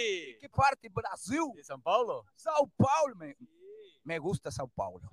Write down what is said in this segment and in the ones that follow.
¿De qué parte? Brasil. De São Paulo. Sao Paulo. Me, me gusta Sao Paulo.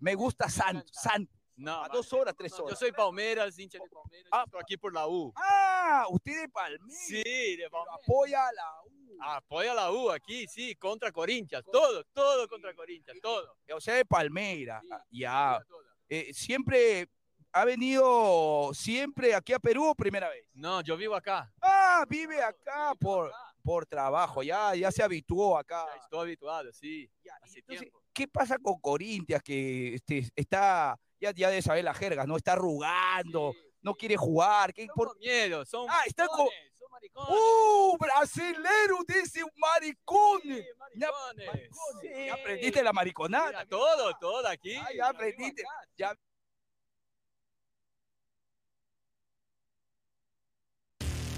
Me gusta Santos. Santos. No, A dos horas, tres no, yo horas. soy Palmeiras, hincha de Palmeiras. Ah. Estoy aquí por la U. Ah, usted de Palmeiras. Sí, de Palmeiras. apoya a la U. Apoya la U aquí, sí, contra Corinthians. Todo, todo contra Corinthians, todo. O sea, de Palmeiras. Sí, Ah, Ya. Eh, siempre ha venido siempre aquí a Perú o primera vez. No, yo vivo acá. Ah, vive acá por, acá. Por trabajo. Ya, ya se habituó acá. Ya estoy habituado, sí. Ya, hace entonces, tiempo. ¿Qué pasa con Corintias que este, está, ya, ya debe saber las jergas, ¿no? Está arrugando, Sí, no sí. quiere jugar. ¿qué Son por- miedo, son Ah, está con- son maricones. ¡Uh! Brasileiro dice un maricón. Sí, Ya, maricones. Ya aprendiste la mariconada. Mira, todo, todo aquí. Ah, ya aprendiste. Ya.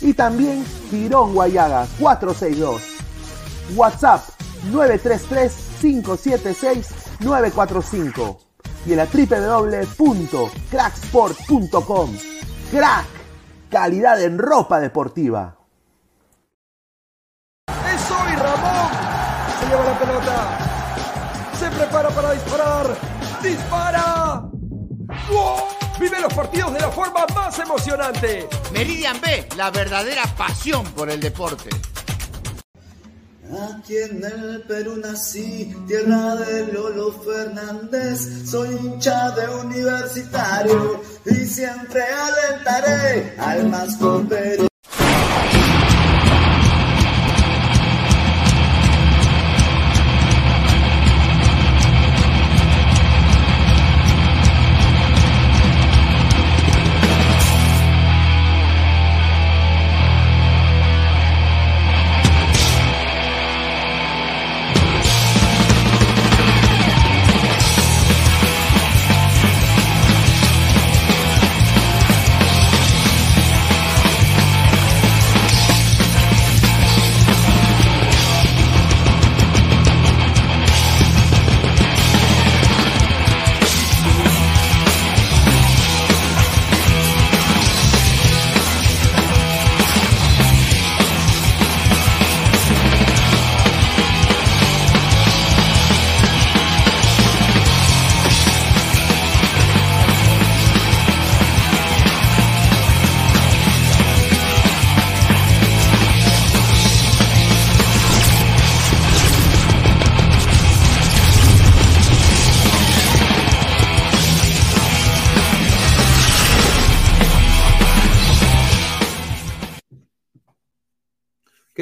y también Girón Guayaga 462. WhatsApp 933-576-945 y en la www.cracksport.com. Crack, calidad en ropa deportiva. ¡Es hoy Ramón! Se lleva la pelota. Se prepara para disparar. ¡Dispara! ¡Wow! Vive los partidos de la forma más emocionante. Meridian B, la verdadera pasión por el deporte. Aquí en el Perú nací, tierra de Lolo Fernández, soy hincha de universitario y siempre alentaré al más Perú.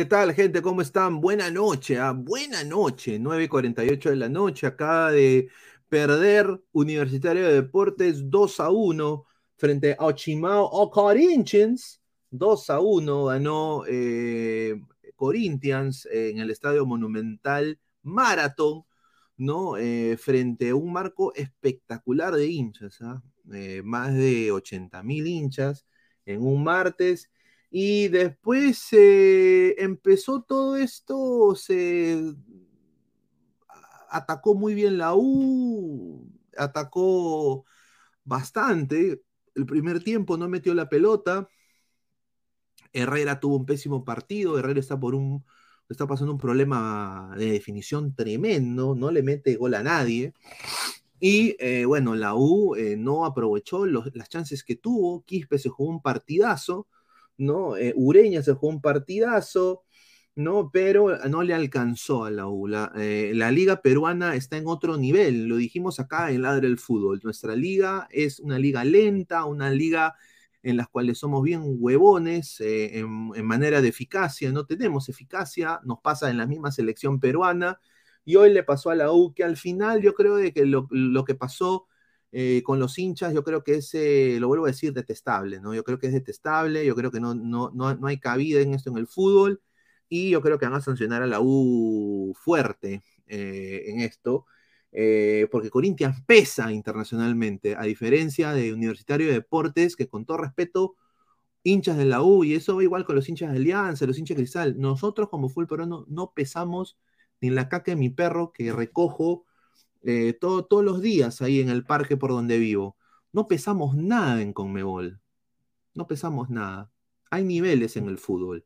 Tal, gente? ¿Cómo están? Buena noche, ¿ah? Buena noche. 9.48 de la noche. Acaba de perder Universitario de Deportes 2 a 1 frente a Ochimao o Corinthians. 2 a 1 ganó eh, Corinthians en el Estadio Monumental Marathon, ¿no? Eh, frente a un marco espectacular de hinchas, ¿ah? Eh, más de 80 mil hinchas en un martes. Y después eh, empezó todo esto, se atacó muy bien la U, atacó bastante. El primer tiempo no metió la pelota. Herrera tuvo un pésimo partido. Herrera está por un está pasando un problema de definición tremendo, no le mete gol a nadie. Y eh, bueno, la U eh, no aprovechó las chances que tuvo. Quispe se jugó un partidazo. ¿No? Eh, Ureña se jugó un partidazo, ¿no? Pero no le alcanzó a la U. La, eh, liga peruana está en otro nivel, lo dijimos acá en Ladre el Fútbol. Nuestra liga es una liga lenta, una liga en las cuales somos bien huevones eh, en, en, manera de eficacia, no tenemos eficacia, nos pasa en la misma selección peruana, y hoy le pasó a la U que al final yo creo de que lo, lo que pasó eh, con los hinchas, yo creo que es, eh, lo vuelvo a decir, detestable, ¿no? Yo creo que es detestable, yo creo que no, no, no, no, hay cabida en esto en el fútbol, y yo creo que van a sancionar a la U fuerte. eh, en esto, porque Corinthians pesa internacionalmente, a diferencia de Universitario de Deportes, que con todo respeto, hinchas de la U, y eso va igual con los hinchas de Alianza, los hinchas de Cristal, nosotros como fútbol peruano no pesamos ni la caca de mi perro que recojo eh, todo- todos los días ahí en el parque por donde vivo. No pesamos nada en Conmebol, no pesamos nada. Hay niveles en el fútbol.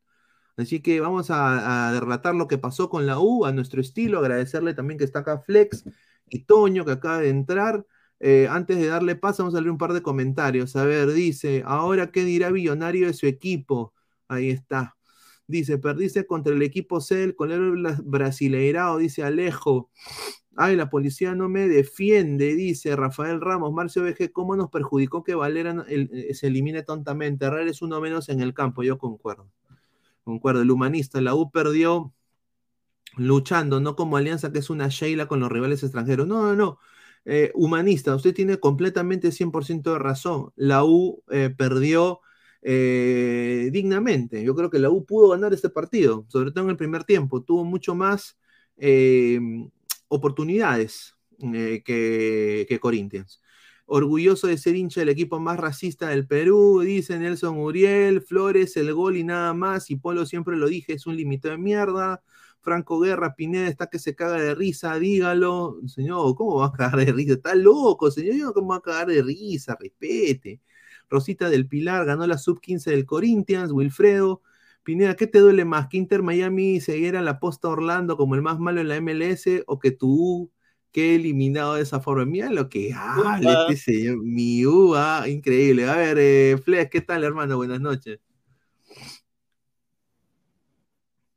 Así que vamos a, a relatar lo que pasó con la U a nuestro estilo, agradecerle también que está acá Flex y Toño que acaba de entrar. Eh, antes de darle paso, vamos a leer un par de comentarios. A ver, dice, ahora qué dirá Billonario de su equipo. Ahí está. Dice, perdiste contra el equipo C, el colero brasileirao, dice Alejo. Ay, la policía no me defiende, dice Rafael Ramos. Marcio VG, ¿cómo nos perjudicó que Valera eh, se elimine tontamente? Herrera es uno menos en el campo, yo concuerdo. Concuerdo, el humanista, la U perdió luchando, no como Alianza, que es una Sheila con los rivales extranjeros. No, no, no. Eh, humanista, usted tiene completamente 100% de razón. La U eh, perdió dignamente. Yo creo que la U pudo ganar este partido, sobre todo en el primer tiempo. Tuvo mucho más oportunidades eh, que, que Corinthians. Orgulloso de ser hincha del equipo más racista del Perú, dice Nelson Uriel, Flores, el gol y nada más. Y Polo siempre lo dije, es un limitado de mierda. Franco Guerra, Pineda está que se caga de risa, dígalo. Señor, ¿cómo va a cagar de risa? Está loco, señor. ¿Cómo va a cagar de risa? Respete. Rosita del Pilar ganó la sub-15 del Corinthians, Wilfredo. Pineda, ¿qué te duele más? ¿Que Inter Miami siguiera la posta Orlando como el más malo en la MLS o que tú que eliminado de esa forma? Mira lo que habla este señor. Mi U, ah, increíble. A ver, eh, Flex, ¿qué tal, hermano? Buenas noches.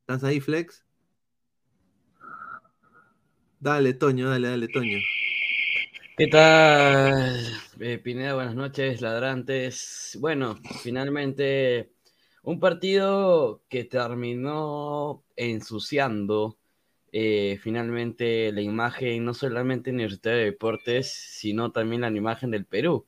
¿Estás ahí, Flex? Dale, Toño, dale, dale, Toño. ¿Qué tal? Eh, Pineda, buenas noches, ladrantes. Bueno, finalmente un partido que terminó ensuciando eh, finalmente la imagen, no solamente Universitario de Deportes, sino también la imagen del Perú,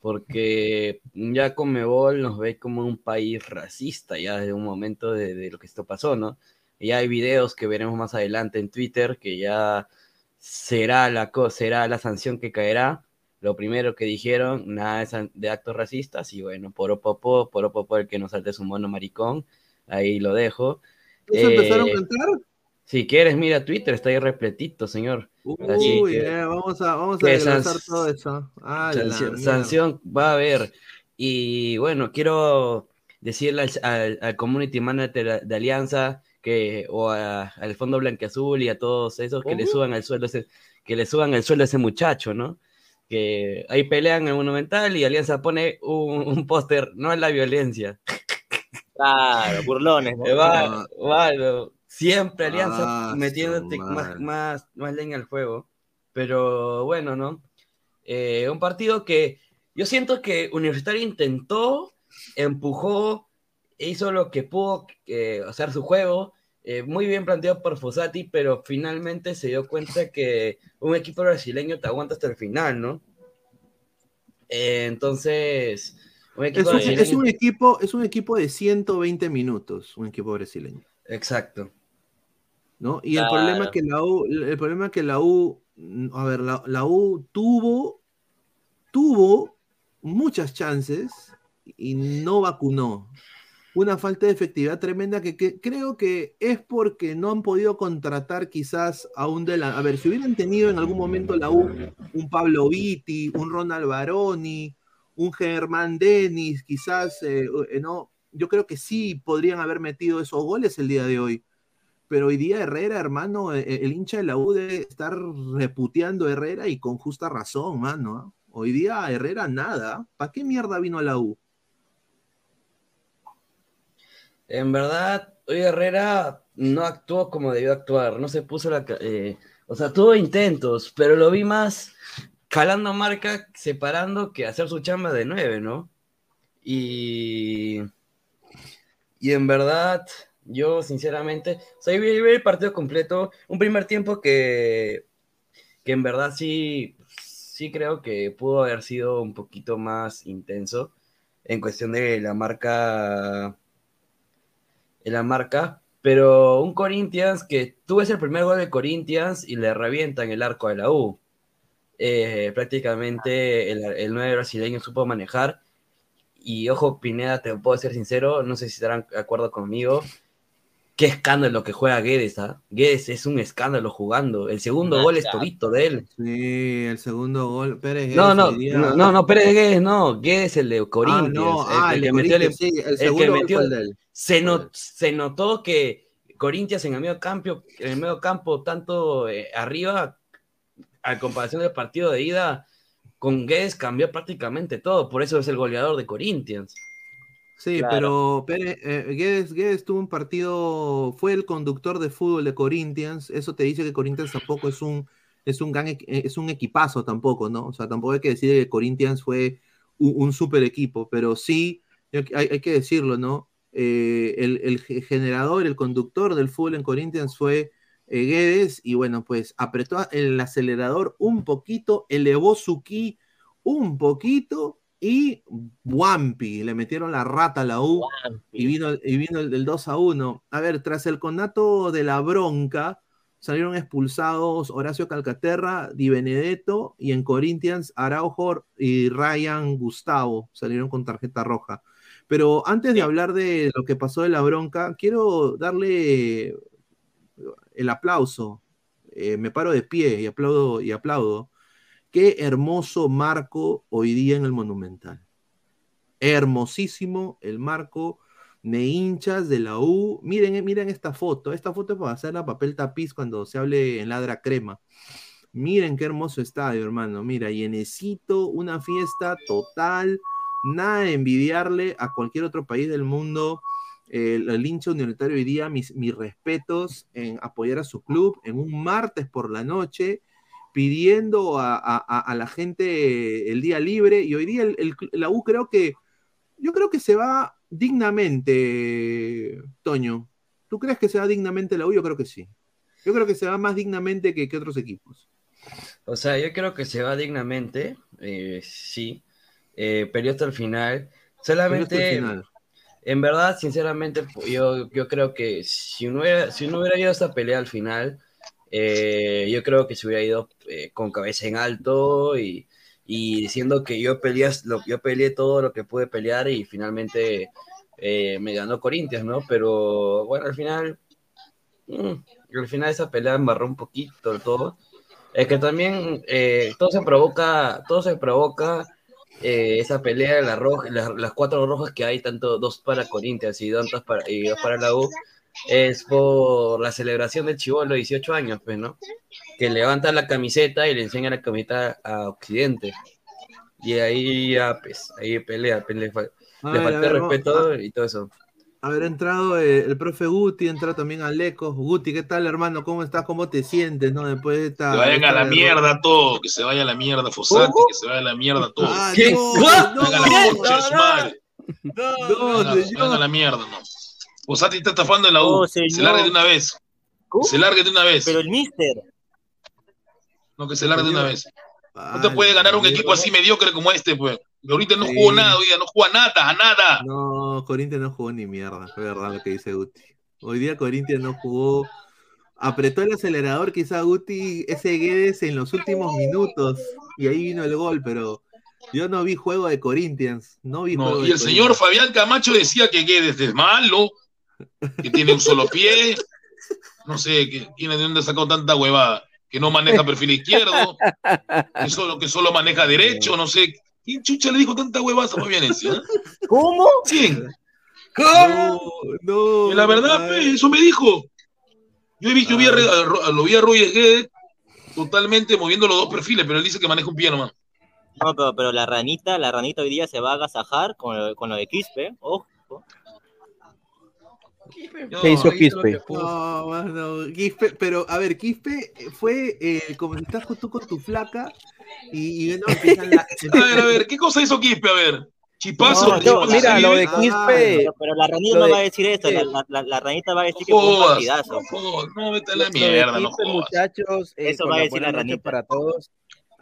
porque ya Conmebol nos ve como un país racista ya desde un momento de, lo que esto pasó, ¿no? Y hay videos que veremos más adelante en Twitter que ya será la, será la sanción que caerá. Lo primero que dijeron, nada de, actos racistas, y bueno, poropopo, poropopo el que nos salte su mono maricón, ahí lo dejo. ¿Eso empezaron a Eh, cantar? Si quieres, mira Twitter, está ahí repletito, señor. Así Uy, que- eh, vamos a, vamos a sans- todo eso. La sanción, sanción va a haber. Y bueno, quiero decirle al, al- al community manager de, Alianza que, o a- al Fondo Blanqueazul y a todos esos que le suban el sueldo a ese, que le suban el sueldo a ese muchacho, ¿no? Que ahí pelean en el Monumental y Alianza pone un, un póster, no es la violencia. Claro, burlones, ¿no? Eh, va- va, no, siempre Alianza Ah, metiéndote más, más, más leña al fuego. Pero bueno, ¿no? Eh, un partido que yo siento que Universitario intentó, empujó, hizo lo que pudo eh, hacer su juego, eh, muy bien planteado por Fossati, pero finalmente se dio cuenta que un equipo brasileño te aguanta hasta el final, ¿no? Eh, entonces, un Es equipo un, es un equipo, es un equipo de 120 minutos, un equipo brasileño. Exacto. ¿no? Y el Claro. problema que la U, el problema que la U, a ver, la, la U tuvo, tuvo muchas chances y no vacunó. Una falta de efectividad tremenda que, creo que es porque no han podido contratar quizás a un de la... A ver, si hubieran tenido en algún momento la U un Pablo Vitti, un Ronald Baroni, un Germán Denis, quizás, eh, eh, no, yo creo que sí podrían haber metido esos goles el día de hoy. Pero hoy día Herrera, hermano, eh, el hincha de la U debe estar reputeando a Herrera y con justa razón, mano. ¿ah? Hoy día Herrera nada. ¿Para qué mierda vino a la U? En verdad, hoy Herrera no actuó como debió actuar, no se puso la... eh, o sea, tuvo intentos, pero lo vi más calando marca, separando que hacer su chamba de nueve, ¿no? Y... Y en verdad, yo sinceramente, o sea, yo vi, vi el partido completo, un primer tiempo que, que en verdad sí, sí creo que pudo haber sido un poquito más intenso en cuestión de la marca en la marca, Pero un Corinthians que tú ves el primer gol de Corinthians y le revientan el arco de la U. Eh, prácticamente el, el 9 brasileño supo manejar. Y ojo, Pineda, te puedo ser sincero, no sé si estarán de acuerdo conmigo. Qué escándalo que juega Guedes, ¿ah? Guedes es un escándalo jugando. El segundo gol es torito de él. Sí, el segundo gol. Pérez No, Guedes no, día- no, no, no, Pérez Guedes no, Guedes el de Corinthians. no, el ah, que el le de metió sí, el el segundo que gol metió- fue el de él. se, no- se notó que Corinthians en el medio campo, en el medio campo tanto eh, arriba, a comparación del partido de ida, con Guedes cambió prácticamente todo, por eso es el goleador de Corinthians. Sí, Claro. pero Pérez, eh, Guedes, Guedes tuvo un partido, fue el conductor de fútbol de Corinthians, eso te dice que Corinthians tampoco es un, es un gran, es un equipazo tampoco, ¿no? O sea, tampoco hay que decir que Corinthians fue un, un super equipo, pero sí, hay, hay que decirlo, ¿no? Eh, el, el ge- generador, el conductor del fútbol en Corinthians fue eh, Guedes, y bueno, pues apretó el acelerador un poquito, elevó su ki un poquito, y Wampi, le metieron la rata a la U y vino, y vino el del 2 a 1. A ver, tras el conato de la bronca, salieron expulsados Horacio Calcaterra, Di Benedetto y en Corinthians Araujo y Ryan Gustavo salieron con tarjeta roja. Pero antes de hablar de lo que pasó de la bronca, quiero darle el aplauso. Eh, me paro de pie y aplaudo y aplaudo. Qué hermoso marco hoy día en el Monumental. Hermosísimo el marco de hinchas de la U. Miren, miren esta foto. Esta foto es para hacer la papel tapiz cuando se hable en Ladra Crema. Miren qué hermoso estadio, hermano. Mira, llenecito, una fiesta total. Nada de envidiarle a cualquier otro país del mundo. El, el hincha universitario hoy día, mis, mis respetos en apoyar a su club en un martes por la noche pidiendo a, a- a- a la gente el día libre y hoy día el- la U creo que yo creo que se va dignamente, Toño. ¿Tú crees que se va dignamente la U? Yo creo que sí. Yo creo que se va más dignamente que, que otros equipos. O sea, yo creo que se va dignamente, eh, sí, eh, hasta el final. Solamente, el final. en verdad, sinceramente, yo, yo creo que si no hubiera, si no hubiera ido esta pelea al final, eh, yo creo que se hubiera ido eh, con cabeza en alto y, y diciendo que yo peleé, lo, yo peleé todo lo que pude pelear y finalmente eh, me ganó Corinthians, ¿no? Pero bueno, al final, mm, al final esa pelea embarró un poquito todo. Es que también eh, todo se provoca, todo se provoca eh, esa pelea, la roja, las, las cuatro rojas que hay, tanto dos para Corinthians y dos para, y dos para la U, es por la celebración del chivolo de 18 años, pues, ¿no? Que levanta la camiseta y le enseña la camiseta a Occidente. Y ahí ya, pues, ahí pelea, A le ver, falta ver, respeto y todo eso. Haber entrado eh, el profe Guti, entra también Alecos. Guti, ¿qué tal, hermano? ¿Cómo estás? ¿Cómo te sientes, no? Después de esta. Que vayan a la derrota. mierda todo, que se vaya a la mierda Fossati, ¿Cómo? que se vaya a la mierda todo. Ah, ¿Qué? no, no, no. Fossati está estafando en la U. Oh, se largue de una vez. Se largue de una vez. Pero el mister. No, que se largue de una vez. No te puede ganar un equipo así mediocre como este, pues. Ahorita no jugó Sí. nada, oiga, no juega nada, a nada. No, Corinthians no jugó ni mierda, fue verdad lo que dice Guti. Hoy día Corinthians no jugó, apretó el acelerador quizá Guti, ese Guedes en los últimos minutos, y ahí vino el gol, pero yo no vi juego de Corinthians, no vi No, juego y de el señor Fabián Camacho decía que Guedes es malo, que tiene un solo pie, no sé, que tiene de dónde sacó tanta huevada, que no maneja perfil izquierdo, que solo, que solo maneja derecho, no sé. ¿Quién chucha le dijo tanta huevada a Fabián ese, ah? ¿Cómo? ¿Quién? No, no. La verdad, pe, eso me dijo. Yo he visto, yo vi a Re- a Ro- lo vi a Roy Guedes totalmente moviendo los dos perfiles, pero él dice que maneja un pie nomás. No, pero, pero la ranita, la ranita hoy día se va a agasajar con lo, con lo de Quispe. Ojo. ¿Qué hizo Quispe? No, mano, Quispe, pero a ver, Quispe fue eh, como si estás tú con tu flaca y, y no, empiezan la- A ver, a ver, ¿qué cosa hizo Quispe? A ver. Chipazo. No, chipazo, mira, lo de Ah, Quispe. Pero, pero la ranita no de- va a decir esto. La, la, la, la ranita va a decir que fue un partidazo. no, no, vete a la mierda, no Quispe, jodas. muchachos, eh, Eso va a decir la ranita. para todos.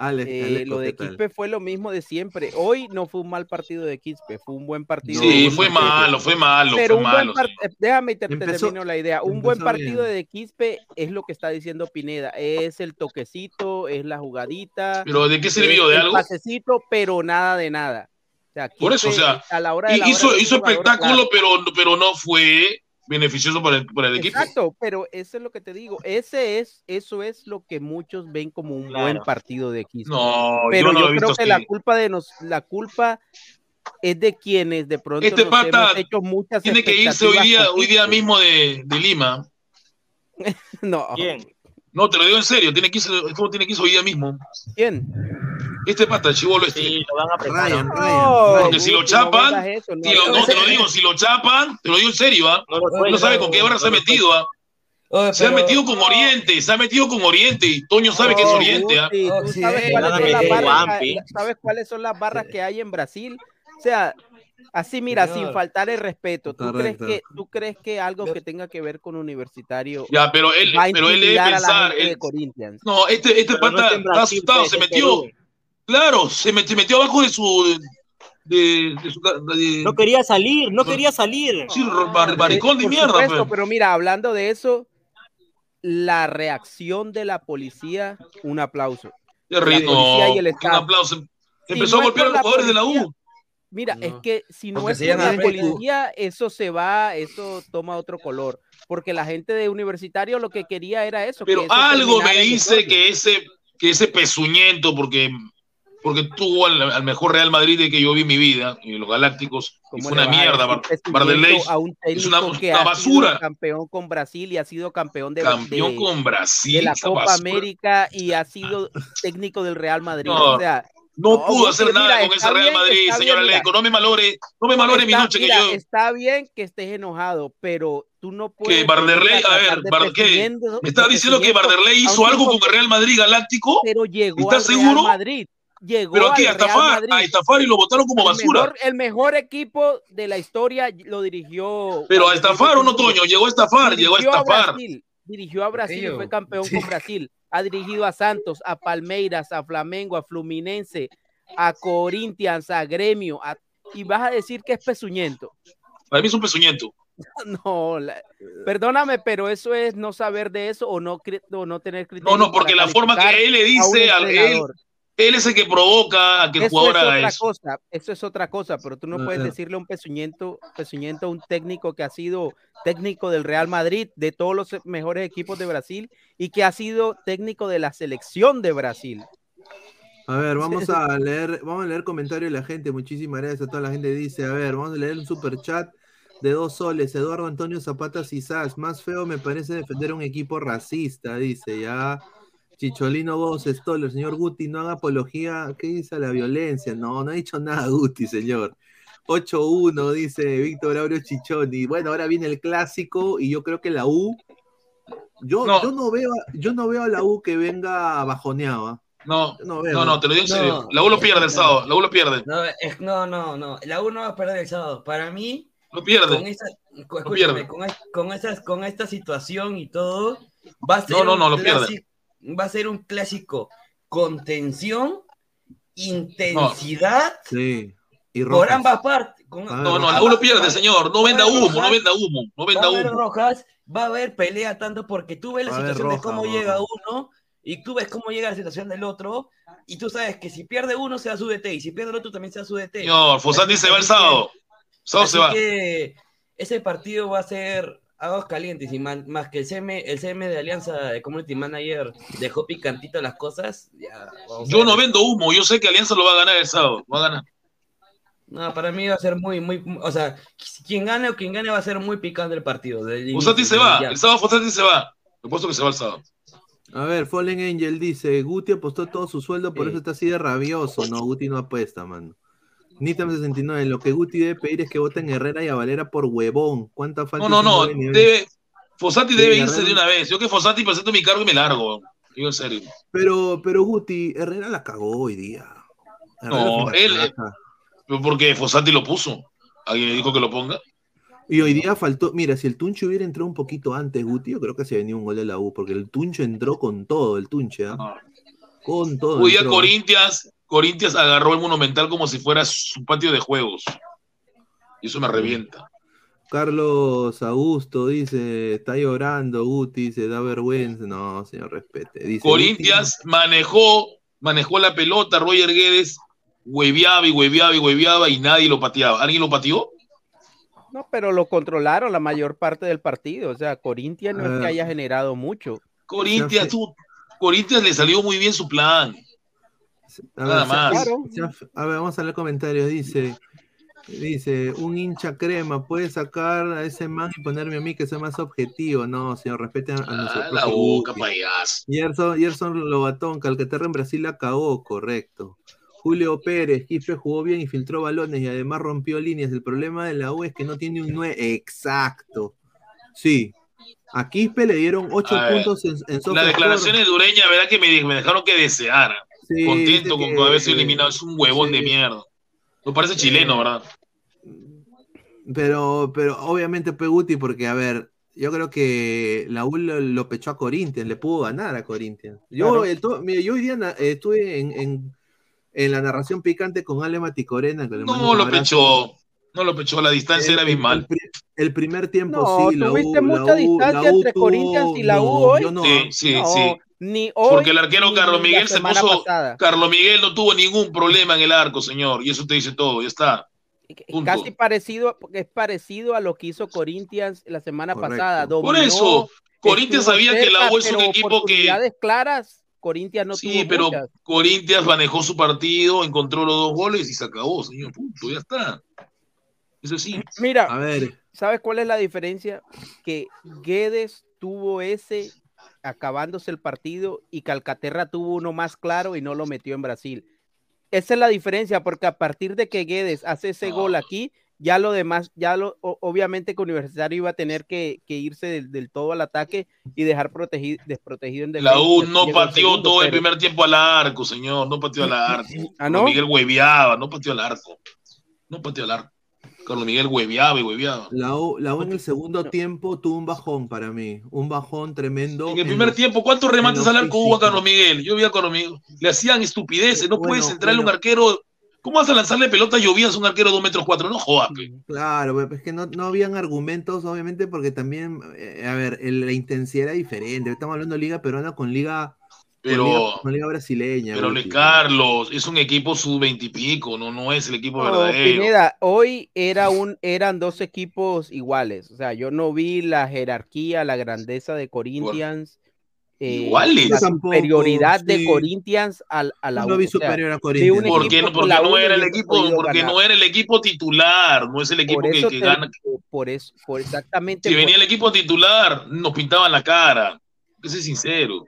Ale, Eh, lo de. Quispe fue lo mismo de siempre. Hoy no fue un mal partido de Quispe, fue un buen partido. Sí, de fue Quispe. malo, fue malo, Pero fue un malo. buen partido, déjame te, Empezó- termino la idea. Un buen partido bien. de Quispe es lo que está diciendo Pineda, es el toquecito, es la jugadita. ¿Pero de qué es sirvió? ¿De el algo? pasecito, pero nada de nada. O sea, Por eso, o sea, a la hora de la hizo, hora hizo espectáculo, claro. pero, pero no fue beneficioso para el, para el equipo. Exacto, pero eso es lo que te digo. Ese es, eso es lo que muchos ven como un buen partido de Quispe. No, pero yo no lo creo que la culpa de nos, la culpa es de quienes de pronto Este nos pata hemos hecho muchas Tiene que irse hoy día, hoy día mismo de, de Lima. No. ¿Quién? No, te lo digo en serio, tiene que irse, ¿cómo tiene que irse hoy día mismo? ¿Quién? Este pata, el chivolo este. Sí, lo van a prestar. Ryan, No, Ryan. Porque si lo no chapan, eso, no, si lo- no, no, te lo digo, si lo chapan, te lo digo en serio, ¿ah? No sabe con qué barra se ha metido, ¿ah? Oye, Se ha metido con Oriente, se ha metido con Oriente y Toño sabe que es Oriente, ¿ah? Guti, Oh, tú sí, sabes cuáles son las barras, sabes cuáles son las barras que hay en Brasil. O sea, así mira, sin faltar el respeto, ¿tú crees que tú crees que algo que tenga que ver con universitario Ya, pero él, va a pero él debe pensar, de él- Corinthians? no, este, este no pata está asustado, pues, se metió, Perú. Claro, se, met- se metió abajo de su, de, de su, de- No quería salir, no quería salir. sí, bar- maricón de Por mierda, supuesto, pues. pero mira, hablando de eso, la reacción de la policía, un aplauso. Qué la rico, policía y el un aplauso. Si Empezó no a es golpear a los jugadores de la U. Mira, es que si no Porque es por la policía, eso se va, eso toma otro color. Porque la gente de universitario lo que quería era eso. que Pero eso algo me dice que ese, que ese pezuñento, porque, porque tuvo al, al mejor Real Madrid de que yo vi en mi vida, y los Galácticos, y ¿Cómo fue una mierda, Bar- Bardeley. Es una, que basura. campeón con Brasil y ha sido campeón de, Campeón de- con Brasil. de la Copa basura. América y ha sido técnico del Real Madrid. No, o sea, No, No, pudo hacer nada mira, con ese Real bien, Madrid, está señor bien. Aleco. No me malore, no me malore mi noche que yo. está bien que estés enojado, pero tú no puedes. Que Barderley, a ver, Bar- ¿qué? ¿Me estás diciendo que Barderley hizo algo con el Real Madrid Galáctico? Pero llegó ¿Estás al seguro? Real Madrid. Llegó ¿Pero al qué? A Real Madrid. a estafar y lo votaron como El basura. mejor, el mejor equipo de la historia lo dirigió. Pero a estafar o no, campeón. Toño, llegó a estafar, llegó a Dirigió estafar. Brasil, dirigió a Brasil y fue campeón Sí. con Brasil. Ha dirigido a Santos, a Palmeiras, a Flamengo, a Fluminense, a Corinthians, a Gremio. a- y vas a decir que es pezuñento. Para mí es un pezuñento. No, la- perdóname, pero eso es no saber de eso o no, o no tener criterio. No, no, porque la forma que él le dice a él. Él es el que provoca a que el Eso jugador es haga otra eso. cosa, eso es otra cosa, pero tú no puedes decirle a un pezuñento, pezuñento a un técnico que ha sido técnico del Real Madrid, de todos los mejores equipos de Brasil y que ha sido técnico de la selección de Brasil. A ver, vamos a leer, vamos a leer comentarios de la gente. Muchísimas gracias a toda la gente. Dice, a ver, vamos a leer un super chat de dos soles. Eduardo Antonio Zapata Cisás. Más feo me parece defender a un equipo racista, dice ya. Chicholino Vos Stoller, señor Guti, no haga apología. ¿Qué dice a la violencia? No, no ha dicho nada, Guti, señor. 8-1, dice Víctor Aureo Chichoni. Bueno, ahora viene el clásico y yo creo que la U. Yo No. yo no veo, yo no veo a la U que venga bajoneado. ¿ah? No, no veo. no, no, te lo digo en No. serio. La U lo pierde el sábado, la U lo pierde. No, es- no, no, no. La U no va a perder el sábado. Para mí, Lo con pierde. esta, con, Lo pierde. escúchame, con, con estas, con esta situación y todo, va a ser No, no, un no, lo pierde. Va a ser un clásico contención, intensidad Sí. Y por ambas partes. Con- Ah, No, no, va- va- pierde, va- señor. No va venda humo, no venda humo, no Va venda a haber humo. rojas, va a haber pelea tanto porque tú ves la Va situación de cómo roja. llega uno y tú ves cómo llega la situación del otro y tú sabes que si pierde uno se da su DT y si pierde el otro también se da su DT. Señor, Fossati se va el sábado. Sábado se Así va. que ese partido va a ser aguas calientes y man- más que el CM, el CM de Alianza de Community Manager dejó picantito las cosas. ya, Yo no vendo humo, yo sé que Alianza lo va a ganar el sábado. Va a ganar. No, para mí va a ser muy, muy, o sea, quien gane o quien gane va a ser muy picante el partido. inicio, se va. ya. El sábado Fossati se va. Me puesto que se va el sábado. A ver, Fallen Angel dice, Guti apostó todo su sueldo, por Sí. eso está así de rabioso. No, Guti no apuesta, mano. Nitam 69, lo que Guti debe pedir es que voten a Herrera y a Valera por huevón. ¿Cuánta falta? No, no, no. Debe, Fossati debe irse de una vez. Yo que Fossati presento mi cargo y me largo. Digo en serio. Pero, pero Guti, Herrera la cagó hoy día. Herrera No, él- caja. Porque Fossati lo puso. Alguien dijo que lo ponga. Y hoy día faltó, mira, si el Tuncho hubiera entrado un poquito antes, Guti, yo creo que se venía un gol de la U, porque el Tuncho entró con todo, el Tunche, ¿ah? Con todo. Hoy día entró. Corintias, Corintias agarró el Monumental como si fuera su patio de juegos. Y eso me revienta. Carlos Augusto dice, está llorando, Guti, dice, da vergüenza. No, señor, respete. Dice, Corintias manejó, manejó la pelota, Roger Guedes hueveaba y hueveaba y hueveaba y nadie lo pateaba. ¿Alguien lo pateó? No, pero lo controlaron la mayor parte del partido. O sea, Corinthians no es que Ah. haya generado mucho. Corintias, tú, Corintias le salió muy bien su plan. A Nada ver, más. se- se- a ver, vamos a leer comentarios. Dice, dice, un hincha crema puede sacar a ese man y ponerme a mí que sea más objetivo. No, señor, respete a, a Ah, la profe boca, payaso. Gerson, Gerson Lobatón, Calcaterra en Brasil la cagó, correcto. Julio Pérez, Quispe jugó bien y filtró balones y además rompió líneas. El problema de la U es que no tiene un 9 exacto. Sí. A Quispe le dieron 8 A ver, puntos en, en Las declaraciones de Ureña, verdad que me, me dejaron que desear. Sí, Contento con que- haber sido eliminado. Es un huevón de mierda. No parece chileno, ¿verdad? Pero, pero obviamente Peguti, porque a ver, yo creo que la U lo, lo pechó a Corinthians, le pudo ganar a Corinthians. Yo, Claro. el to- mira, yo hoy día na- eh, estuve en, en, en la narración picante con Ale Maticorena. que No lo pechó. No lo pechó. La distancia El- era abismal. El, el primer tiempo No, sí, la tuviste U, mucha la U- distancia la U entre Corinthians y la U hoy. no- Sí, sí, No, sí. Ni hoy. Porque el arquero Carlos Miguel se puso. pasada. Carlos Miguel no tuvo ningún problema en el arco, señor. Y eso te dice todo. Ya está. Punto. Casi parecido, es parecido a lo que hizo Corinthians la semana Correcto. pasada. Por eso, Corinthians sabía que la U es un equipo que. claras, Corinthians no Sí, tuvo pero muchas. Corinthians manejó su partido, encontró los dos goles y se acabó, señor. Punto, ya está. Eso sí. Mira, A ver, ¿sabes cuál es la diferencia? Que Guedes tuvo ese acabándose el partido y Calcaterra tuvo uno más claro y no lo metió en Brasil. Esa es la diferencia, porque a partir de que Guedes hace ese gol aquí, ya lo demás, ya lo, obviamente que Universitario iba a tener que, que irse del, del todo al ataque y dejar protegido, desprotegido en La defensa. U Y no pateó todo el primer tiempo al arco, señor. No pateó al arco. ¿Ah, no? Miguel hueveaba, no pateó al arco. No pateó al arco. Carlos Miguel hueveaba y hueveaba. la U, la U en el segundo tiempo tuvo un bajón para mí, un bajón tremendo. En el primer los- tiempo, ¿cuántos remates al arco hubo a. Carlos Miguel? Yo vi a Carlos Miguel. Le hacían estupideces. No Bueno, puedes entrarle a un bueno. arquero. ¿Cómo vas a lanzarle pelota Llovías a un arquero de 2 metros 4? No jodas, pe. Claro, pues, es que no, no habían argumentos, obviamente, porque también, eh, a ver, el- la intensidad era diferente. Estamos hablando de liga peruana con liga, Pero- liga, con liga brasileña. Pero. Luis Carlos, es un equipo sub 20 y pico, no, no es el equipo No, verdadero. Pineda, hoy era un, eran dos equipos iguales. O sea, yo no vi la jerarquía, la grandeza de Corinthians. eh, Iguales. La Tampoco, superioridad de sí. Corinthians al, a la No U. vi O sea, superior a vi Corinthians. un ¿Por qué no? Porque no era el equipo, porque ganar. no era el equipo titular, no es el equipo que, que te- gana. Por eso, por exactamente. Si por- venía el equipo titular, nos pintaban la cara. Que sincero.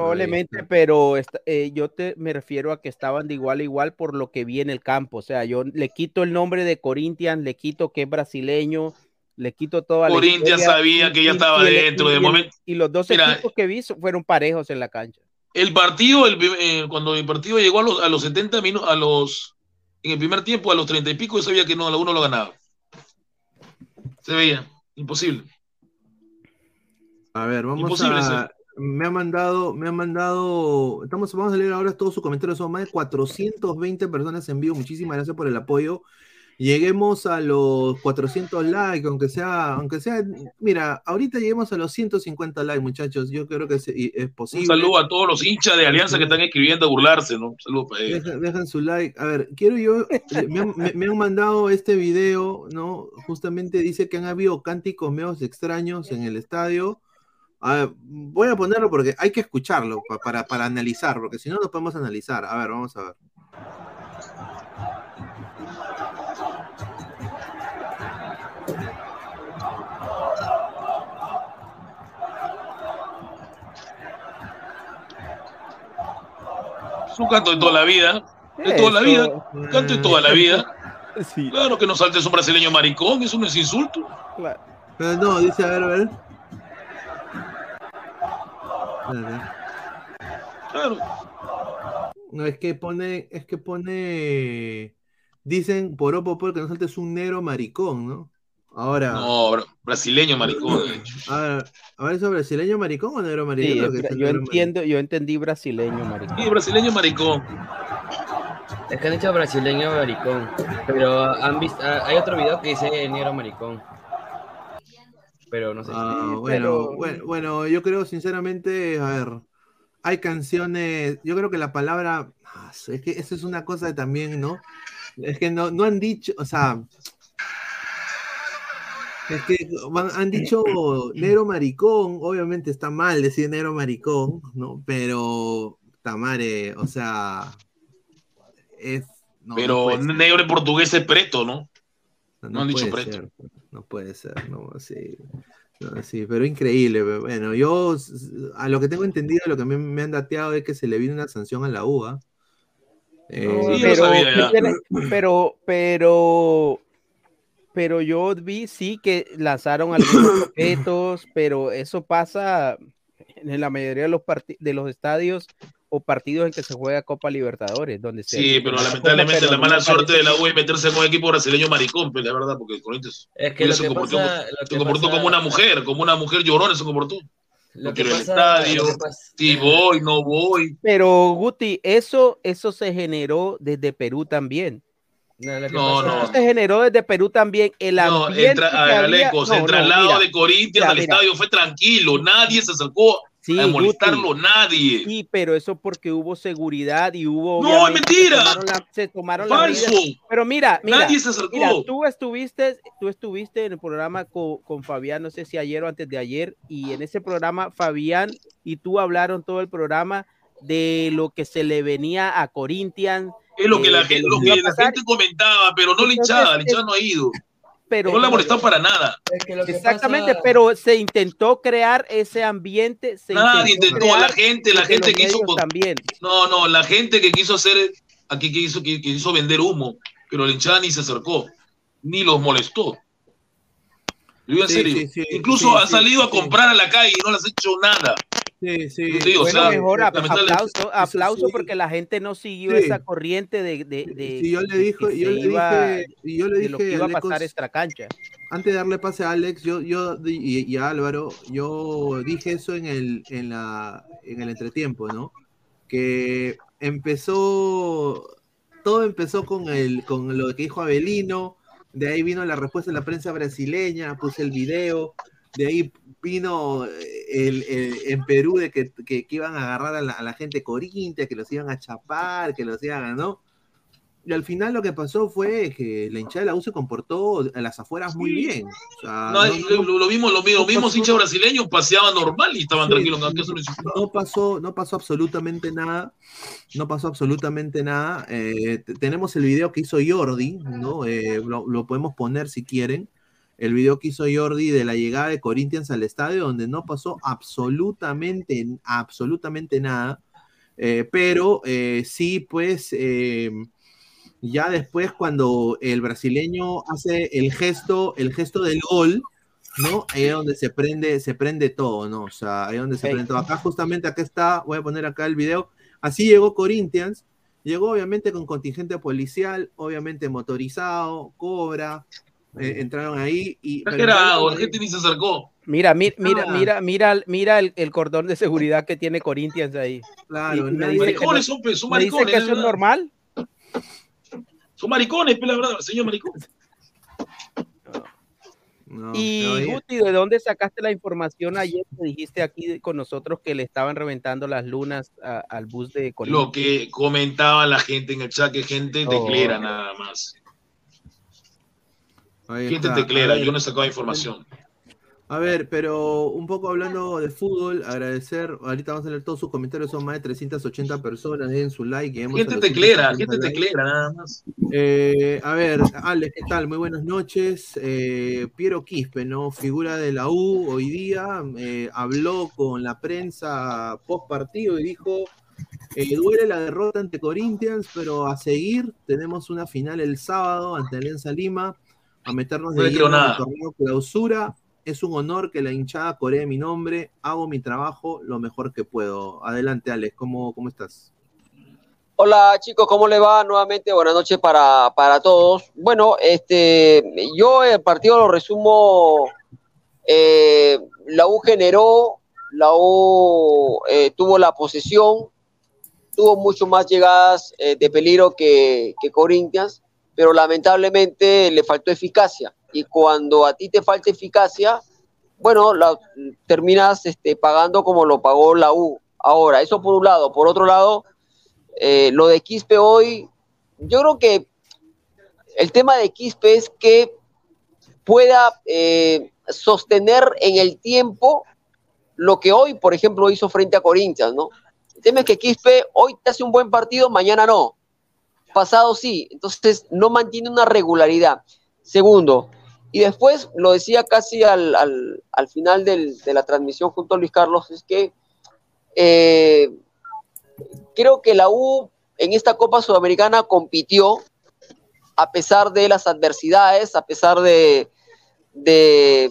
Probablemente, pero esta- eh, yo te me refiero a que estaban de igual a igual por lo que vi en el campo. O sea, yo le quito el nombre de Corinthians, le quito que es brasileño, le quito toda la Corinthians sabía que ya estaba el- dentro, de el- momento- Y los dos Mira, equipos que vi fueron parejos en la cancha. El partido, el, eh, cuando el partido llegó a los, a los 70 minutos, a los, en el primer tiempo, a los 30 y pico, yo sabía que no, la uno lo ganaba. Se veía, imposible. A ver, vamos Imposible a. ser. Me ha mandado, me ha mandado. Estamos, vamos a leer ahora todos sus comentarios. Son más de 420 personas en vivo. Muchísimas gracias por el apoyo. Lleguemos a los 400 likes, aunque sea, aunque sea, mira, ahorita lleguemos a los 150 likes, muchachos. Yo creo que es, es posible. Un saludo a todos los hinchas de Alianza que están escribiendo a burlarse, ¿no? Un saludo para ellos. Dejen su like. A ver, quiero yo. Me han, me- me han mandado este video, ¿no? Justamente dice que han habido cánticos medios extraños en el estadio. A ver, voy a ponerlo porque hay que escucharlo pa- para, para analizar, porque si no, no podemos analizar. A ver, vamos a ver. Es un canto de toda la vida. De toda la vida. Un canto de toda la vida. Sí, Claro que no saltes un brasileño maricón, eso no es insulto. claro. Pero no, dice, a ver, a ver. Claro. No, es que pone, es que pone. Dicen por Opopol que no saltes un negro maricón, ¿no? Ahora. No, bra- brasileño maricón. de hecho. A ver, a ver, ¿eso brasileño maricón o negro maricón? Sí, yo entiendo, yo entendí brasileño, maricón. Sí, brasileño maricón. Es que han dicho brasileño maricón, pero han visto, hay otro video que dice negro maricón. Pero no sé. Ah, Sí, bueno, pero- bueno, bueno, yo creo sinceramente, a ver, hay canciones, yo creo que la palabra, ah, es que eso es una cosa también, ¿no? Es que no, no han dicho, o sea, es que van- han dicho negro maricón, obviamente está mal decir negro maricón, ¿no? Pero, Tamare, o sea, es... no, Pero negro en portugués es preto, ¿no? No, No han dicho preto. ser, no puede ser, no, sí. No, sí, pero increíble. pero Bueno, yo a lo que tengo entendido, lo que me, me han dateado es que se le vino una sanción a la UA. Eh, pero, pero, pero, pero yo vi sí que lanzaron algunos objetos, pero eso pasa en la mayoría de los de los estadios o partidos en que se juega Copa Libertadores, donde se Sí, pero lamentablemente pero la mala suerte de la U es meterse con un equipo brasileño maricón, pues la verdad, porque el Corinthians Es que se comportó, pasa- se comportó pasa- como una mujer, como una mujer llorona se comportó. Lo No que quiero el pasa- estadio, lo que pasa- sí voy, no voy. Pero Guti, eso, eso se generó desde Perú también. No, No, pasa- no. Eso se generó desde Perú también. El No, el, ambiente tra- que a ver, había- Alecos, no, el no, traslado mira, de Corinthians mira, al mira. estadio fue tranquilo, nadie se acercó Sí, a molestarlo, Guti. nadie. Sí, pero eso porque hubo seguridad y hubo. No, es mentira. Se tomaron, la- se tomaron Falso. medidas. Pero mira, mira. Nadie se acercó. Mira, tú estuviste, tú estuviste en el programa con, con Fabián, no sé si ayer o antes de ayer, y en ese programa Fabián y tú hablaron todo el programa de lo que se le venía a Corinthians. Es lo que eh, la, gente, lo que la gente comentaba, pero no la Entonces, hinchada, la hinchada es- no ha ido. Pero no la ha molestado para nada. Exactamente, pero se intentó crear ese ambiente. Se Nadie intentó, crear la gente, la gente que hizo. también. No, no, la gente que quiso hacer, aquí que hizo, que, que hizo vender humo, pero la hinchada ni se acercó, ni los molestó. Lo digo en Sí, serio. sí, sí, Incluso sí, ha sí, salido a sí. comprar a la calle y no les ha hecho nada. Sí, sí. O Bueno, sea, mejor aplauso, aplauso sí. porque la gente no siguió Sí. esa corriente de, de, de- Sí, yo le dije, que yo le iba- dije, yo le lo que dije, iba a Alecos, pasar extra cancha. antes de darle pase a Alex, yo, yo y, y a Álvaro, yo dije eso en el, en la, en el entretiempo, ¿no? Que empezó, todo empezó con el, con lo que dijo Abelino, de ahí vino la respuesta de la prensa brasileña, puse el video, de ahí vino el, el- en Perú de que, que- que iban a agarrar a la, a la gente corintia, que los iban a chapar, que los iban a, ¿no? Y al final lo que pasó fue que la hinchada de la U se comportó a las afueras muy bien. O sea, No, no- lo, lo- mismo, lo mismo, los mismos hinchas brasileños paseaban normal y estaban Sí, tranquilos. eso no pasó, no pasó absolutamente nada. No pasó absolutamente nada. Eh, te- tenemos el video que hizo Jordi, ¿no? Eh, lo, lo podemos poner si quieren. El video que hizo Jordi de la llegada de Corinthians al estadio, donde no pasó absolutamente, absolutamente nada. Eh, pero eh, sí, pues, eh, ya después cuando el brasileño hace el gesto, el gesto del gol, ¿no? Ahí es donde se prende, se prende todo, ¿no? O sea, ahí es donde se prende todo. Acá justamente, acá está, voy a poner acá el video. Así llegó Corinthians, llegó obviamente con contingente policial, obviamente motorizado, cobra, eh, entraron ahí y... Exagerado, la gente ni se acercó. Mira, mi- mira, Ah. mira, mira, mira el, el cordón de seguridad que tiene Corinthians ahí. Claro, Y me dice no- Maricones son, son me dice maricones. que es eso es normal. Son maricones, pues, la verdad, señor maricón. No, Y ahí- Guti, ¿de dónde sacaste la información ayer que dijiste aquí con nosotros que le estaban reventando las lunas a- al bus de Corinthians? Lo que comentaba la gente en el chat, que gente Oh. teclera nada más. Ahí Gente está. teclera, A ver, yo no he sacado información. A ver, pero un poco hablando de fútbol, agradecer, ahorita vamos a leer todos sus comentarios, son más de 380 personas, den su like. a Gente teclera, 150 gente teclera nada más. Eh, a ver, Alex, ¿qué tal? Muy buenas noches. Eh, Piero Quispe, ¿no? Figura de la U hoy día, eh, habló con la prensa post partido y dijo, duele la derrota ante Corinthians, pero a seguir, tenemos una final el sábado ante Alianza Lima, a meternos No de lleno en el nada. torneo clausura. Es un honor que la hinchada coree mi nombre, hago mi trabajo lo mejor que puedo. Adelante, Alex, ¿cómo, cómo estás? Hola chicos, ¿cómo le va? Nuevamente buenas noches para, para todos. Bueno, este, yo el partido lo resumo, eh, la U generó, la U eh, tuvo la posesión, tuvo mucho más llegadas eh, de peligro que, que Corinthians, pero lamentablemente le faltó eficacia. Y cuando a ti te falta eficacia, bueno, la, terminas este, pagando como lo pagó la U. Ahora, eso por un lado. Por otro lado, eh, lo de Quispe hoy, yo creo que el tema de Quispe es que pueda eh, sostener en el tiempo lo que hoy, por ejemplo, hizo frente a Corinthians, ¿no? El tema es que Quispe hoy te hace un buen partido, mañana no. Pasado sí. Entonces no mantiene una regularidad. Segundo, y después lo decía casi al, al, al final del, de la transmisión junto a Luis Carlos, es que eh, creo que la U en esta Copa Sudamericana compitió a pesar de las adversidades, a pesar de, de,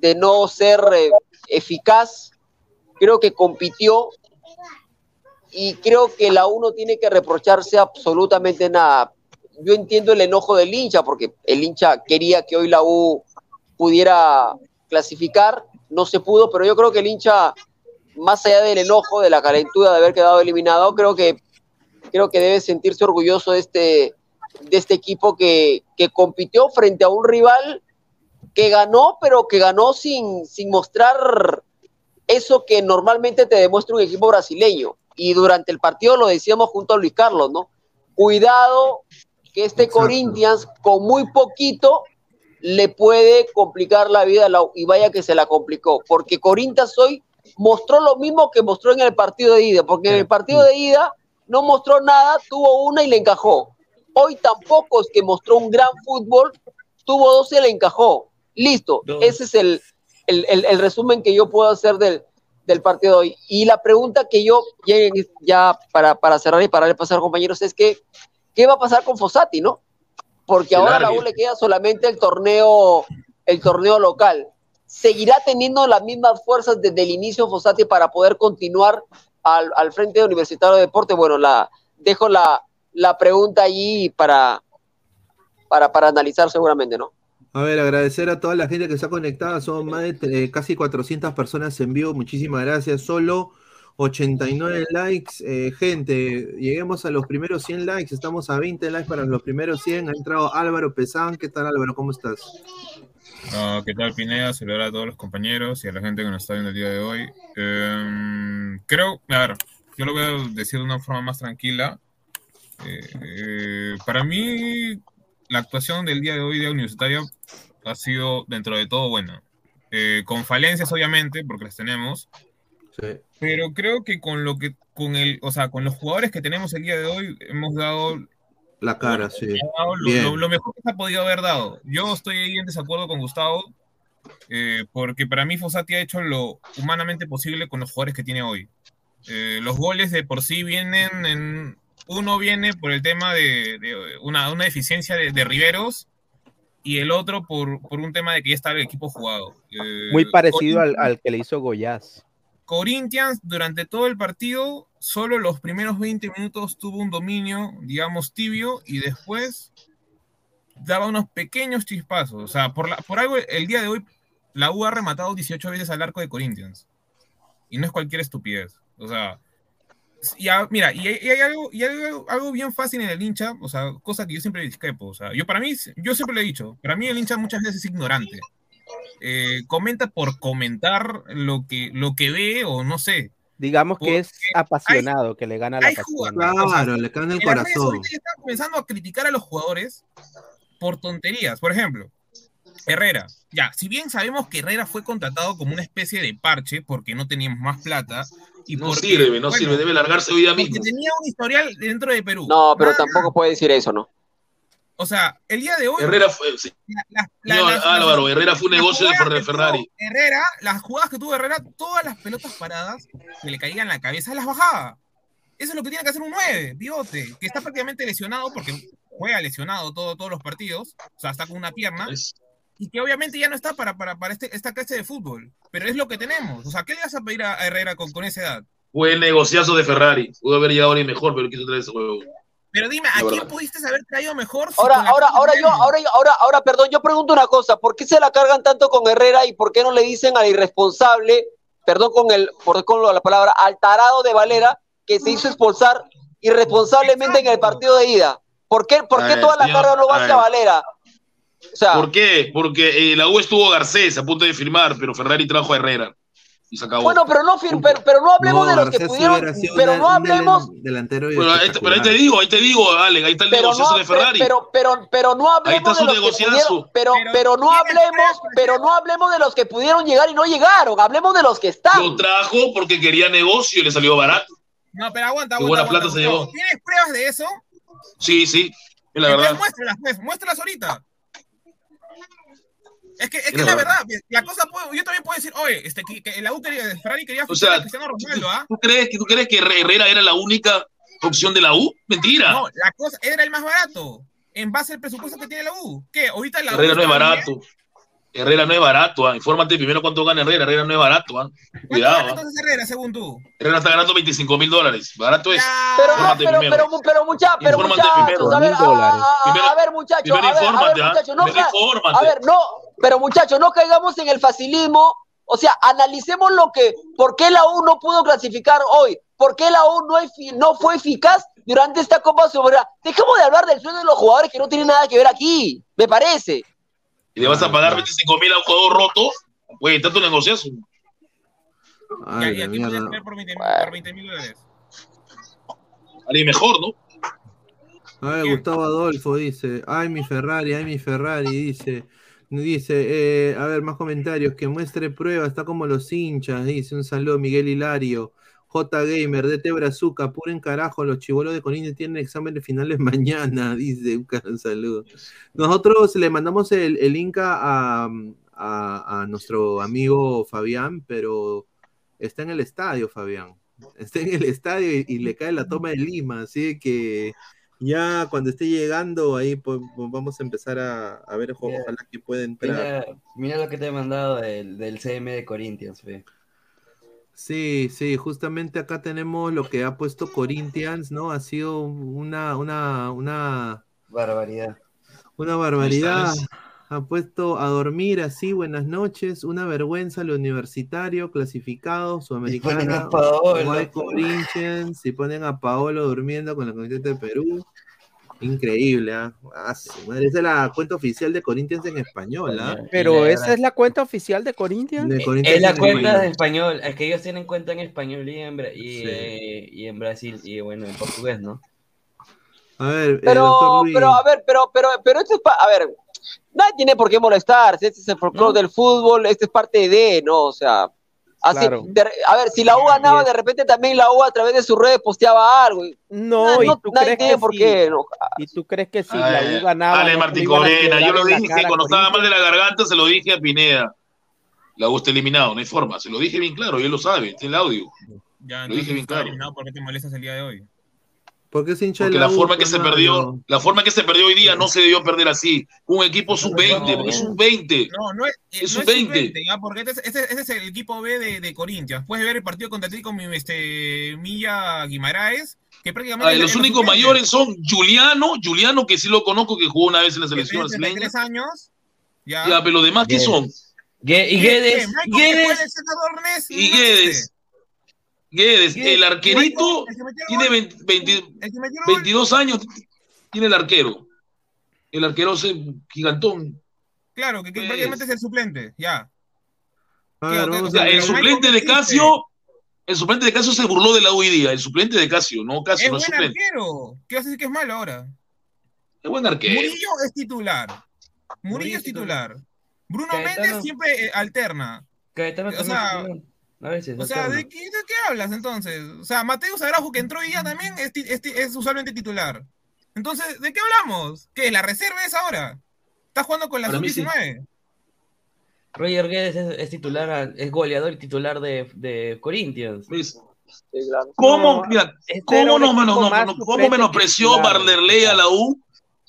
de no ser eh, eficaz, creo que compitió y creo que la U no tiene que reprocharse absolutamente nada. Yo entiendo el enojo del hincha, porque el hincha quería que hoy la U pudiera clasificar, no se pudo, pero yo creo que el hincha más allá del enojo, de la calentura de haber quedado eliminado, creo que, creo que debe sentirse orgulloso de este, de este equipo que, que compitió frente a un rival que ganó, pero que ganó sin, sin mostrar eso que normalmente te demuestra un equipo brasileño. Y durante el partido lo decíamos junto a Luis Carlos, ¿no? Cuidado que este Exacto. Corinthians con muy poquito le puede complicar la vida a la, y vaya que se la complicó, porque Corinthians hoy mostró lo mismo que mostró en el partido de ida, porque en el partido de ida no mostró nada, tuvo una y le encajó. Hoy tampoco es que mostró un gran fútbol, tuvo dos y le encajó. Listo, ese es el, el, el, el, resumen que yo puedo hacer del, del partido de hoy. Y la pregunta que yo, ya, ya para, para, cerrar y para le pasar, compañeros, es que, ¿qué va a pasar con Fossati, no? Porque ahora a la U le queda solamente el torneo, el torneo local seguirá teniendo las mismas fuerzas desde el inicio Fossati para poder continuar al, al frente de Universitario de Deporte? Bueno, la, dejo la, la pregunta allí para, para, para analizar seguramente, ¿no? A ver, agradecer a toda la gente que está conectada. Son más de eh, casi 400 personas en vivo. Muchísimas gracias. Solo 89 likes. Eh, gente, lleguemos a los primeros 100 likes. Estamos a 20 likes para los primeros 100. Ha entrado Álvaro Pesán. ¿Qué tal, Álvaro? ¿Cómo estás? ¿Qué tal, Pineda? Saludar a todos los compañeros y a la gente que nos está viendo el día de hoy. Eh, creo, a ver, yo lo voy a decir de una forma más tranquila. Eh, para mí, la actuación del día de hoy de Universitaria ha sido, dentro de todo, buena. Eh, con falencias, obviamente, porque las tenemos. Sí. Pero creo que con lo que, con el, o sea, con los jugadores que tenemos el día de hoy, hemos dado la cara, sí. Lo, lo, lo, mejor que se ha podido haber dado. Yo estoy ahí en desacuerdo con Gustavo, eh, porque para mí Fossati ha hecho lo humanamente posible con los jugadores que tiene hoy. Eh, los goles de por sí vienen en. Uno viene por el tema de, de una, una, deficiencia de, de, Riveros y el otro por, por, un tema de que ya estaba el equipo jugado. Eh, Muy parecido al, al, que le hizo Goyaz. Corinthians durante todo el partido, solo los primeros 20 minutos tuvo un dominio, digamos, tibio, y después daba unos pequeños chispazos. O sea, por, la, por algo, el día de hoy, la U ha rematado 18 veces al arco de Corinthians. Y no es cualquier estupidez. O sea, ya, mira, y, y, hay, algo, y hay algo, algo, bien fácil en el hincha, o sea, cosa que yo siempre discrepo. O sea, yo para mí, yo siempre le he dicho, para mí el hincha muchas veces es ignorante eh, comenta por comentar lo que, lo que ve o no sé. Digamos que es apasionado, hay, que le gana la pasión. Claro, le cae en el corazón. Ya están comenzando a criticar a los jugadores por tonterías. Por ejemplo, Herrera. Ya, si bien sabemos que Herrera fue contratado como una especie de parche porque no teníamos más plata. Y no porque, sirve, no bueno, sirve, debe largarse hoy día mismo. tenía un historial dentro de Perú. No, pero Nada. tampoco puede decir eso, ¿no? O sea, el día de hoy. Herrera fue. Sí. La, la, no, la, Álvaro, Herrera fue un negocio de Ferrari. Herrera, las jugadas que tuvo Herrera, todas las pelotas paradas que le caían en la cabeza las bajaba. Eso es lo que tiene que hacer un 9, pivote, que está prácticamente lesionado porque juega lesionado todo, todos los partidos. O sea, está con una pierna. Es... Y que obviamente ya no está para, para, para este, esta clase de fútbol. Pero es lo que tenemos. O sea, ¿qué le vas a pedir a Herrera con, con esa edad? Fue el negociazo de Ferrari. Pudo haber llegado alguien mejor, pero quiso traer ese juego. Pero dime, ¿a quién pudiste haber traído mejor? si Ahora, ahora, ahora yo, ahora, ahora, ahora, perdón, yo pregunto una cosa, ¿por qué se la cargan tanto con Herrera y por qué no le dicen al irresponsable, perdón con el, por con la palabra, al tarado de Valera, que se hizo expulsar irresponsablemente en el partido de ida? ¿Por qué, por qué ver, toda la señor, carga no va a hacia. Valera? O sea, ¿Por qué? Porque eh, la U estuvo Garcés a punto de firmar, pero Ferrari trajo a Herrera. Y se acabó. bueno, pero no, pero, pero no hablemos de los que Garcés pudieron, hubiera sido pero no hablemos, delantero Pero ahí, te- pero ahí te digo, ahí te digo, Ale, ahí está el pero negociazo no, de Ferrari. pero, pero, pero no Ahí está hablemos su de los que pudieron, pero, pero no hablemos, pero no hablemos de los que pudieron llegar y no llegaron, hablemos de los que están. Lo trajo porque quería negocio y le salió barato. No, pero aguanta, Qué aguanta. buena plata aguanta, se llevó. ¿Tienes pruebas de eso? Sí, sí, es la verdad. muéstralas, pues, muéstralas ahorita. Es que es, que Es es la verdad, la cosa puedo- yo también puedo decir, oye, este, que, que la U quería, Ferrari quería O sea, a Cristiano Ronaldo, ¿ah? ¿tú crees, que, ¿tú crees que Herrera era la única opción de la U? Mentira. No, la cosa era el más barato, en base al presupuesto que tiene la U. ¿Qué? Ahorita la U Herrera no es bien. barato. Herrera no es barato. ah. Infórmate primero cuánto gana Herrera. Herrera no es barato. ah. ¿Cuánto Cuidado. gana ah. entonces Herrera, según tú? Herrera está ganando 25 mil dólares. Barato es. Pero no, pero, pero, pero, mucha, pero Infórmate muchachos, primero. a ver, Mil a, dólares. a- a- Primero- a ver, muchachos, a ver, muchachos, no, a ver, no, pero muchachos, no caigamos en el facilismo, o sea, analicemos lo que, ¿por qué la U no pudo clasificar hoy? ¿Por qué la U no, no fue eficaz durante esta Copa Soberana? Dejemos de hablar del sueldo de los jugadores que no tienen nada que ver aquí, me parece. Y le vas a pagar 25 mil a un jugador roto. Güey, está tu negociazo. Ay, y aquí puedes tener por 20 por 20 mil dólares. Alguien mejor, ¿no? A ver, Gustavo Adolfo dice, ay mi Ferrari, ay mi Ferrari, dice, dice, eh, a ver, más comentarios, que muestre prueba, está como los hinchas, dice, un saludo Miguel Hilario, J Gamer, DT Brazuca, apuren carajo, los chivolos de Corinthians tienen exámenes finales mañana, dice, un saludo. Nosotros le mandamos el, el link a, a- a nuestro amigo Fabián, pero está en el estadio, Fabián. Está en el estadio y, y le cae la toma de Lima, así que ya cuando esté llegando ahí pues, vamos a empezar a, a ver, ojo- Mira, ojalá que pueda entrar. Mira, mira lo que te he mandado del, del CM de Corinthians, fe. Sí, sí, justamente acá tenemos lo que ha puesto Corinthians, ¿no? Ha sido una, una, una, Barbaridad. una barbaridad. Ha puesto a dormir así, buenas noches, una vergüenza lo universitario, clasificado, ponen sudamericana, a Paolo. White Corinthians, y ponen a Paolo durmiendo con la camiseta de Perú. Increíble, ¿ah? Ah, madre, Esa es la cuenta oficial de Corinthians en español, ¿ah? Pero esa es la cuenta oficial de Corinthians. De Corinthians Es la en cuenta español. de español, es que ellos tienen cuenta en español y en, Bra- y, Sí. eh, y en Brasil, y bueno, en portugués, ¿no? A ver, eh, Pero, Luis. pero, a ver, pero, pero, pero esto es, pa- a ver, nadie tiene por qué molestarse, este es el folclore del fútbol, este es parte de, ¿no? O sea, así, Claro. de- a ver, si la U ganaba, de repente también la U a través de sus redes posteaba algo. y- No, ¿y no, tú nadie crees tiene que por sí? qué, ¿no? ¿Y tú crees que si Ay, la U ganaba? Ale no Martín Corena, yo lo dije cuando estaba mal de la garganta, se lo dije a Pineda. La U está eliminado, no hay forma. Se lo dije bien claro, y él lo sabe, tiene el audio. Ya, Lo dije bien claro. eliminado, ¿por qué te molestas el día de hoy? ¿Por qué se hincha Porque la U, forma que se perdió, la forma que se perdió hoy día no se debió perder así. Un equipo sub-20, porque es sub-20. No, no es, Es no sub-20. sub-20, ya, porque este, es- este- este es el equipo B de, de Corinthians. Puedes ver el partido contra ti con mi, este, Milla Guimaraes, que prácticamente... Ah, los únicos sub-20. mayores son Juliano, Juliano que sí lo conozco, que jugó una vez en la selección brasileña. 33 años. Ya. Ya, pero los demás, ¿qué son? Gue- y ¿Qué- Guedes, Guedes. Y. Guedes. Guedes, el arquerito tiene gol. 20 20 El que metió el gol. 22 años, tiene el arquero. El arquero es gigantón. Claro, que, que Pues. prácticamente es el suplente, ya. El suplente de Casio, el suplente de Casio se burló de la hoy día. El suplente de Casio, no Casio, Es no buen suplente. arquero. ¿Qué vas a decir que es malo ahora? Es buen arquero. Murillo es titular. Murillo Murillo es titular. Bruno Caetano. Méndez siempre eh, alterna. Caetano O también sea, titular. A veces, O sea. ¿de qué, de qué hablas entonces? O sea, Mateus Araujo que entró hoy día también es, usualmente titular. Entonces, ¿de qué hablamos? ¿Qué? ¿La reserva es ahora? ¿Estás jugando con la Para mí sí. sub-19? Roger Guedes es, es titular, es goleador y titular de, de Corinthians. ¿Cómo, mira, este cómo, no, no, no, menospreció Barderley a la U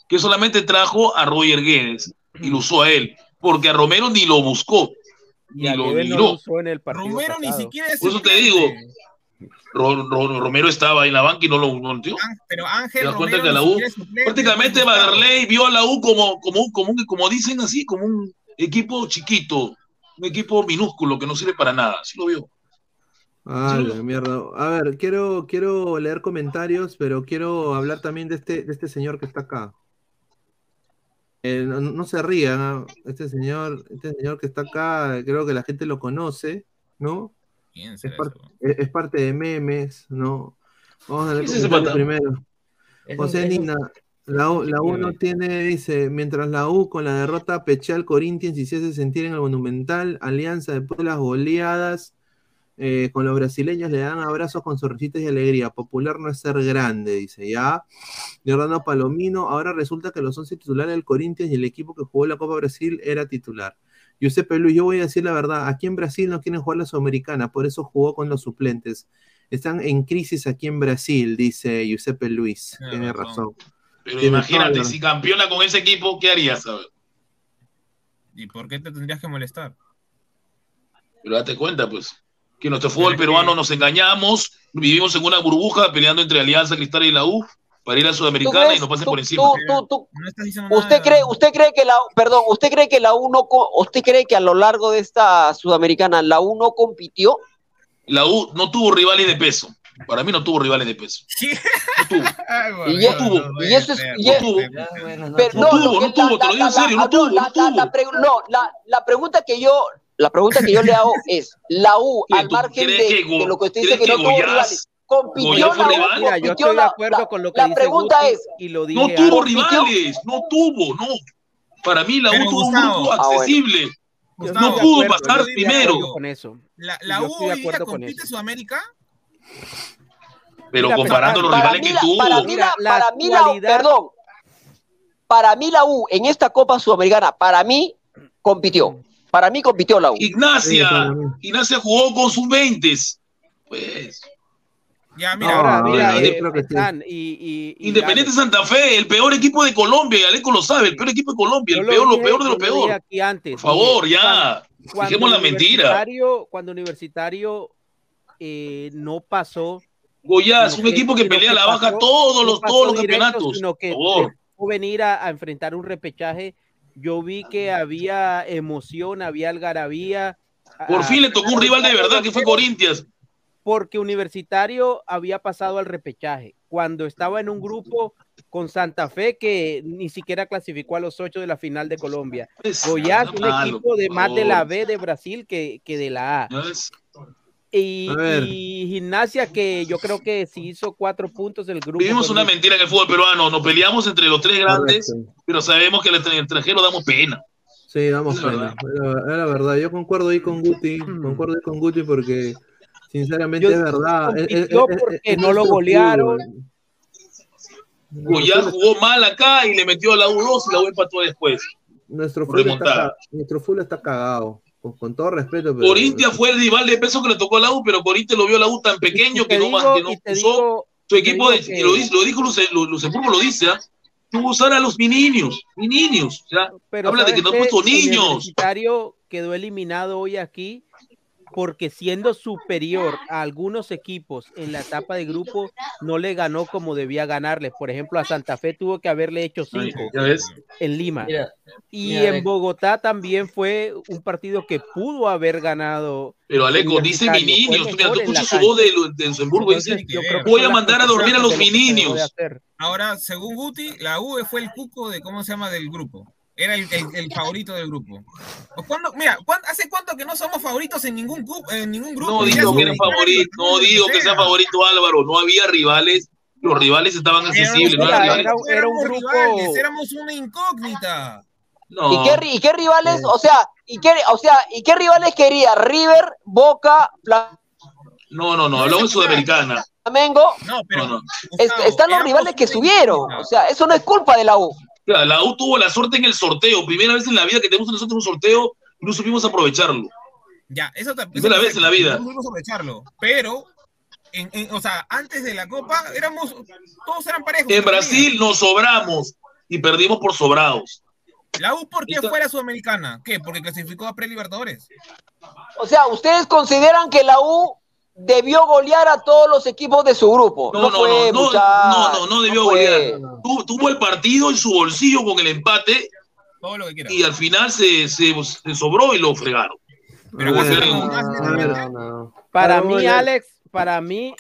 que solamente trajo a Roger Guedes y lo usó a él? Porque a Romero ni lo buscó, ni a lo no miró. en el partido Romero ni siquiera es Por eso te digo, Ro- Ro- Romero estaba en la banca y no lo dio. Pero ¿Te Ángel das cuenta Romero que la U, suplente, prácticamente. Vanderlei vio a la U como, como, un- como, como dicen así, como un equipo chiquito, un equipo minúsculo que no sirve para nada. Así lo vio. Ah, la mierda. A ver, quiero, quiero leer comentarios, pero quiero hablar también de este, de este señor que está acá. Eh, no, no se rían, ¿ah? este señor, este señor que está acá, creo que la gente lo conoce, ¿no? ¿Quién Es, será par- es- es parte de memes, ¿no? Vamos a leer ¿Quién es primero. José Nina, la U, la U no tiene, dice, mientras la U con la derrota pechea al Corinthians y se hace sentir en el Monumental, Alianza después de las goleadas, eh, con los brasileños le dan abrazos con sonrisitas y alegría. Popular no es ser grande, dice, ya. Jordano Palomino, ahora resulta que los 11 titulares del Corinthians y el equipo que jugó la Copa Brasil era titular. Giuseppe Luis, yo voy a decir la verdad, aquí en Brasil no quieren jugar la Sudamericana, por eso jugó con los suplentes. Están en crisis aquí en Brasil, dice Giuseppe Luis. Tiene Tiene razón. razón. Pero Tiene imagínate, si campeona con ese equipo, ¿qué harías? A ver? ¿Y por qué te tendrías que molestar? Pero date cuenta, pues, que nuestro fútbol peruano nos engañamos, vivimos en una burbuja peleando entre Alianza Cristal y la U para ir a ¿Tú Sudamericana crees? y nos pasen Tú- por encima. tú- tú- tú- No estás diciendo nada. ¿Usted cree, usted cree que la, perdón, usted cree que la U no, usted cree que a lo largo de esta sudamericana la U no compitió? La U no tuvo rivales de peso. Para mí no tuvo rivales de peso. No tuvo. Ay, Y, e- tuvo, no y eso es, y no tuvo. no pero No tuvo, no tuvo, te lo digo en serio, no tuvo, la- no tuvo. la pre- no, la, la pregunta que yo, la pregunta que yo le hago es, la U, ¿Qué, al margen de, lo que usted dice que no tuvo rivales, compitió la U, rival? Mira, yo estoy de la, acuerdo la- con lo que la dice pregunta Guti es, y lo dije No tuvo rivales, no tuvo, no. Para mí la U tuvo un grupo Ah, bueno. accesible. De pudo acuerdo, pasar primero. con eso. La, U hoy día compite Sudamérica. Pero Mira, comparando los rivales que tuvo. para mí, la, Mira, la para mí la, actualidad- perdón, para mí la U en esta Copa Sudamericana, para mí compitió, para mí compitió la U. Ignacia. Ignacia jugó con sus 20. Pues, Ya, mira, Ahora, No, mira, bueno, yo eh, creo que sí. Fran, y, y- y Independiente Santa Fe, el peor equipo de Colombia, y Aleco lo sabe, el peor equipo de Colombia, el peor, lo peor de lo peor. aquí antes, Por favor, ya. cuando Dejemos la mentira. Universitario- Cuando Universitario eh, no pasó. Goiás, sino un equipo que pelea la baja pasó- todos los, todos los directo, campeonatos. Sino que Por favor. venir a, a enfrentar un repechaje. Yo vi que había emoción, había algarabía. Por a- fin le tocó un rival de verdad, que fue Corinthians. porque Universitario había pasado al repechaje. Cuando estaba en un grupo con Santa Fe que ni siquiera clasificó a los ocho de la final de Colombia. Es Goiás, un equipo de más de la. B de Brasil que, que de la A. Y, Gimnasia que yo creo que sí hizo cuatro puntos del grupo. Vivimos fue una mentira en el fútbol peruano. Nos peleamos entre los tres grandes, Correcto. pero sabemos que al extranjero damos pena. Sí, damos Es pena. Es la, es la verdad. Yo concuerdo ahí con Guti. concuerdo ahí con Guti porque, sinceramente, Yo- es verdad. Es- porque es no lo golearon. fútbol. Goiás jugó mal acá y le metió a la U2 y la U empató después. Nuestro está, ca- nuestro fútbol está cagado. Con, con todo respeto. Pero, Corinthians fue el rival de peso que le tocó a la U, pero Corinthians lo vio a la U tan pequeño que te no, digo- que no usó. digo- Su equipo, digo de, que- y lo, lo dijo Luce- Lu- Luxemburgo, lo dice, ¿ah? tuvo que usar a los niños, mi niños. ¿ya? Pero Habla de que ¿sabes no ha puesto niños. Universitario quedó eliminado hoy aquí porque siendo superior a algunos equipos en la etapa de grupo, no le ganó como debía ganarles. Por ejemplo, a Santa Fe tuvo que haberle hecho cinco en Lima. Mira, Y mira, en. Bogotá también fue un partido que pudo haber ganado. Pero Aleco, dice mi Universitario, fue niños. Tú, mira, tú escuchas su voz de, de Luxemburgo, dice, voy a mandar a dormir a los hacer. Ahora, según Guti, la U fue el cuco de cómo se llama del grupo. Era el, el- el favorito del grupo. ¿O cuándo- mira, ¿cuán- ¿hace cuánto que no somos favoritos en ningún, en ningún grupo? No digo que un- favorito, no digo que sea favorito Álvaro, no había rivales, los rivales estaban accesibles, no Era- había era- era un grupo- rivales, éramos una incógnita. No. ¿Y qué, ri- y qué rivales, o sea, y qué, o sea, y qué rivales quería River, Boca, No, no, no, hablamos de Sudamericana. Flamengo? No, pero No, no. Es- están los rivales que subieron, o sea, eso no es culpa de la U. Claro, La U tuvo la suerte en el sorteo, primera vez en la vida que tenemos nosotros un sorteo y no supimos aprovecharlo. Ya, eso también. Primera vez en la vida. No pudimos aprovecharlo. Pero, en, en- o sea, antes de la Copa, éramos, todos eran parejos. En Brasil nos sobramos y perdimos por sobrados. ¿La U por qué fue la Sudamericana? ¿Qué? ¿Porque clasificó a Pre-Libertadores? O sea, ¿ustedes consideran que la U debió golear a todos los equipos de su grupo. No, No, no, fue, no, no, no, no, no debió golear. Tu- Tuvo el partido en su bolsillo con el empate Todo lo que y al final se, se, se sobró y lo fregaron. Pero Para mí. Alex, para mí,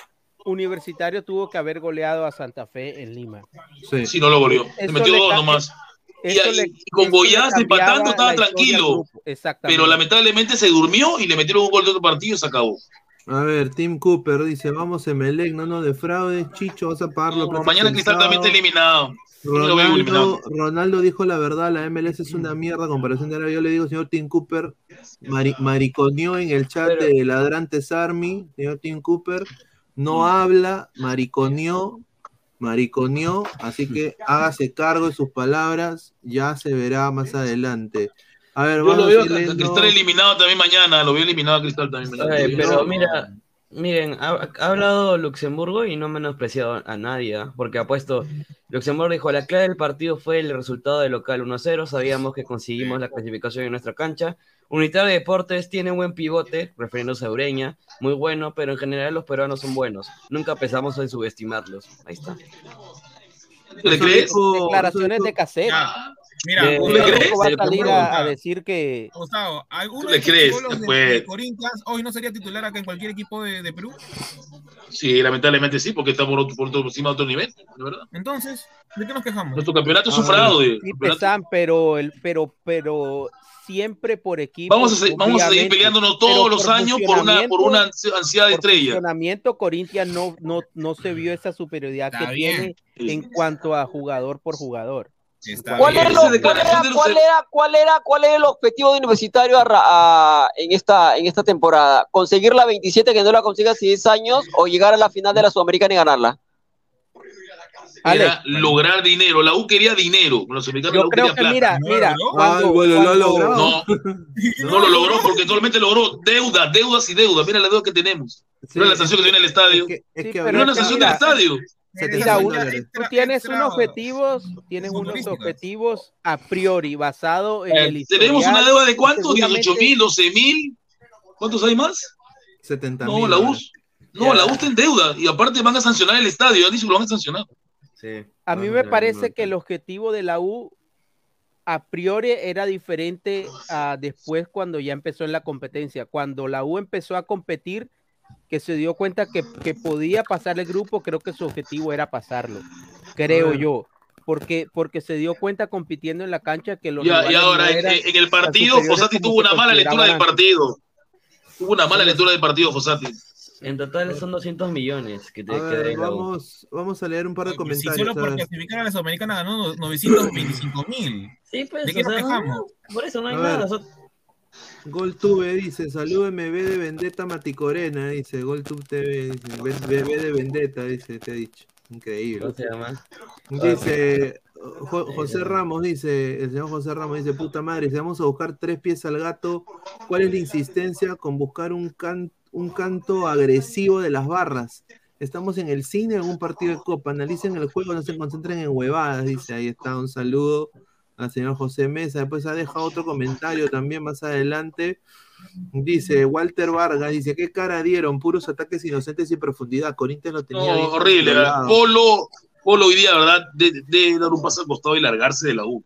Universitario tuvo que haber goleado a Santa Fe en Lima. Sí. Sí, no lo goleó. Se Eso metió dos nomás. Y, ahí- le- y con Goiás empatando estaba tranquilo. Pero lamentablemente se durmió y le metieron un gol de otro partido y se acabó. A ver, Tim Cooper dice, vamos Emelec, no nos defraudes, Chicho, vas a pagarlo. No, mañana Cristal también está eliminado. Ronaldo, Ronaldo dijo la verdad, la MLS es una mierda a comparación de ahora. Yo le digo, señor Tim Cooper, mari- mariconeó en el chat Pero- de Ladrantes Army, señor Tim Cooper, no habla, mariconeó, mariconeó, así que hágase cargo de sus palabras, ya se verá más adelante. A ver, Yo lo veo a leyendo- Cristal eliminado también mañana. Lo veo eliminado a Cristal también mañana. Oye, pero mira, miren, ha, ha hablado Luxemburgo y no ha menospreciado a nadie, ¿ah? porque ha puesto, Luxemburgo dijo, la clave del partido fue el resultado del local 1-0, sabíamos que conseguimos la clasificación en nuestra cancha. Unitario de Deportes tiene un buen pivote, refiriéndose a Ureña, muy bueno, pero en general los peruanos son buenos, nunca pensamos en subestimarlos. Ahí está. ¿Le crees? Declaraciones de cassette. Ya. Mira, De- Gustavo, ¿Le crees? va a salir a, a decir que Gustavo, ¿alguno ¿Tú de le estos crees? de, Pues- de Corinthians hoy no sería titular acá en cualquier equipo de, de Perú? Sí, lamentablemente sí, porque está por, otro- por otro- encima de otro nivel, de verdad. Entonces, ¿de qué nos quejamos? Nuestro campeonato es un Ah, fraude. sí pesan, pero el pero pero siempre por equipo. Vamos a, se- vamos a seguir peleándonos todos los años por una, por una ansi- ansiedad de por estrella. funcionamiento, Corinthians no, no, no se vio esa superioridad Está que bien. tiene en cuanto a jugador por jugador. Está ¿Cuál, lo- era, cuál era- cuál era- cuál era el objetivo de Universitario a en, esta, en esta temporada? ¿Conseguir la 27 que no la consiga hace 10 años o llegar a la final de la Sudamericana y ganarla? Era lograr dinero. La U quería dinero. Los Yo creo quería que plata. mira, ¿No lo mira, logró? cuando, Ay, bueno, lo cuando- logrado. No, no lo logró porque solamente logró deuda, deudas y deudas. Mira la deuda que tenemos. Sí, Mira la sanción que tiene el estadio. Es que, es que Mira la sanción del estadio. Mira, una- tú tienes extra- unos objetivos, tienes unos objetivos a priori basado en Eh, el Tenemos una deuda de cuánto? seguramente- 18 mil, 12 mil. ¿Cuántos hay más? 70 No, la U. dólares. No, Ya. la U está en deuda. Y aparte van a sancionar el estadio. Han dicho que lo van a sancionar. Sí. A mí me parece que el objetivo de la U a priori era diferente a después cuando ya empezó en la competencia. Cuando la U empezó a competir, que se dio cuenta que, que podía pasar el grupo, creo que su objetivo era pasarlo, creo yo. Porque, porque se dio cuenta compitiendo en la cancha que los Ya, y rivales ahora, no en, eran en el partido, Fossati tuvo una mala lectura del partido. Tuvo una mala lectura del partido, Fossati. En total son 200 millones que te A que ver, debe la U. vamos, vamos a leer un par de Si comentarios. solo a por ver. clasificar a la Sudamericana ganó no- 925 mil. Sí, pues, ¿De qué o nos sea, no, quejamos? por eso no hay A nada. ver. GolTube dice, salud MB de Vendetta Maticorena, dice, GolTube TV, dice, "Ve- BB de Vendetta, dice, te ha dicho. Increíble. ¿Cómo se llama? Dice Jo- José Ramos, dice, el señor José Ramos dice, puta madre, si vamos a buscar tres pies al gato, ¿cuál es la insistencia con buscar un, can- un canto agresivo de las barras? Estamos en el cine en un partido de copa, analicen el juego, no se concentren en huevadas, dice, ahí está, un saludo al señor José Mesa, después ha dejado otro comentario también más adelante, dice Walter Vargas, dice, ¿qué cara dieron? Puros ataques inocentes y profundidad, Corinthians lo tenía No, horrible. controlado. Polo, Polo hoy día, ¿verdad? De, de dar un paso al costado y largarse de la U.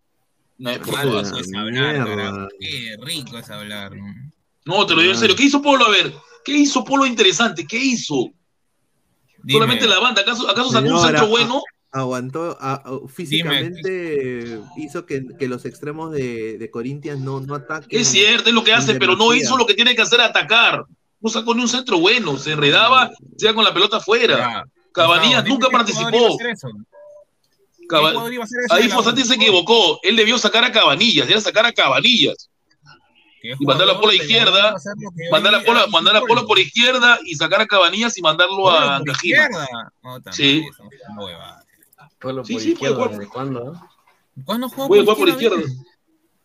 No es por es hablar. Qué rico es hablar. No, te lo digo en serio. ¿Qué hizo Polo? A ver, ¿qué hizo Polo interesante? ¿Qué hizo? Dime, Solamente la banda. ¿Acaso, acaso sacó un centro bueno? Aguantó, a- a- físicamente hizo que, que los extremos de, de Corinthians no, no ataquen. Es cierto, es lo que hace, pero no hizo lo que tiene que hacer, atacar. No sacó ni un centro bueno. Se enredaba, se iba con la pelota afuera. Cabanillas nunca participó. eso. ¿Qué Caba- jugador iba a hacer eso Ahí la U? se equivocó. Él debió sacar a Cabanillas, era sacar a Cabanillas. ¿Qué Y mandarla por la izquierda, iba a hacer lo que hoy Mandar a Polo, hace mandar a Polo? Polo por izquierda y sacar a Cabanillas y mandarlo a por también, Sí. estamos Sí, por sí, izquierda, jugar. ¿desde cuándo? ¿Cuándo jugó Puede por jugar por izquierda? izquierda. bien?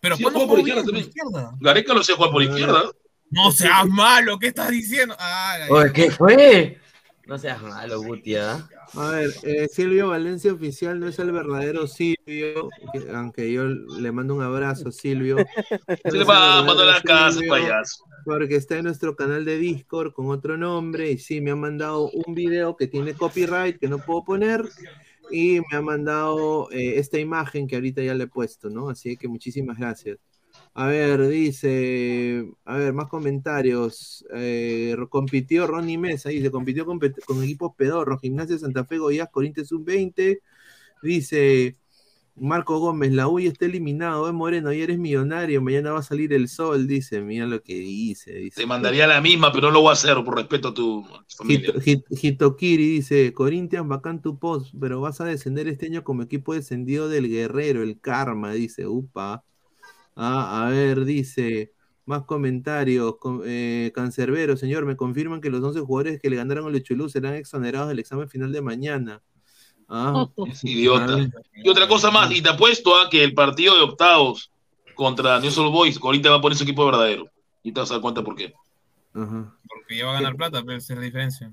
Pero Sí, ¿cuándo juega por jugó izquierda por también. izquierda? Gareca lo sé jugar por izquierda. No seas malo, ¿qué estás diciendo? Ah, Oye, ¿qué fue? No seas malo, Guti, ¿ah? A ver, eh, Silvio Valencia oficial no es el verdadero Silvio, que- aunque yo le mando un abrazo a Silvio. Se le va a mandar a la casa, payaso. porque está en nuestro canal de Discord con otro nombre y sí, me han mandado un video que tiene copyright que no puedo poner y me ha mandado eh, esta imagen que ahorita ya le he puesto, ¿no? Así que muchísimas gracias. A ver, dice, a ver, más comentarios. Eh, compitió Ronnie Mesa, dice, compitió con, equipos pedorros, Gimnasia Santa Fe, Goiás, Corinthians Sub-20. Dice, Marco Gómez, la UI está eliminado, eh, Moreno, ya eres millonario, mañana va a salir el sol, dice, mira lo que dice. dice. Te mandaría la misma, pero no lo voy a hacer por respeto a tu familia. Hito- Hit- Hitokiri dice, Corinthians, bacán tu post, pero vas a descender este año como equipo descendido del Guerrero, el Karma, dice, upa. Ah, a ver, dice, más comentarios, eh, Cancerbero, señor, me confirman que los 11 jugadores que le ganaron al Lechulú serán exonerados del examen final de mañana. Ah, Es idiota. Y otra cosa más, y te apuesto a que el partido de octavos contra News Old Boys, Corinthians va a poner su equipo verdadero. Y te vas a dar cuenta por qué. Ajá. Porque ya va a ganar plata, pero esa es la diferencia.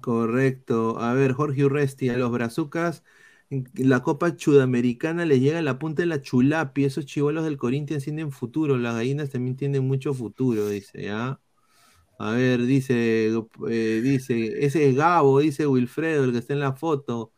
Correcto. A ver, Jorge Urresti, a los brazucas, la Copa Sudamericana les llega a la punta de la chulapi. Esos chivolos del Corinthians tienen futuro. Las gallinas también tienen mucho futuro, dice, ¿ya? A ver, dice, eh, dice, ese es Gabo, dice Wilfredo, el que está en la foto.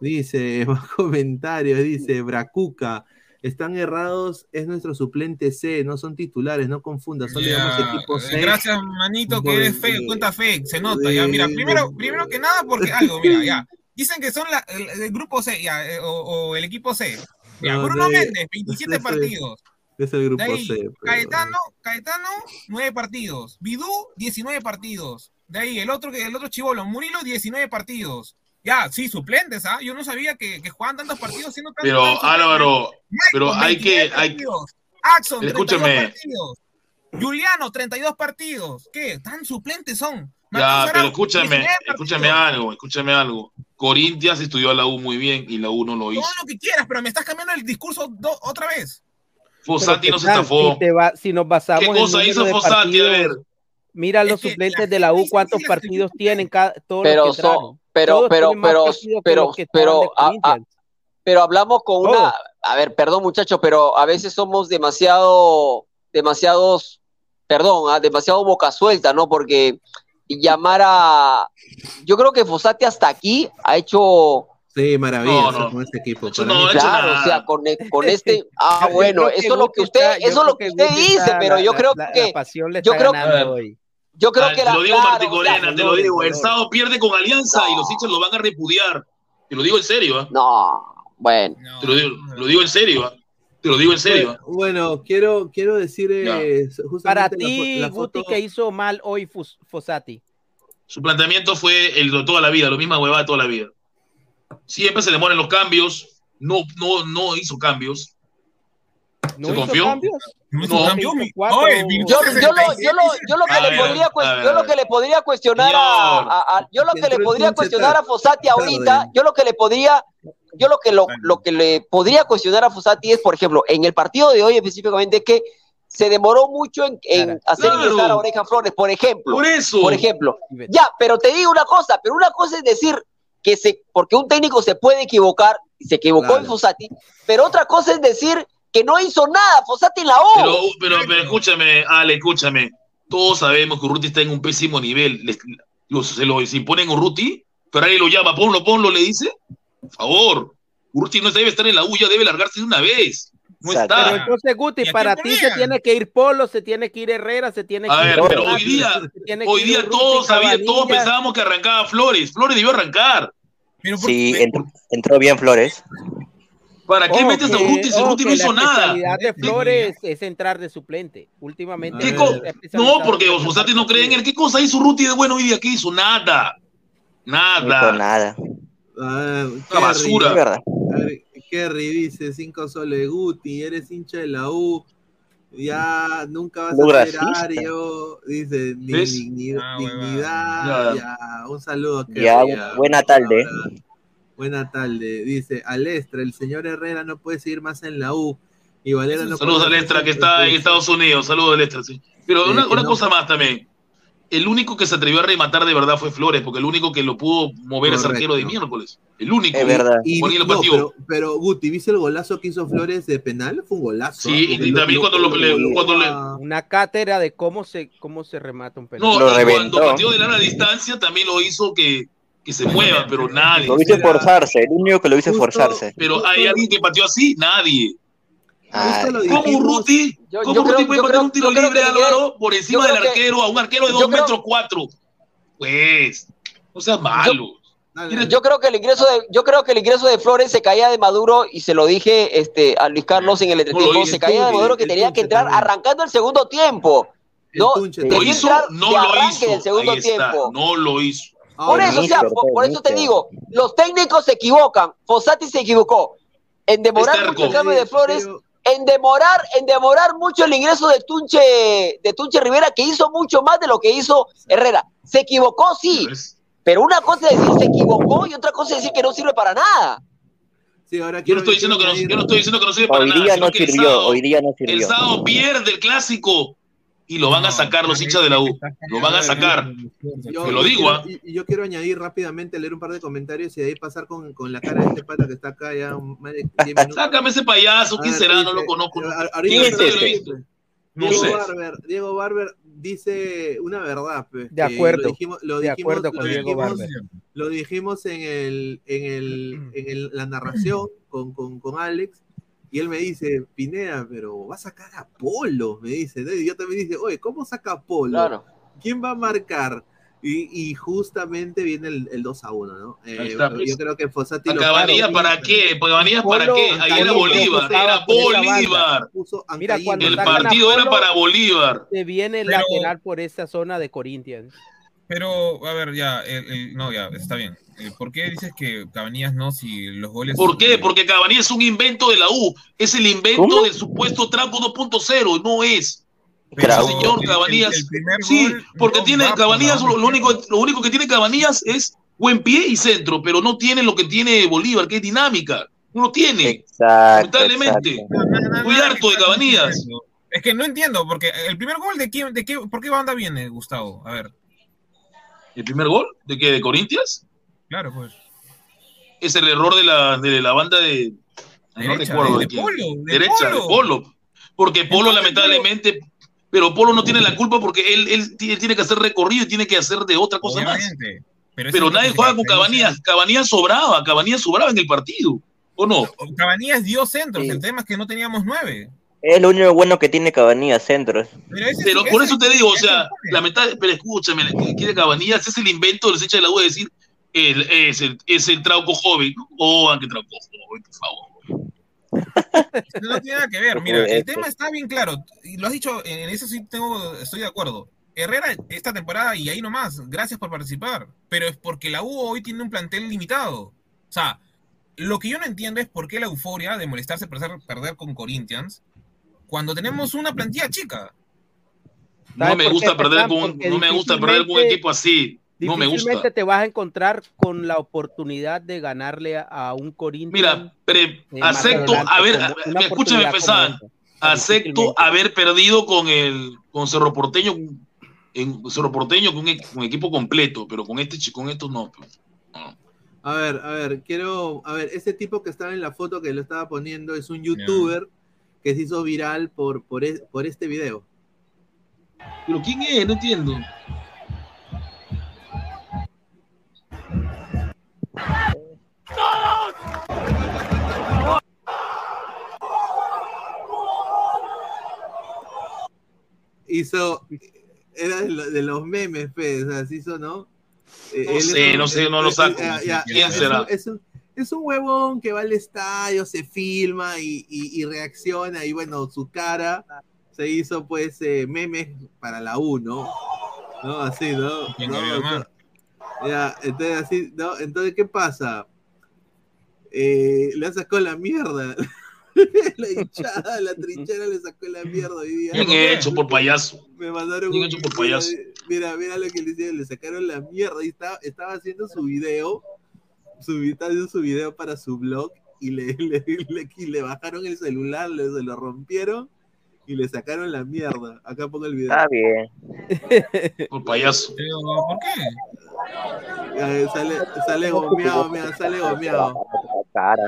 Dice, más comentarios, dice, Bracuca. Están errados, es nuestro suplente C, no son titulares, no confundas, solo digamos equipo C. Gracias, manito, que eres fe, cuenta fe, se nota. Ya, mira, primero, primero que nada, porque algo, mira, ya. Dicen que son la- el, el grupo C, ya, eh, o, o el equipo C. Ya, No, Bruno de- Méndez, 27 ese- partidos. Es el grupo ahí, C. pero- Caetano, Caetano, 9 partidos. Bidú, 19 partidos. De ahí, el otro, que el otro chivolo, Murilo, 19 partidos. Ya, sí, suplentes, ¿ah? Yo no sabía que, que jugaban tantos partidos siendo tan Pero tantos Álvaro, pero hay que, 29 hay, partidos. Axon, 32 Escúchame. partidos. Juliano, 32 partidos. ¿Qué? ¿Tan suplentes son? Ya, pero escúchame, 19 escúchame algo, escúchame algo. Corinthians estudió a la U muy bien y la U no lo hizo. Todo lo que quieras, pero me estás cambiando el discurso do- otra vez. Fossati no se estafó. Si, te va- si nos basamos ¿Qué cosa hizo Fossati? A ver. Mira los suplentes de la U, cuántos partidos tienen cada, todos Pero los que son- pero, Todos pero, pero, pero, pero, de a- a- Corinthians. pero hablamos con una, a ver, perdón muchachos, pero a veces somos demasiado, demasiados, perdón, ah, demasiado boca suelta, ¿no? Porque llamar a, yo creo que Fosati hasta aquí ha hecho, Sí, maravilloso No, no. con este equipo. Para no, claro, nada. o sea, con, e- con este, ah, bueno, eso es lo que usted, está- eso es lo que usted dice, pero yo la- creo la- que, la pasión le yo está creo ganando que, hoy. Yo creo Ah, que te la, lo digo claro, Marticorena, o sea, te lo digo. El sábado pierde con Alianza y los hinchas lo van a repudiar. Te lo digo en serio, ¿ah? no, bueno, No, Te lo digo, lo digo en serio, ¿ah? Te lo digo en serio. ¿ah? Bueno, quiero, quiero decir eh, justamente Para ti, la Guti, foto- que hizo mal hoy Fus- Fossati. Su planteamiento fue el de toda la vida, lo misma huevada de toda la vida. Siempre se le mueren los cambios. No, no, no hizo cambios. ¿No ¿Se hizo confió? cambios? No yo, lo, yo, lo, 67, yo lo que le podría, cues- a ver, yo a lo ver. que le podría cuestionar a, a- a- yo lo que le podría cuestionar a. Fossati ahorita, yo lo que le podría, yo lo que lo, lo que le podría cuestionar a Fossati es, por ejemplo, en el partido de hoy específicamente que se demoró mucho en, en Claro. hacer Claro. ingresar a Oreja Flores, por ejemplo. Por eso. Por ejemplo. Ya, pero te digo una cosa, pero una cosa es decir que se, porque un técnico se puede equivocar, se equivocó Claro. en Fossati, pero otra cosa es decir que no hizo nada, Fossati en la O. Pero, pero, pero escúchame, Ale, escúchame. Todos sabemos que Urruti está en un pésimo nivel. Les- se lo se imponen a Urruti, Ferrari lo llama, ponlo, ponlo, le dice. Por favor. Urruti no debe estar en la U, ya debe largarse de una vez. No Exacto. Pero está. entonces, Guti, ¿Y a quién para ti se tiene que ir Polo, se tiene que ir Herrera, se tiene que A ir. ver, pero hoy día, hoy día Urruti, todos sabían, todos pensábamos que arrancaba Flores. Flores debió arrancar. Pero Sí, entró, entró bien Flores. ¿Para qué metes a Urruti si Urruti no que hizo la nada? especialidad de Flores es entrar de suplente. Últimamente. ¿Qué se co- ha No, porque entrar no cree en él. ¿Qué cosa hizo Urruti de bueno hoy día? ¿Qué hizo? Nada. No hizo Nada. nada. Ah, Una basura. Kerry dice 5 soles Guti, eres hincha de la U. Ya nunca vas Muy a ser. Ario. Dice ni- Ah, dignidad. Ya. Ya, un saludo. Kerry, Ya, ya. buena tarde. Ahora, Buena tarde. Dice Alestra, el señor Herrera no puede seguir más en la U. Y Valera no Saludos a puede Lestra, que está en Estados Unidos. Saludos a Lestra, sí. Pero una, que una no. cosa más también. el único que se atrevió a rematar de verdad fue Flores, porque el único que lo pudo mover es arquero de miércoles. El único. Es verdad. Y, no, pero, pero, Guti, ¿viste el golazo que hizo Flores de penal? Fue un golazo. Sí, ¿ah? Y también cuando lo- le- cuando le- Una cátedra de cómo se, cómo se remata un penal. No, cuando pateó de larga distancia también lo hizo que, que se mueva, pero nadie. Lo hice forzarse, el único que lo hice forzarse. Pero hay alguien que pateó así, nadie. ¿Cómo Urruti? Yo- ¿Cómo creo- puede patear un tiro libre, Álvaro, por encima del arquero, a un arquero de yo 2 creo- metros 4? Pues, no seas malo. Yo creo que el ingreso de, yo creo que el ingreso de Flores se caía de Maduro y se lo dije este, a Luis Carlos en el entretiempo, se caía de Maduro que Tunche tenía que entrar arrancando el segundo tiempo. No, ¿Lo hizo? No lo arranque hizo. del segundo tiempo. no lo hizo. Por eso, o sea, por, por eso te digo, los técnicos se equivocan. Fossati se equivocó en demorar mucho el cambio de Flores, en demorar, en demorar mucho el ingreso de Tunche, de Tunche Rivera, que hizo mucho más de lo que hizo Herrera. Se equivocó, sí, pero una cosa es decir se equivocó y otra cosa es decir que no sirve para nada. Sí, ahora Yo no estoy diciendo que no, yo no estoy diciendo que no sirve para Hoy nada. día sino no que el sirvió, sábado- hoy día no El sirvió. sábado pierde el clásico y lo van a sacar los hinchas de la U. Lo van a sacar. Yo, Te lo digo, ¿ah? quiero- y- yo quiero añadir rápidamente, leer un par de comentarios y de ahí pasar con, con la cara de este pata que está acá ya más de 10 minutos. Sácame ese payaso, ¿quién será? No lo conozco. ¿Quién es ese? Diego No sé. Barber, Diego Barber dice una verdad. pues, De acuerdo, Lo dijimos, lo de dijimos- acuerdo con lo Diego dijimos- Barber. Lo dijimos en, el, en, el, en el- la narración con, con, con Alex. Y él me dice, Pineda, pero va a sacar a Polo, me dice. ¿no? Y yo también dice, oye, ¿cómo saca a Polo? Claro. ¿Quién va a marcar? Y, y justamente viene el, el 2 a 1, ¿no? Eh, está, pues. yo creo que Fossati ¿A lo Cabanillas para qué? ¿Cabanillas para qué? Ahí era Bolívar, era Bolívar. puso Mira, cuando El partido era para Bolívar. Se viene el Pero- lateral por esa zona de Corinthians. Pero, a ver, ya, el- el- no, ya, está bien. Eh, ¿Por qué dices que Cabanillas no si los goles... ¿Por qué? Porque Cabanillas es un invento de la U. Es el invento ¿Cómo? del supuesto Trauco 2.0. No es. Pero Ese señor el- el- Cabanillas. sí, porque no tiene Cabanillas, la lo, lo único, lo único que tiene Cabanillas es buen pie y centro, pero no tiene lo que tiene Bolívar, que es dinámica. No lo tiene. Exacto, Lamentablemente. Estoy harto de Cabanillas. Es que no entiendo, porque el primer gol de quién, de qué, ¿por qué banda viene, Gustavo? A ver. ¿El primer gol? ¿De qué? ¿De Corintias? Claro, pues. Es el error de la, de la banda de. No Derecha, recuerdo de- de de quién. Polo, de Derecha, de Polo. Porque Polo, lamentablemente. Pero Polo no tiene la culpa porque él, él, él tiene que hacer recorrido y tiene que hacer de otra cosa más. Pero, nadie juega con. Cabanillas. Cabanillas sobraba, Cabanillas sobraba en el partido. ¿O no? Cabanillas dio centros, el tema es que no teníamos nueve. Es lo único bueno que tiene Cabanillas, centros. Pero por eso te digo, o sea, lamentable, pero escúchame, el que quiere Cabanillas es el invento de los hinchas de la U de decir, es el, es el trauco joven. Oh, que trauco joven, por favor. No tiene nada que ver. Mira, el tema está bien claro. Y lo has dicho, en eso sí tengo, estoy de acuerdo. Herrera esta temporada y ahí nomás, gracias por participar. Pero es porque la U hoy tiene un plantel limitado. O sea, lo que yo no entiendo es por qué la euforia de molestarse por hacer perder con Corinthians cuando tenemos una plantilla chica. No me gusta perder con, no me gusta perder con un equipo así. No me Difícilmente gusta. te vas a encontrar con la oportunidad de ganarle a, un Corinthians. Mira, pre- acepto adelante, haber, una escúchame, esa. acepto haber perdido con el con Cerro Porteño en Cerro Porteño con, con equipo completo, pero con este con estos no. pues. A ver, a ver, quiero, a ver, ese tipo que estaba en la foto que lo estaba poniendo es un youtuber que se hizo viral por, por, es- por este video. Pero quién es, no entiendo. Hizo, era de, lo- de los memes, pues, o sea, se hizo, ¿no? Eh, No él es sé, no sé, no lo saco. eh, ya, ¿Quién ya, es Es un, es un huevón que va al estadio, se filma y, y- y reacciona, y bueno, su cara se hizo, pues, eh, memes para la U, ¿no? ¿No? Así, ¿no? ¿Quién ¿No? Ya, entonces así, ¿no? Entonces, ¿qué pasa? Eh, le sacó la mierda. la hinchada, la trinchera le sacó la mierda hoy día. Bien hecho por payaso. Me mandaron Bien un- hecho por payaso. Mira, mira lo que le hicieron, le sacaron la mierda y estaba, estaba haciendo su video, su, estaba haciendo su video para su blog y le, le, le- y le bajaron el celular, le, se lo rompieron y le sacaron la mierda. Acá pongo el video. Está bien. Por payaso. ¿Por qué? Eh, sale, sale gomeado, mira, sale gomeado.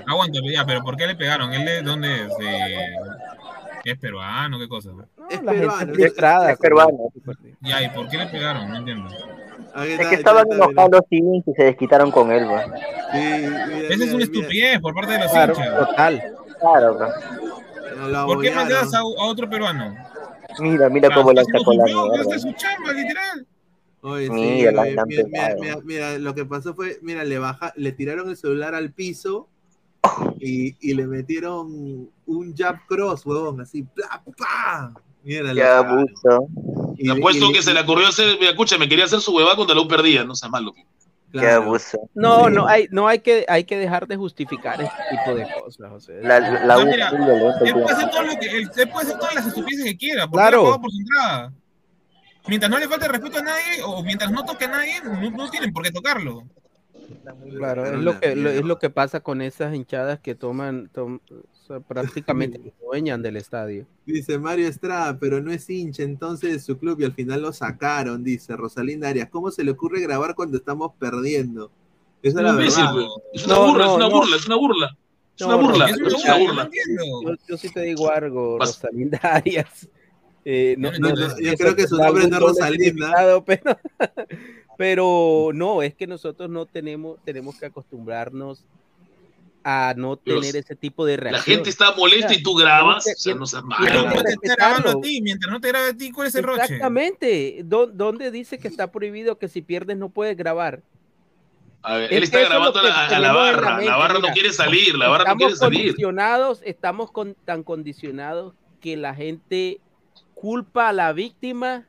Aguanta, ya, pero ¿por qué le pegaron? ¿Él de dónde es? De- ¿Es peruano? ¿Qué cosa? Es la gente peruano, frustrada es peruano. Ya, ¿y por qué le pegaron? No entiendo. Es que estaban enojados los y se desquitaron con él, bro. Esa es una estupidez por parte de los Claro, hinchas. Total. Claro, bro. ¿Por qué mandas a, a otro peruano? Mira, mira Claro, cómo la está sacó la su mierda. chamba, literal. Oye, sí, Mira, la oye, mira, mira, mira, mira, lo que pasó fue, mira, le baja, le tiraron el celular al piso y, y le metieron un jab cross, huevón, así, ¡pla, pa! Mira, Qué lo- abuso. Le apuesto que se le ocurrió hacer, mira, escucha, me quería hacer su huevada cuando la U perdía, no sea malo. Qué abuso. No, no hay, no hay que, hay que dejar de justificar este tipo de cosas, José. La, la, la O sea, U mira, Él puede hacer todo lo que, él, él puede hacer todas las estupideces que quiera, porque Claro. él por su entrada. Mientras no le falte respeto a nadie, o mientras no toque a nadie, no, no tienen por qué tocarlo. Claro, es lo que lo- es lo que pasa con esas hinchadas que toman, tom- sea, prácticamente dueñan del estadio. Dice Mario Estrada, pero no es hincha entonces de su club y al final lo sacaron, dice Rosalinda Arias. ¿Cómo se le ocurre grabar cuando estamos perdiendo? Esa es la Imbécil, verdad. pues. Es una No, burla, no, es una no. burla, es una burla. Es una burla, es una burla. Yo, yo sí te digo algo, Rosalinda Arias. Eh, no, No, no, no, no, yo creo que su nombre no es Rosalinda. Pero, pero no, es que nosotros no tenemos, tenemos que acostumbrarnos a no tener ese tipo de La reacción. gente está molesta y tú grabas, o sea, no Pero malo. no te grabando a ti, mientras no te grabe a ti, ¿cuál es el roche? Exactamente. ¿Dó- ¿Dónde dice que está prohibido que si pierdes no puedes grabar? A ver, Es él está grabando a la, a la la barra, la mente, barra no mira. quiere salir, la barra no quiere Estamos salir. condicionados, estamos con- tan condicionados que la gente culpa a la víctima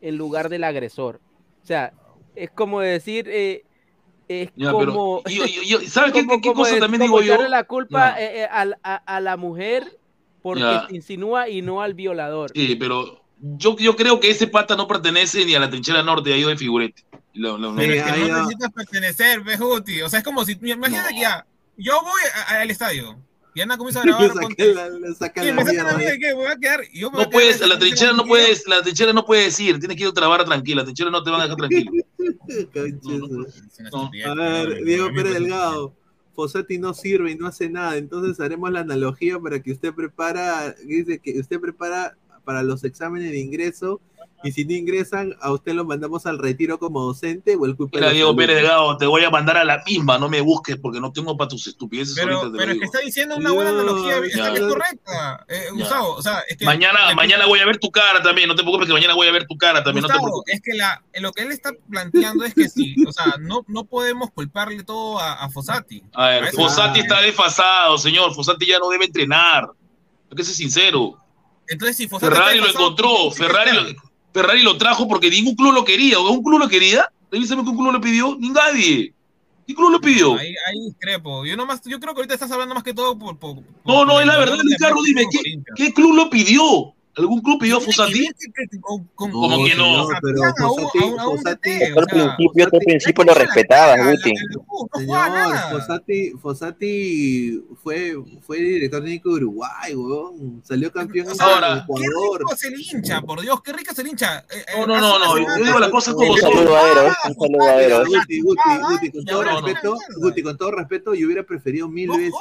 en lugar del agresor. O sea, es como decir, eh, es Ya, pero como... yo- yo- yo- ¿sabes qué- como- qué como cosa es- también como digo yo? la culpa eh, eh, al- a, a la mujer porque Ya. se insinúa y no al violador. Sí, pero yo, yo creo que ese pata no pertenece ni a la trinchera norte, ha ido de figurete. Lo- lo- es que no necesitas pertenecer, Bejuti. O sea, es como si, imagínate que ya, yo voy a- al estadio y Ana comienza a grabar. No puedes, la trinchera no puedes, la trinchera no puede decir, tienes que ir a otra barra tranquila, la trinchera no te van a dejar tranquilo. A ver, Diego Pérez Delgado. Fossati no sirve y no hace nada, entonces haremos la analogía para que usted prepara, dice que usted prepara para los exámenes de ingreso y si no ingresan, a usted lo mandamos al retiro como docente o el culpa Mira, Diego Pérez. Delgado, te voy a mandar a la misma, no me busques porque no tengo para tus estupideces Pero, ahorita pero es que está diciendo una buena No, analogía, está ya. bien correcta, eh. Gustavo. O sea, es que Mañana, mañana voy a ver tu cara también, no te preocupes que mañana voy a ver tu cara también, no te Gustavo, preocupes. es que la, lo que él está planteando es que sí, o sea, no, no podemos culparle todo a, a Fossati. A ver, Fossati está desfasado, señor, Fossati ya no debe entrenar. Hay que ser sincero. Entonces, si Fossati Ferrari lo encontró, ¿por qué Ferrari lo, Ferrari lo trajo porque ningún club lo quería. ¿O un club lo quería? Revísame que un club lo pidió. Ni nadie. ¿Qué club lo pidió? Ahí, ahí discrepo. Yo, nomás, yo creo que ahorita estás hablando más que todo por. por- No, no, es la verdad, Ricardo, dime, ¿qué, qué club lo pidió? ¿Algún club pidió a Tiene que No, que no? señor, pero a un- a un- DT, o sea, principio, al principio lo respetabas, Guti. Señor, Fossati, Fossati fue, fue director técnico de Uruguay, weón. Salió campeón en qué rico es el hincha, por Dios, qué rico es el hincha. Eh, No, eh, no, no, no. Yo digo las cosas como son. un saludo a Eros. Guti, Guti, Guti, con todo respeto, Guti, con todo respeto, yo hubiera preferido mil veces.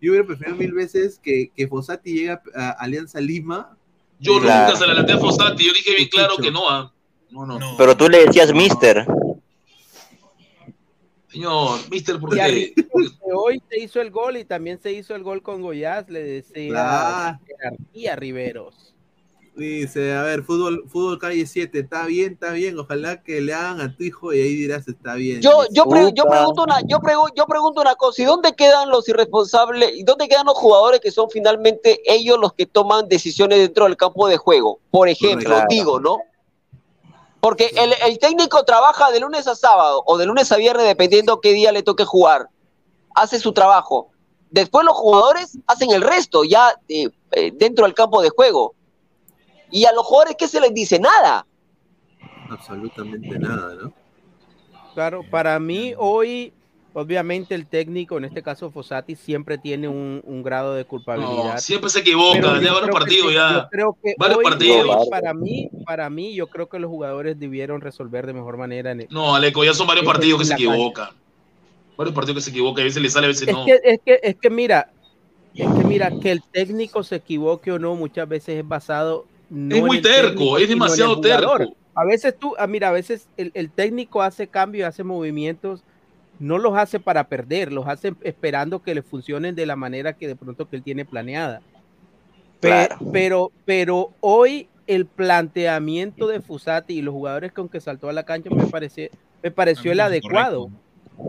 Yo hubiera preferido mil veces que, que Fossati llegue a, a Alianza Lima. Yo Claro. nunca se la laté a Fossati. Yo dije bien claro que no. ah. No, no. No. Pero tú le decías mister. Señor, mister, ¿por qué? hoy se hizo el gol y también se hizo el gol con Goyaz, le decía Claro. jerarquía Riveros. Dice, a ver, fútbol, fútbol calle 7, está bien, está bien, ojalá que le hagan a tu hijo y ahí dirás está bien. Yo, yo, pre- yo pregunto una, yo, pregu- yo pregunto una cosa, ¿y dónde quedan los irresponsables? ¿Y dónde quedan los jugadores que son finalmente ellos los que toman decisiones dentro del campo de juego? Por ejemplo, Claro. digo, ¿no? Porque el, el técnico trabaja de lunes a sábado o de lunes a viernes, dependiendo qué día le toque jugar. Hace su trabajo. Después los jugadores hacen el resto, ya eh, eh, dentro del campo de juego. Y a los jugadores, ¿qué se les dice? Nada. Absolutamente nada, ¿no? Claro, para mí hoy Obviamente el técnico, en este caso Fossati, siempre tiene un, un grado de culpabilidad. No, siempre se equivoca, ya varios partidos ya. yo creo que Varios hoy- partidos. hoy, para mí, para mí, yo creo que los jugadores debieron resolver de mejor manera. en el- No, Aleco, ya son varios partidos que se equivocan. Varios partidos que se equivocan, a veces le sale, a veces Es no. que, es que, es que mira, es que mira, que el técnico se equivoque o no, muchas veces es basado. No Es muy terco, técnico, es demasiado terco. A veces tú, ah, mira, a veces el, el técnico hace cambios, hace movimientos, no los hace para perder, los hace esperando que le funcionen de la manera que de pronto que él tiene planeada. Claro. Pero, pero hoy el planteamiento de Fusati y los jugadores con que saltó a la cancha me parece, me pareció el adecuado.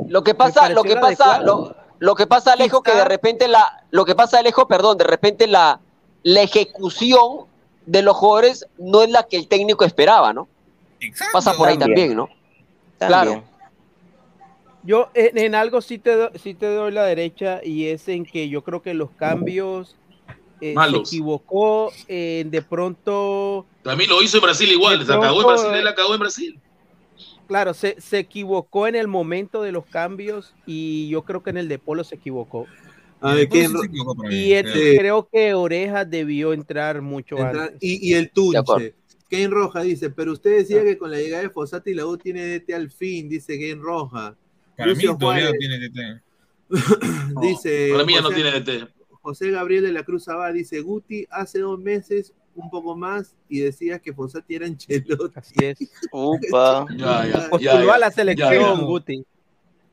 Lo que Me pasa, lo que pasa, lo, lo que pasa, Alejo, que de repente la, lo que pasa, Alejo, perdón, de repente la, la ejecución de los jugadores no es la que el técnico esperaba, ¿no? Pasa por ahí También. también, ¿no? También. Claro. Yo en, en algo sí te, do- sí te doy la derecha y es en que yo creo que los cambios eh, se Malos. equivocó eh, de pronto, También lo hizo en Brasil igual, se acabó en Brasil, él acabó en Brasil. claro, se, se equivocó en el momento de los cambios y yo creo que en el de Polo se equivocó. A ver, ¿quién- Y el- Sí. creo que Oreja debió entrar mucho Entrar- antes. y, y el Tunche. Kane Roja dice, pero usted decía que con la llegada de Fossati la U tiene DT al fin, dice Kane Roja. Para Lucio mí todavía Juárez tiene DT. dice Para mí ya no José- tiene DT. José Gabriel de la Cruz Abad dice, Guti hace dos meses, un poco más, y decía que Fossati era Ancelotti. Así es. Upa. Ya, ya, ya, ya. a la selección, Ya, ya. Guti.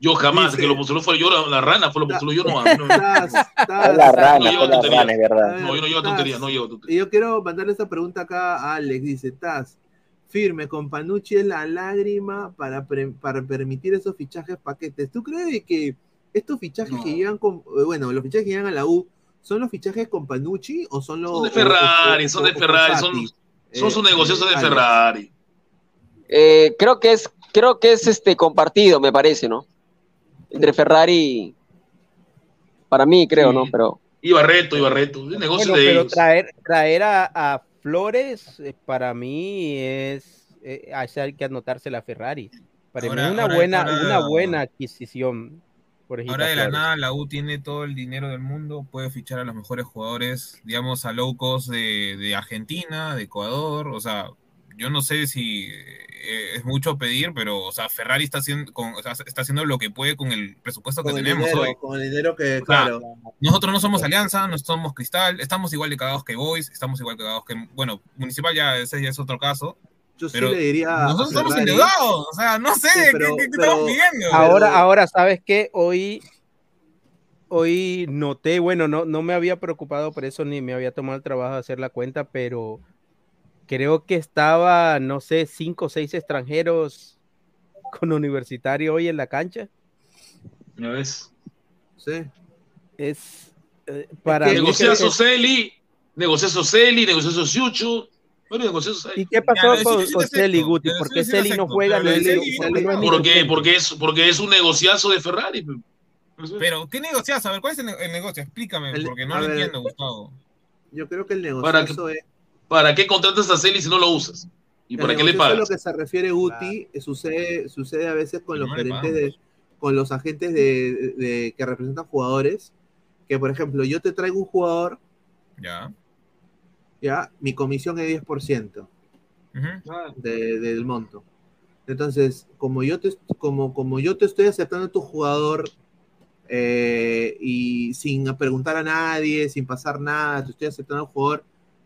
Yo jamás, Dice- que lo postuló fue yo, la, la rana fue lo postuló yo, no. no, no. Taz, la rana, No la rana, es verdad. No, yo no llevo Taz, tonterías, no llevo tonterías. Y yo quiero mandarle esta pregunta acá a Alex. Dice, Taz, firme, con Panucci es la lágrima para, pre- para permitir esos fichajes paquetes. ¿Tú crees de que estos fichajes que llegan con, eh, bueno, los fichajes que llegan a la U, ¿son los fichajes con Panucci o son los... Son de Ferrari, o- son de Ferrari, son, Eh, sus negocios de Alex. Ferrari. Eh, creo que es, creo que es este compartido, me parece, ¿no? Entre Ferrari, para mí creo, ¿no? Pero Y Barreto, y Barreto, es negocio Bueno, de pero ellos. traer, traer a, a Flores eh, para mí es eh, hay que anotarse la Ferrari. Para Ahora- mí es una ahora- buena, ahora- una buena adquisición. Por ejemplo, Ahora de la Flores. nada la U tiene todo el dinero del mundo, puede fichar a los mejores jugadores, digamos a low cost de, de Argentina, de Ecuador, o sea, yo no sé si eh, es mucho pedir, pero o sea, Ferrari está haciendo, con- o sea, está haciendo lo que puede con el presupuesto que Con el, tenemos dinero, hoy. con el dinero que, O sea, claro. Nosotros no somos Alianza, no somos Cristal, estamos igual de cagados que Boys, estamos igual de cagados que, bueno, Municipal ya ese ya es otro caso. Yo sí pero le diría nosotros estamos endeudados, o sea, no sé, Sí, ¿qué- pero- ¿qué, qué pero- estamos pidiendo? Ahora, ahora, ¿sabes qué? Hoy, hoy noté, bueno, no, no me había preocupado por eso ni me había tomado el trabajo de hacer la cuenta, pero creo que estaba, no sé, cinco o seis extranjeros con universitario hoy en la cancha. ¿Ya ves? Sí. Es eh, para creo a Soseli, negocié a Soseli, negocié a. Bueno, Soseli. ¿Y qué pasó con, con Celi, Guti? ¿Por qué Celi no juega? ni- Celi- porque no Porque, porque, es, porque es un negociazo de Ferrari. pe. Pero, ¿qué negocias? A ver, ¿cuál es el, ne- el negocio? Explícame, El- porque no lo ver. entiendo, Gustavo. Yo creo que el ¿Para negocio qué, es... ¿Para qué contratas a Celi si no lo usas? ¿Y para qué le pagas? lo que se refiere Guti, eh, sucede, sucede a veces con los no gerentes de, con los agentes de, de- que representan jugadores, que por ejemplo, yo te traigo un jugador, Ya. ya, mi comisión es 10% Ujú. de- del monto. Entonces, como yo te, como, como yo te estoy aceptando tu jugador eh, y sin preguntar a nadie, sin pasar nada, te estoy aceptando al jugador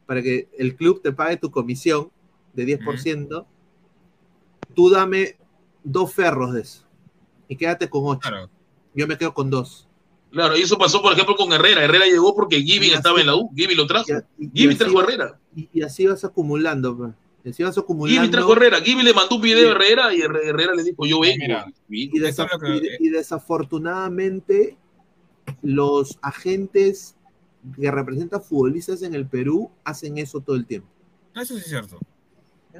para que el club te pague tu comisión de 10%, tú dame dos ferros de eso y quédate con ocho. Yo me quedo con dos. Claro, y eso pasó, por ejemplo, con Herrera. Herrera llegó porque Giving Y estaba en la U. Giving lo trajo. y Giving así trajo a Herrera. Y, y así vas acumulando. pues. Y así vas acumulando. Giving trajo a Herrera. Giving le mandó un video a Herrera y Herrera le dijo, yo vengo. Y, desa- y- y desafortunadamente, los agentes que representan futbolistas en el Perú hacen eso todo el tiempo. Eso sí es cierto.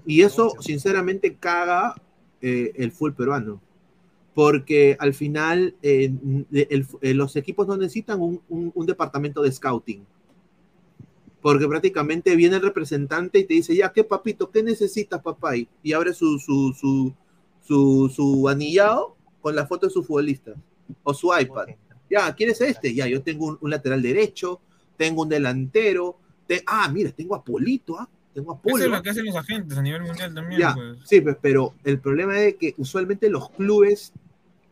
Y eso, sinceramente, caga eh, el fútbol peruano. Porque al final eh, el- eh, los equipos no necesitan un, un- un departamento de scouting. Porque prácticamente viene el representante y te dice, ya, ¿qué papito? ¿Qué necesitas, papá? Y, y abre su, su, su, su, su anillado con la foto de su futbolista. o su iPad. Ya, ¿quieres este? Ya, yo tengo un, un lateral derecho, tengo un delantero. te- ah, mira, tengo a Polito, ah, tengo a Eso Polo. es lo que hacen los agentes a nivel mundial también. Ya, pues. sí, pues, pero el problema es que usualmente los clubes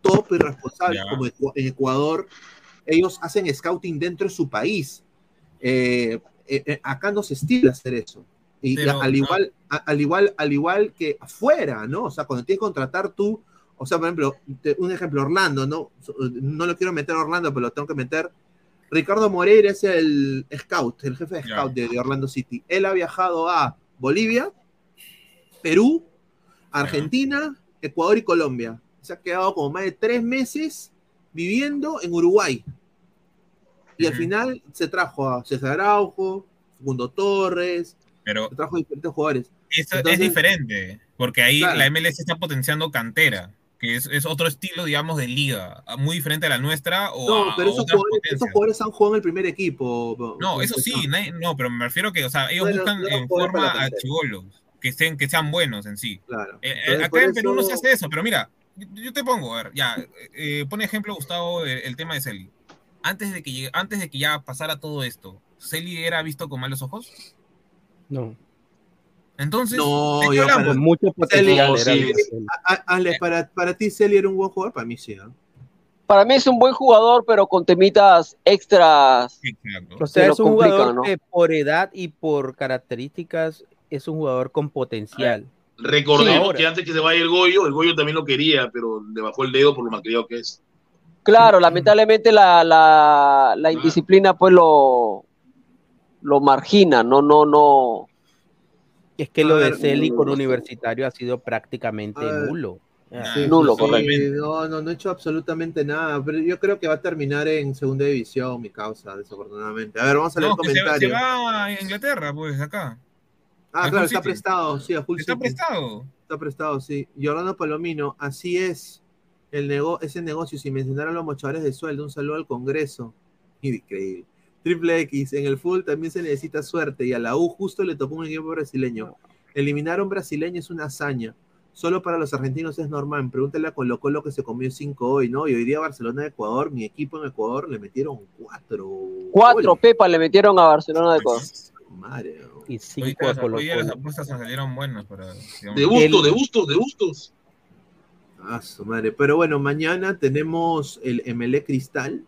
top y responsables, Ya. como en Ecuador, ellos hacen scouting dentro de su país. Eh, eh, eh, acá no se estila hacer eso. Y Pero, al igual, al igual, al igual que afuera, ¿no? O sea, cuando tienes que contratar tú, o sea, por ejemplo, un ejemplo, Orlando, ¿no? No lo quiero meter a Orlando, pero lo tengo que meter. Ricardo Moreira es el scout, el jefe de scout de, de Orlando City. Él ha viajado a Bolivia, Perú, Argentina, Ecuador y Colombia. Se ha quedado como más de tres meses viviendo en Uruguay. Y al final se trajo a César Araujo, Segundo Torres, Pero se trajo a diferentes jugadores. Entonces- es diferente, porque ahí Claro. la MLS está potenciando cantera, que es, es otro estilo, digamos, de liga, muy diferente a la nuestra o No, a, pero a esos otras jugadores, esos jugadores han jugado en el primer equipo. No, eso sí, nadie- no, pero me refiero que, o sea, ellos buscan no en forma a chivolos, que, estén, que sean buenos en sí. Claro. Eh, eh, Entonces, acá en Perú no se hace eso, pero mira, yo, yo te pongo, a ver, ya, eh, pone ejemplo Gustavo el, el tema de Celi. Antes de que llegue- antes de que ya pasara todo esto, ¿Celi era visto con malos ojos? No. Entonces, No, ¿de qué yo hablamos? para- Con mucho potencial. Celi- era Celi. A- a- Ale, para, para ti, Celi era un buen jugador, para mí sí. ¿no? Para mí es un buen jugador, pero con temitas extras. Exacto. O sea, es un jugador ¿no? que por edad y por características es un jugador con potencial. Recordemos Ahora. que antes que se vaya el Goyo, el Goyo también lo quería, pero le bajó el dedo por lo malcriado que es. Claro, lamentablemente la, la, la indisciplina pues lo, lo margina, no, no, no. Es que lo A de Celi con Universitario ha sido prácticamente nulo. Ah, Sí, Nulo, sí, correcto. No, no, no he hecho absolutamente nada. Pero yo creo que va a terminar en segunda división, mi causa, desafortunadamente. A ver, vamos a leer No, que se, se comentarios. va a Inglaterra, pues, acá. Ah, claro, está City. prestado, sí, a Hull Está City. prestado. Está prestado, sí. Jordano Palomino, así es. El nego ese negocio, sin mencionar a los mochadores de sueldo, un saludo al Congreso. Increíble. Triple X, en el fútbol también se necesita suerte y a la U justo le tocó un equipo brasileño. Eliminar a un brasileño es una hazaña. Solo para los argentinos es normal. Pregúntale a Colo Colo que se comió cinco hoy, ¿no? Y hoy día Barcelona de Ecuador, mi equipo en Ecuador, le metieron cuatro. Cuatro goles. pepas le metieron a Barcelona de Ecuador. Madre. Y Hoy, cinco día a las- Colo hoy apuestas salieron buenas para. digamos, De bustos, El- de bustos, de bustos. Ah, su madre. Pero bueno, mañana tenemos el MLE Cristal,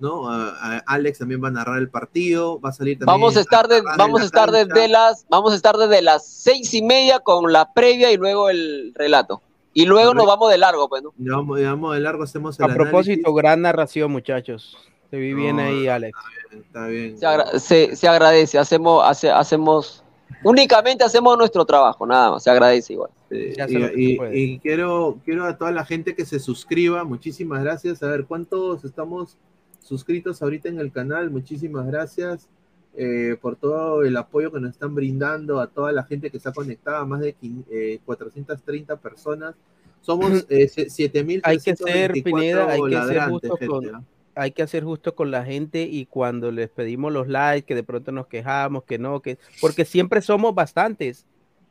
¿no? A- a- Alex también va a narrar el partido, va a salir también. Vamos a estar de, vamos a estar cancha. desde las, vamos a estar desde las seis y media con la previa y luego el relato. Y luego nos vamos de largo, pues, ¿no? Ya vamos, ya vamos de largo, hacemos el A propósito, gran narración, muchachos. Te vi bien No, ahí, Alex. Está bien. Se, agra- se, se agradece, hacemos, hace- hacemos, únicamente hacemos nuestro trabajo, nada más, se agradece igual. Sí, y, se se y quiero, quiero a toda la gente que se suscriba, muchísimas gracias. A ver, ¿cuántos estamos suscritos ahorita en el canal? Muchísimas gracias eh, por todo el apoyo que nos están brindando a toda la gente que está conectada, más de eh, 430 personas. Somos eh, se- 7.324 Hay que ser, Pineda, hay que ser justo gente, con, hay que hacer justo con la gente y cuando les pedimos los likes, que de pronto nos quejamos, que no, que porque siempre somos bastantes.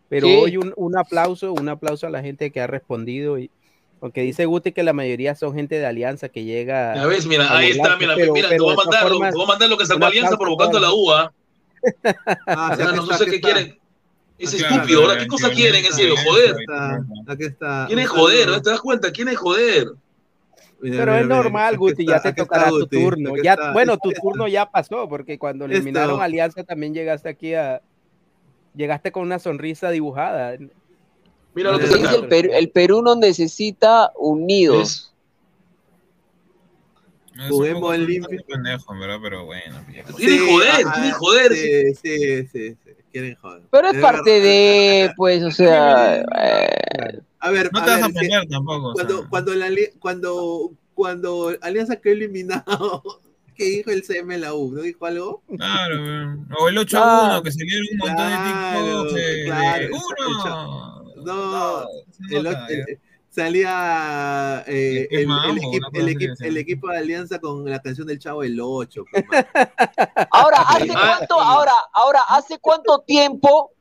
Pero hoy un, un aplauso, un aplauso a la gente que ha respondido y aunque dice Guti que la mayoría son gente de Alianza que llega. Ya ves, mira, ahí está, mira, pero- mira, te pero voy a de todas mandar, lo- formas, te voy a mandar lo que sacó Alianza provocando la UA. Ah, no, no sé qué quieren. Es Claro, estúpido, ¿verdad? ¿Qué cosa quieren? En serio, joder. Aquí está. ¿Quién es joder? saludo. ¿Te das cuenta? ¿Quién es joder? Mira, Pero mira, es normal, Guti, está, ya te tocará tu turno. Ya, está, bueno, tu está. turno ya pasó, porque cuando Esto- eliminaron Alianza también llegaste aquí a. Llegaste con una sonrisa dibujada. Mira lo que Sí, el, Perú, el Perú nos necesita unidos. Juguemos en limpio. pendejo, en verdad, pero bueno. Quieren joder, ah, quieren joder. Sí, sí, sí, sí, quieren joder. Pero es Es parte verdad. de, pues, o sea, eh, A ver, No a te vas ver, a es que ofender tampoco. o cuando, sea. cuando, la cuando, cuando Alianza quedó eliminado, ¿qué dijo el CM la U? ¿No dijo algo? Claro, o el 8 a Claro. 1, que salieron un montón Claro, de TikToks claro, uno. No, el, nota, ocho- ya. el- salía eh, ¿Qué el, el equipo, el, equipo, el equipo de Alianza con la canción del Chavo del 8. ahora, ¿hace cuánto, ahora, ahora, hace cuánto tiempo,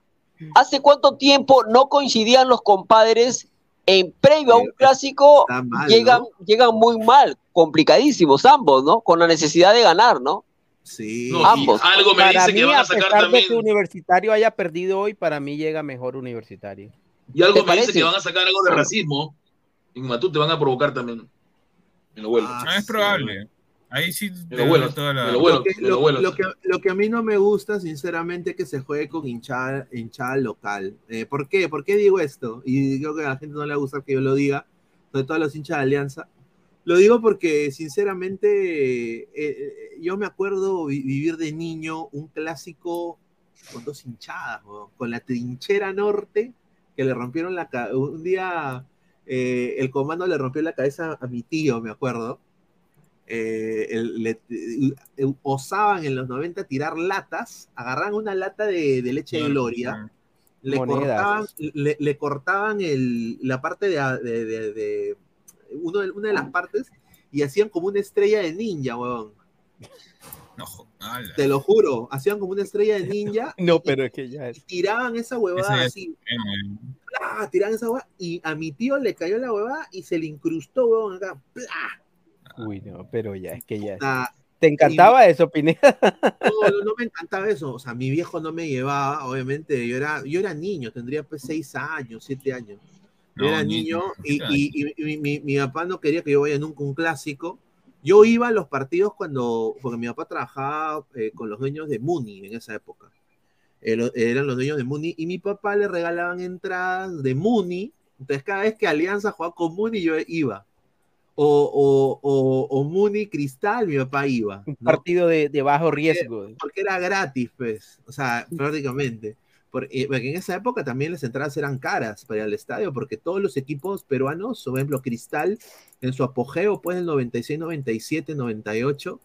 hace cuánto tiempo no coincidían los compadres en previo a un clásico mal, llegan, llegan muy mal, complicadísimos ambos, ¿no? Con la necesidad de ganar, ¿no? Sí. No, ambos. algo me para dice mí, que van a a sacar pesar también. de que Universitario haya perdido hoy, para mí llega mejor Universitario. Y algo ¿Te me dice parece? que van a sacar algo de racismo. En Matú te van a provocar también. Me lo vuelo. Ah, es probable. Ahí sí te lo vuelo, toda la- lo vuelo. Lo que, me lo lo- vuelo. lo que- lo que a mí no me gusta, sinceramente, es que se juegue con hinchada, hinchada local. Eh, ¿Por qué? ¿Por qué digo esto? Y creo que a la gente no le gusta que yo lo diga, sobre todo a los hinchas de Alianza. Lo digo porque, sinceramente, eh, eh, yo me acuerdo vi- vivir de niño un clásico con dos hinchadas, con la trinchera norte, que le rompieron la cabeza. Un día eh, el comando le rompió la cabeza a mi tío, me acuerdo eh, el- le- eh, osaban en los 90 tirar latas, agarraban una lata de, de leche de gloria, le Monedas. cortaban, le, le cortaban el, la parte de, de- de- de- uno de- una de las partes y hacían como una estrella de ninja, weón. Ala. Te lo juro, hacían como una estrella de ninja No, pero es que ya es. tiraban esa huevada Ese- así, ¡plá! tiraban esa huevada y a mi tío le cayó la huevada y se le incrustó, weón, acá, ¡plá! Uy, no, pero ya es que ya es. Ah, ¿Te encantaba eso, Pineda? No, no, no me encantaba eso. O sea, mi viejo no me llevaba, obviamente. Yo era, yo era niño, tendría pues seis años, siete años. Yo No, era niño, niño y, y- y- y mi, mi- mi papá no quería que yo vaya nunca a un clásico. Yo iba a los partidos cuando, porque mi papá trabajaba eh, con los dueños de Muni en esa época. Eran los dueños de Muni y mi papá le regalaban entradas de Muni. Entonces, cada vez que Alianza jugaba con Muni, yo iba. O, o, o, o Muni Cristal, mi papá iba. Un partido de, de bajo riesgo. porque era gratis, pues, o sea, prácticamente. Eh, Porque en esa época también las entradas eran caras para ir al estadio, porque todos los equipos peruanos, por ejemplo, Cristal, en su apogeo, pues, el 96, 97, 98,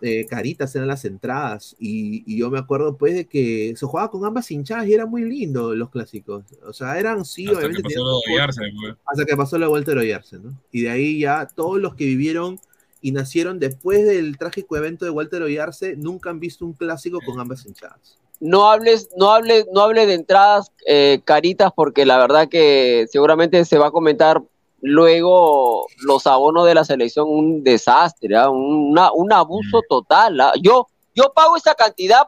eh, caritas eran las entradas. Y, y yo me acuerdo, pues, de que se jugaba con ambas hinchadas y era muy lindo los clásicos. O sea, eran, sí, Hasta que obviamente. pasó lo de Yarse, pues. hasta que pasó la vuelta de Oyarse, ¿no? Y de ahí ya todos los que vivieron y nacieron después del trágico evento de Walter Oyarse nunca han visto un clásico con ambas hinchadas. No hables, no hables, no hables de entradas eh, caritas, porque la verdad que seguramente se va a comentar luego los abonos de la selección un desastre, ¿ah? Un- una- un abuso total. ¿ah? Yo, yo pago esa cantidad,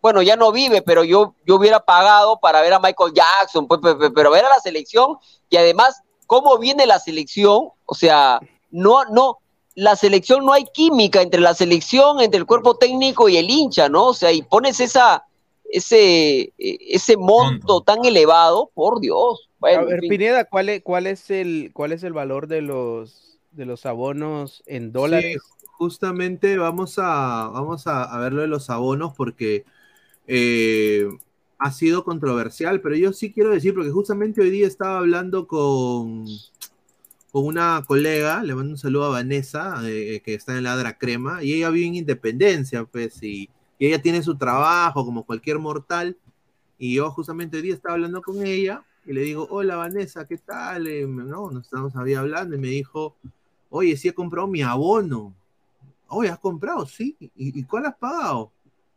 bueno, ya no vive, pero yo, yo hubiera pagado para ver a Michael Jackson, pues, pe- pero ver a la selección y además cómo viene la selección, o sea, no, no, la selección no hay química entre la selección, entre el cuerpo técnico y el hincha, ¿no? O sea, y pones esa, ese, eh, ese monto tan elevado, por Dios. Bueno, a en ver, fin. Pineda, ¿cuál es, cuál es el cuál es el valor de los de los abonos en dólares? Sí, justamente vamos a, vamos a, a ver lo de los abonos porque eh, ha sido controversial, pero yo sí quiero decir, porque justamente hoy día estaba hablando con, con una colega, le mando un saludo a Vanessa, eh, que está en Ladra Crema, y ella vive en Independencia, pues, y, y ella tiene su trabajo como cualquier mortal, y yo justamente hoy día estaba hablando con ella, y le digo, hola Vanessa, ¿qué tal? Eh, no, nos estamos ahí hablando, y me dijo, oye, sí he comprado mi abono. Oye, ¿has comprado? Sí. ¿Y, y cuál has pagado?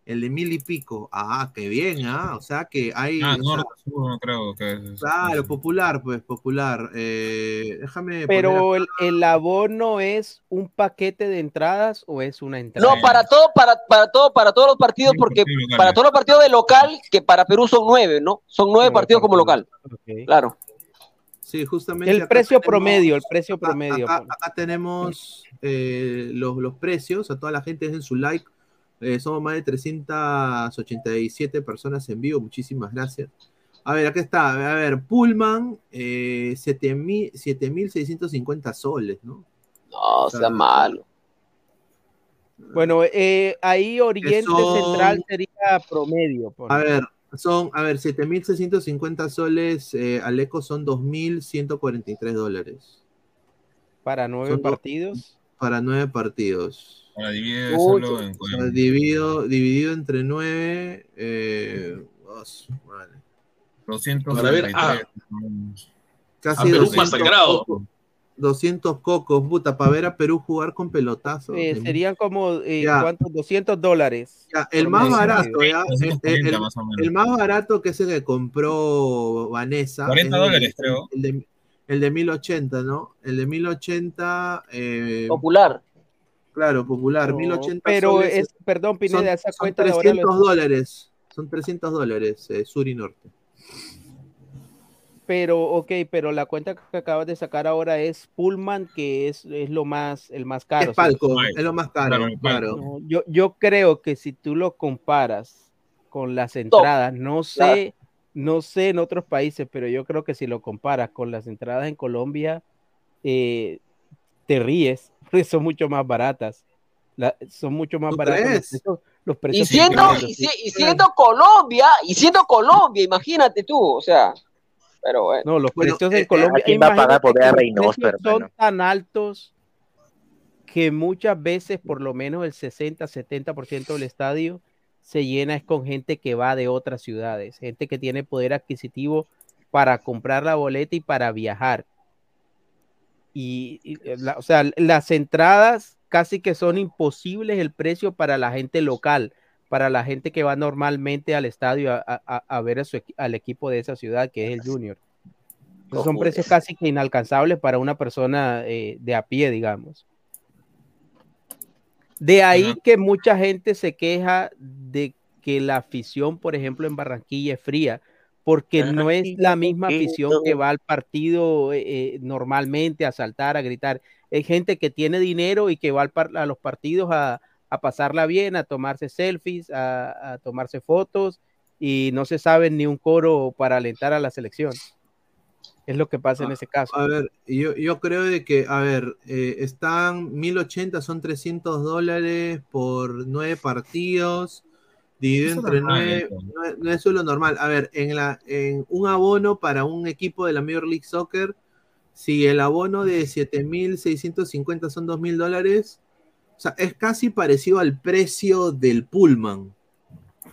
El de mil y pico. Ah, qué bien, ¿ah? O sea que hay... Ah, o sea, Norte Sur, no creo que es. Claro, popular, pues, popular. Eh, déjame. Pero poner el, el abono es un paquete de entradas o es una entrada. No, para todo, para, para todo, para todos los partidos, porque para todos los partidos de local, que para Perú son nueve, ¿no? Son nueve partidos como local. Claro. Sí, justamente. El precio tenemos- promedio, el precio acá- promedio. Acá, acá tenemos eh, los, los precios. A toda la gente dejen su like. Eh, somos más de 387 personas en vivo. Muchísimas gracias. A ver, acá está. A ver, Pullman, eh, 7.000 7.650 soles, ¿no? No, sea malo. Bueno, eh, ahí Oriente son- Central sería promedio. A ver, son, a ver, 7.650 soles eh, al eco son 2.143 dólares. Para nueve son dos- partidos. Para nueve partidos. Ahora divide Uy, solo en O sea, dividido, dividido entre nueve. Eh, os- vale. 200. Para ver, ah, Casi a Perú 200 masacrado. cocos, 200 cocos, puta, para ver a Perú jugar con pelotazo. Eh, serían como, eh, Ya. ¿cuántos? 200 dólares. Ya, el más barato, ya, el, 240 el- más el barato que es el que compró Vanessa. 40 es el- dólares, creo. El de, el de 1080, ¿no? El de 1080. eh, Popular. Claro, popular. No, 1080 pero soles es, perdón, Pineda, son, esa son cuenta ahora 300 lo- dólares. Son 300 dólares, eh, sur y norte. Pero, ok, pero la cuenta que acabas de sacar ahora es Pullman, que es, es lo más, el más caro. Es palco, es lo más caro, Claro, claro. No, yo, yo creo que si tú lo comparas con las entradas, no sé, no sé en otros países, pero yo creo que si lo comparas con las entradas en Colombia, eh, te ríes, son mucho más baratas. La- son mucho más ¿Tú baratos los precios, Y siendo, y, si- y siendo Colombia, y siendo Colombia, imagínate tú, o sea, pero bueno. No, los Bueno, precios eh, en Colombia. ¿a quién va a pagar por ver a precios son hermano? tan altos que muchas veces, por lo menos el 60-70% del estadio se llena es con gente que va de otras ciudades, gente que tiene poder adquisitivo para comprar la boleta y para viajar. Y, y, eh, la- o sea, las entradas casi que son imposibles el precio para la gente local, para la gente que va normalmente al estadio a, a- a- ver a su equi- al equipo de esa ciudad, que es el Junior. Entonces, son precios casi que inalcanzables para una persona eh, de a pie, digamos. De ahí que mucha gente se queja de que la afición, por ejemplo, en Barranquilla es fría, porque no es la misma afición que va al partido eh, eh, normalmente a saltar, a gritar. Hay gente que tiene dinero y que va al a los partidos a, a pasarla bien, a tomarse selfies, a, a tomarse fotos y no se sabe ni un coro para alentar a la selección. Es lo que pasa en ese caso. A ver, yo, yo creo de que, a ver, eh, están 1080, son 300 dólares por nueve partidos, dividido entre nueve, no, es- lo normal. A ver, en, la, en un abono para un equipo de la Major League Soccer, si el abono de 7.650 son 2.000 dólares, o sea, es casi parecido al precio del Pullman,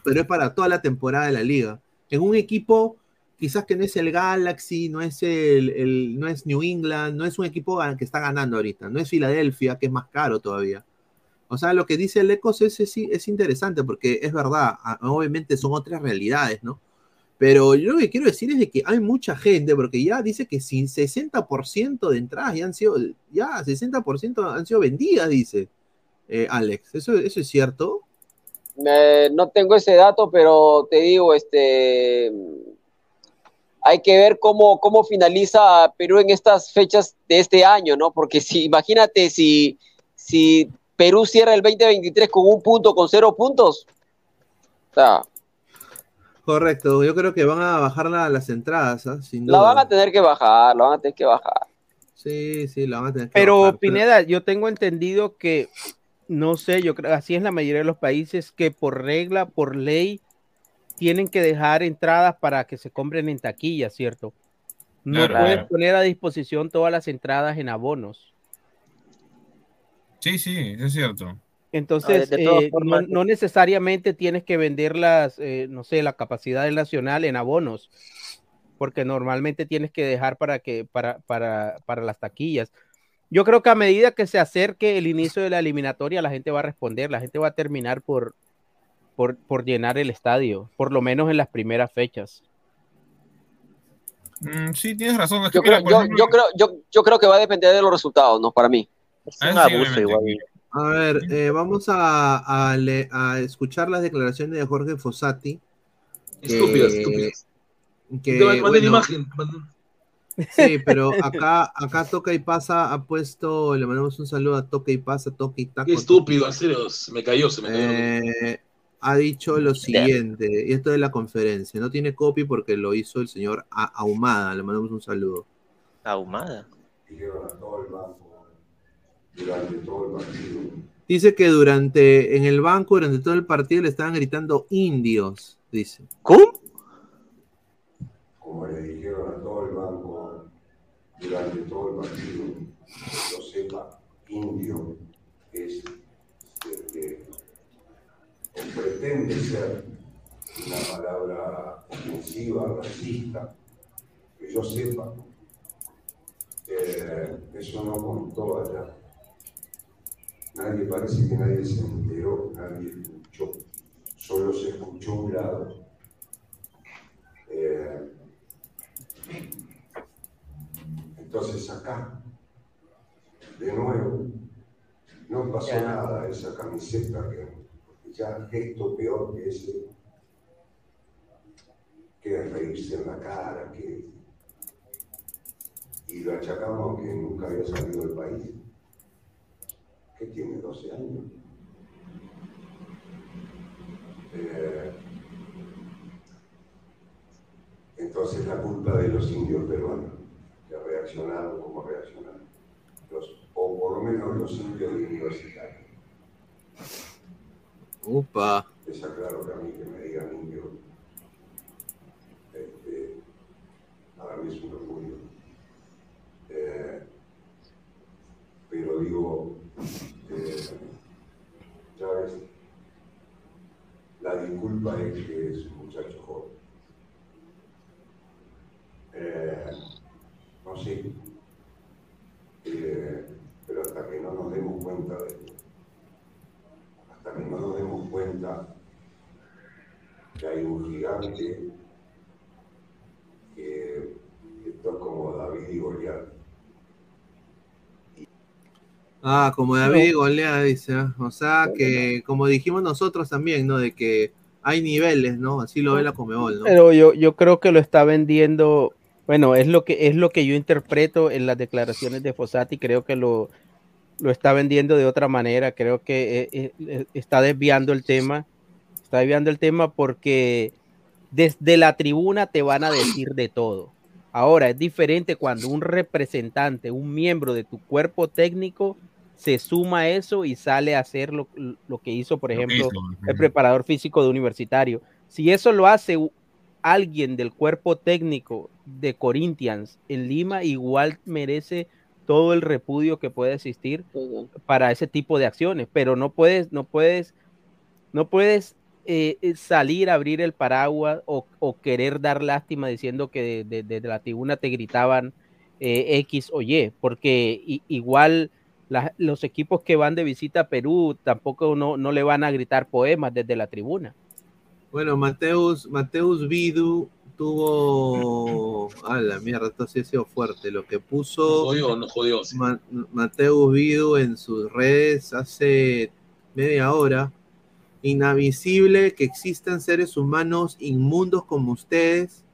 pero es para toda la temporada de la liga. En un equipo quizás que no es el Galaxy, no es el, el- no es New England, no es un equipo que está ganando ahorita, no es Filadelfia, que es más caro todavía. O sea, lo que dice el Ecos es, es, es interesante porque es verdad, obviamente son otras realidades, ¿no? Pero yo lo que quiero decir es de que hay mucha gente, porque ya dice que sin 60% de entradas ya han sido, ya 60% han sido vendidas, dice eh, Alex. ¿Eso, ¿Eso es cierto? No tengo ese dato, pero te digo, este, hay que ver cómo, cómo finaliza Perú en estas fechas de este año, ¿no? Porque si, imagínate si, si Perú cierra el 2023 con un punto, con cero puntos, o sea, Correcto, yo creo que van a bajar la- las entradas, ¿ah? sin la duda. van a tener que bajar, la van a tener que bajar. Sí, sí, la van a tener que Pero bajar, Pineda, yo tengo entendido que, no sé, yo creo, así es la mayoría de los países, que por regla, por ley, tienen que dejar entradas para que se compren en taquilla, ¿cierto? No Claro. puedes poner a disposición todas las entradas en abonos. Sí, sí, es cierto. Entonces, de todas eh, formas- no, no necesariamente tienes que venderlas, eh, no sé, la capacidad del nacional en abonos, porque normalmente tienes que dejar para que para, para, para las taquillas. Yo creo que a medida que se acerque el inicio de la eliminatoria, la gente va a responder, la gente va a terminar por, por, por llenar el estadio, por lo menos en las primeras fechas. Mm, sí, tienes razón. Es que Yo mira, creo, por yo, ejemplo- yo creo, yo, yo creo que va a depender de los resultados, ¿no? Para mí. Es Ah, un sí, abuso obviamente. igual. A ver, eh, vamos a, a le- a escuchar las declaraciones de Jorge Fossati. que- Estúpidas, estúpidas. que, Te bueno, imagen. Sí, pero acá, acá Toca y Pasa ha puesto, le mandamos un saludo a Toca y Pasa, Toca y Taco. Qué estúpido, en serio, se me cayó, se me cayó. Eh, ha dicho lo siguiente, y esto de la conferencia, no tiene copy porque lo hizo el señor Ahumada, le mandamos un saludo. Ahumada. todo el banco durante todo el partido. Dice que durante, en el banco, durante todo el partido le estaban gritando indios, dice. ¿Cómo? Como le dijeron a todo el banco durante todo el partido, lo sepa, indio es este, o pretende ser una palabra ofensiva, racista, que yo sepa. Eh, eso no contó allá. Nadie parece que nadie se enteró, nadie escuchó. Solo se escuchó un lado. Eh, Entonces acá, de nuevo, no pasó nada esa camiseta que ya gesto peor que ese, que es reírse en la cara, que y lo achacamos que nunca había salido del país. ¿Qué tiene? 12 años. Eh, entonces la culpa de los indios peruanos, que reaccionaron como reaccionaron, los, o por lo menos los indios universitarios. Upa. Está claro que a mí que me digan indio, este, para mí es un orgullo. Eh, pero digo, eh, ¿sabes? La disculpa es que es un muchacho joven. Eh, no sé, Eh, pero hasta que no nos demos cuenta de esto, hasta que no nos demos cuenta que hay un gigante que esto es como David y Goliat. Ah, como David y Goliat dice, ¿ah? o sea que como dijimos nosotros también, ¿no? De que hay niveles, ¿no? Así lo ve la Comebol, ¿no? Pero yo, yo creo que lo está vendiendo, bueno, es lo que es lo que yo interpreto en las declaraciones de Fossati, creo que lo, lo está vendiendo de otra manera, creo que eh, eh, está desviando el tema, está desviando el tema porque desde la tribuna te van a decir de todo. Ahora es diferente cuando un representante, un miembro de tu cuerpo técnico se suma a eso y sale a hacer lo, lo que hizo, por ejemplo, hizo, el preparador físico de universitario. Si eso lo hace alguien del cuerpo técnico de Corinthians en Lima, igual merece todo el repudio que puede existir para ese tipo de acciones, pero no puedes, no puedes, no puedes eh, eh, salir a abrir el paraguas o, o querer dar lástima diciendo que de- de- desde la tribuna te gritaban eh, X o Y, porque i- igual la- los equipos que van de visita a Perú tampoco no, no le van a gritar poemas desde la tribuna. Bueno, Mateus, Mateus Vidu tuvo. A la mierda, esto sí ha sido fuerte. Lo que puso. Jodió, no jodió. sí. Ma- Mateus Vidu en sus redes hace media hora. Inavisible que existan seres humanos inmundos como ustedes,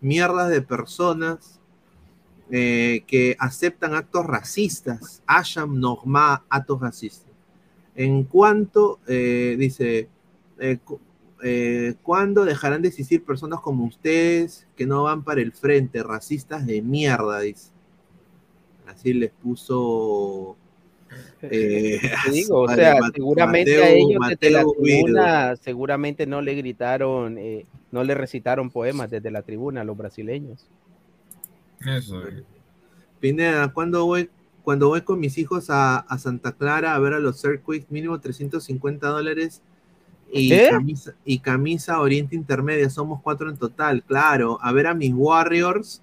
mierdas de personas eh, que aceptan actos racistas. Asham Nogma, actos racistas. En cuanto, eh, dice, eh, eh, ¿cuándo dejarán de existir personas como ustedes que no van para el frente, racistas de mierda? Dice. Así les puso. eh, Te digo, o sea, Ma- seguramente a Mateo- ellos desde la Mateo tribuna, seguramente no le gritaron, eh, no le recitaron poemas desde la tribuna a los brasileños. Eso. eh. Pineda, ¿cuándo voy, cuando voy con mis hijos a, a Santa Clara a ver a los circuits, mínimo 350 dólares y, camisa, y camisa Oriente Intermedia, somos cuatro en total, claro. A ver a mis Warriors,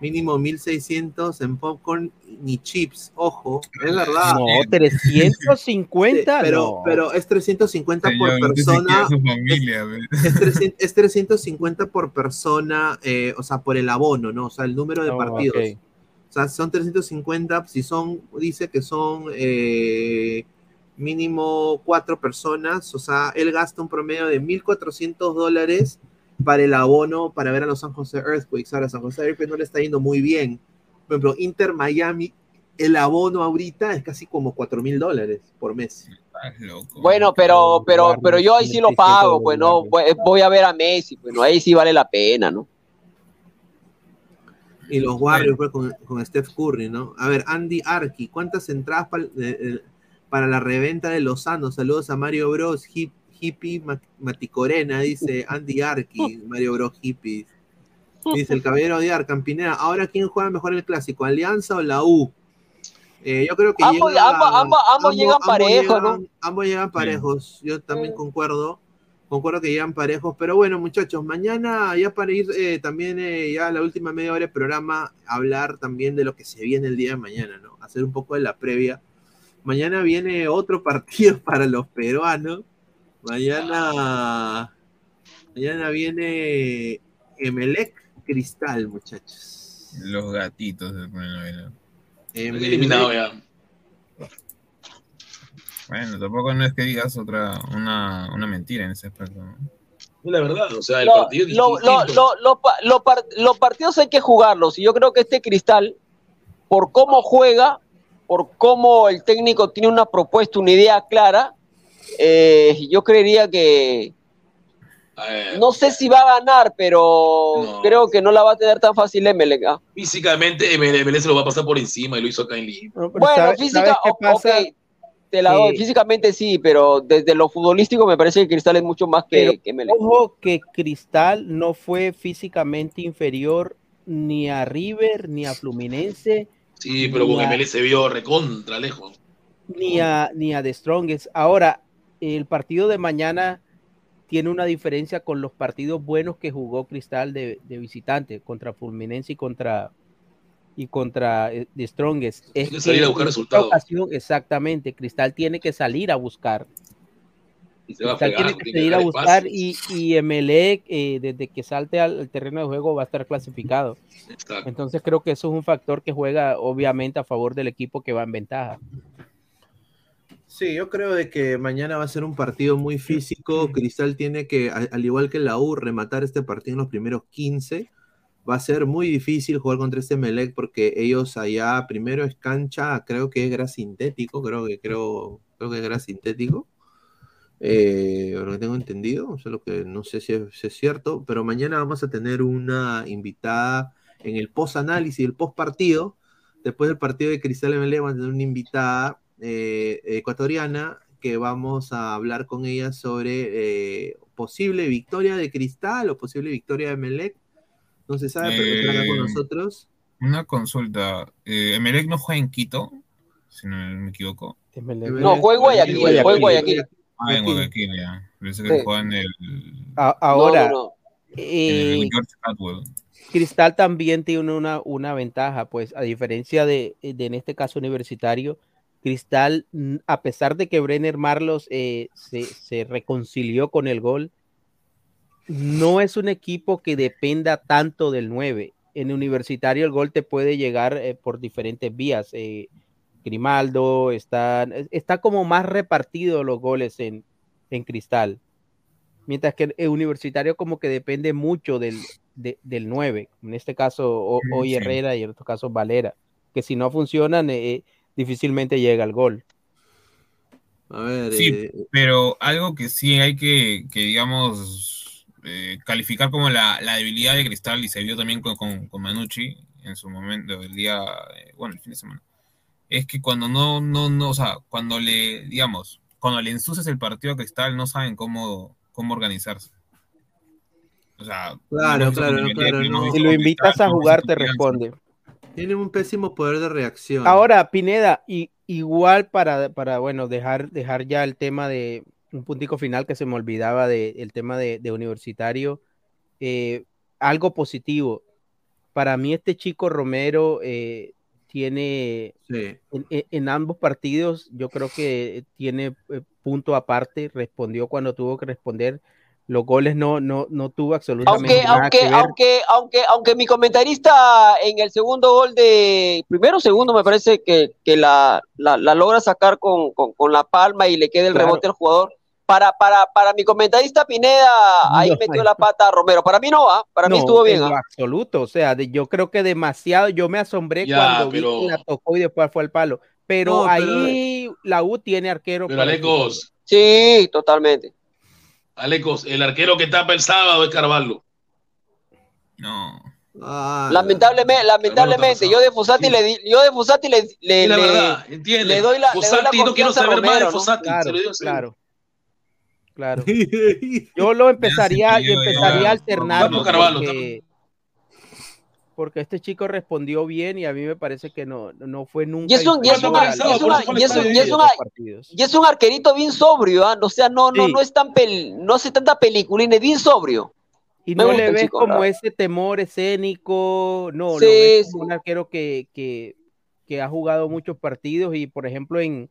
mínimo 1600 en popcorn ni chips, ojo, es verdad. No, 350, pero, no. pero es 350 Señor, por persona. su familia, ve. Es, 300 es 350 por persona, eh, o sea, por el abono, ¿no? O sea, el número de Oh, partidos. O sea, son 350, si son, dice que son eh, mínimo cuatro personas, o sea, él gasta un promedio de 1.400 dólares para el abono para ver a los San José Earthquakes. Ahora, San José Earthquakes no le está yendo muy bien. Por ejemplo, Inter Miami, el abono ahorita es casi como 4 mil dólares por mes. Estás loco. Bueno, pero, pero, pero yo ahí sí lo pago, pues no, voy, voy a ver a Messi, pues no, ahí sí vale la pena, ¿no? Y los Warriors pues, con, con Steph Curry, ¿no? A ver, Andy Arki, ¿cuántas entradas pa- de- de- para la reventa de Lozano? Saludos a Mario Bros. Hip, hippie Ma- Maticorena, dice Andy Arki, Mario Bros. Hippie. Dice el caballero de Arkham, Pineda, ¿ahora quién juega mejor el clásico, Alianza o la U? Eh, yo creo que Ambos- llega- ambos- ambos- ambos llegan parejos, ¿no? Ambos llegan parejos, yo también concuerdo. Concuerdo que llegan parejos, pero bueno, muchachos, mañana ya para ir eh, también eh, ya la última media hora del programa, hablar también de lo que se viene el día de mañana, ¿no? Hacer un poco de la previa. Mañana viene otro partido para los peruanos. Mañana, mañana viene Emelec Cristal, muchachos. Los gatitos de telenovela. Eliminado ya. Bueno, tampoco no es que digas otra, una, una mentira en ese aspecto. ¿no? Es la verdad, o sea, el Lo- partido lo- lo- lo- lo pa- lo par- los partidos hay que jugarlos y yo creo que este cristal, por cómo juega, por cómo el técnico tiene una propuesta, una idea clara, eh, yo creería que no sé si va a ganar, pero creo que no la va a tener tan fácil Emelec. ¿ah? Físicamente, MLS lo va a pasar por encima y lo hizo acá en Lima. Bueno, física, o- ok, te la doy. Que- Físicamente sí, pero desde lo futbolístico me parece que Cristal es mucho más Pero que, que Emelec. ojo que Cristal no fue físicamente inferior ni a River, ni a Fluminense, Sí, pero con a- MLS se vio recontra lejos. ni a, ni a The Strongest. Ahora, el partido de mañana tiene una diferencia con los partidos buenos que jugó Cristal de, de visitante contra Fluminense y contra y contra eh, The Strongest. Es que salir a buscar resultados. ocasión, exactamente, Cristal tiene que salir a buscar. Y se va a Cristal tiene que tiene que salir a buscar y, y Emelec, eh, desde que salte al, al terreno de juego, va a estar clasificado. Exacto. Entonces creo que eso es un factor que juega obviamente a favor del equipo que va en ventaja. Sí, yo creo de que mañana va a ser un partido muy físico. Cristal tiene que, al igual que la U, rematar este partido en los primeros 15. Va a ser muy difícil jugar contra este Melec porque ellos allá primero es cancha, creo que es gras sintético, creo que creo, creo que es gras sintético. Eh, lo que tengo entendido, eso es lo que no sé si es, si es cierto, pero mañana vamos a tener una invitada en el post análisis, el post partido. Después del partido de Cristal MLE vamos a tener una invitada eh, ecuatoriana que vamos a hablar con ella sobre eh, posible victoria de Cristal o posible victoria de Melec. No se sabe, pero está acá con Eh, nosotros. Una consulta. Eh, Emelec no juega en Quito, si no me equivoco. No, juega en Guayaquil, juega en Guayaquil. Ah, en Guayaquil, ya. Pensé que Sí. juega en el, ahora, No, no, no. eh, en el George Atwell. Cristal también tiene una, una ventaja, pues a diferencia de, de en este caso universitario, Cristal, mm, a pesar de que Brenner Marlos eh, se, se reconcilió con el gol, no es un equipo que dependa tanto del 9. En universitario el gol te puede llegar eh, por diferentes vías. eh, Grimaldo, está, está como más repartido los goles en, en Cristal. Mientras que el universitario como que depende mucho del, de- del 9. En este caso, o- Mm, hoy. Herrera y en otros casos Valera. Que si no funcionan, eh, difícilmente llega al gol. A ver, Sí, eh, pero algo que sí hay que, que digamos, eh, calificar como la, la debilidad de Cristal, y se vio también con, con, con Manucci en su momento, el día, eh, bueno, el fin de semana, es que cuando no, no, no, o sea, cuando le, digamos, cuando le ensucias el partido a Cristal, no saben cómo, cómo organizarse. O sea, Claro, claro, claro, no. Si lo invitas a jugar, te responde. Tienen un pésimo poder de reacción. Ahora, Pineda, y, igual para, para bueno, dejar, dejar ya el tema de un puntico final que se me olvidaba de, el tema de, de universitario, eh, algo positivo. Para mí este chico Romero eh, tiene Sí. en, en- en ambos partidos, yo creo que tiene eh, punto aparte, respondió cuando tuvo que responder. Los goles no, no, no tuvo absolutamente Aunque, nada aunque, que ver. aunque, aunque, aunque mi comentarista en el segundo gol de primero segundo me parece que, que la, la, la logra sacar con, con, con la palma y le queda el Claro. rebote al jugador. Para, para, para mi comentarista Pineda, ahí metió la pata a Romero. Para mí no va, para mí estuvo bien. en ¿ah? absoluto, o sea, de- yo creo que demasiado, yo me asombré Ya, cuando vi que la tocó y después fue al palo, pero No, pero- ahí la U tiene arquero. Pero Alecos, Sí, totalmente. Alecos, el arquero que tapa el sábado es Carvalho. No. Ah, Lamentablemente, lamentablemente, yo de Fosati le di, yo de Fosati le, le, la le- verdad, entiende. le doy la, le doy la Fossati, no quiero saber más de. Fossati, Claro, se lo digo en serio. claro, claro. Yo lo empezaría, yo empezaría a alternar Vamos, Carvalho, porque, porque este chico respondió bien y a mí me parece que no, no fue nunca. Y es un, y es inferior una, al- y es por una, eso fue al y es un- estadio y es de una- otros partidos. y es un arquerito bien sobrio, ¿ah? O sea, no, no, Sí. no es tan pel, no hace tanta peliculina, es bien sobrio. Y Me no le ves chico, como ¿verdad? ese temor escénico, no, Sí, lo ves como sí. un arquero que, que, que ha jugado muchos partidos y por ejemplo en,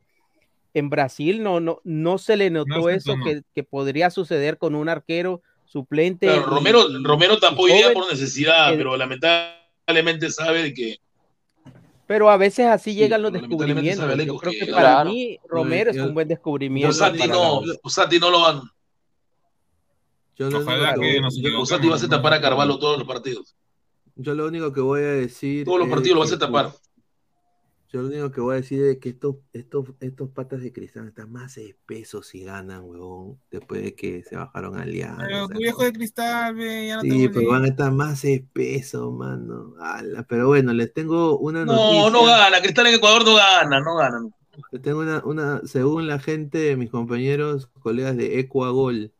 en Brasil no, no, no se le notó eso que, que podría suceder con un arquero suplente. Claro, y- Romero, Romero día joven. por necesidad, Eh, pero lamentablemente lamentablemente sabe de que Pero a veces así llegan los descubrimientos. Yo creo que- que para Claro. mí Romero es un buen descubrimiento. Posati para no, Posati no lo van. Yo lo Ojalá que. Posati va a hacer tapar a Carvalho todos los partidos. Yo lo único que voy a decir. Todos los partidos lo va a tapar. Yo lo único que voy a decir es que estos, estos, estos patas de cristal están más espesos si ganan, huevón. Después de que se bajaron alianza. Pero tu viejo de cristal, ve, ya no te Sí, pero van a estar más espesos, mano. Ala, Pero bueno, les tengo una No, noticia. no gana. Cristal en Ecuador no gana, no gana. Les tengo una, una, según la gente, mis compañeros, colegas de Ecuagol,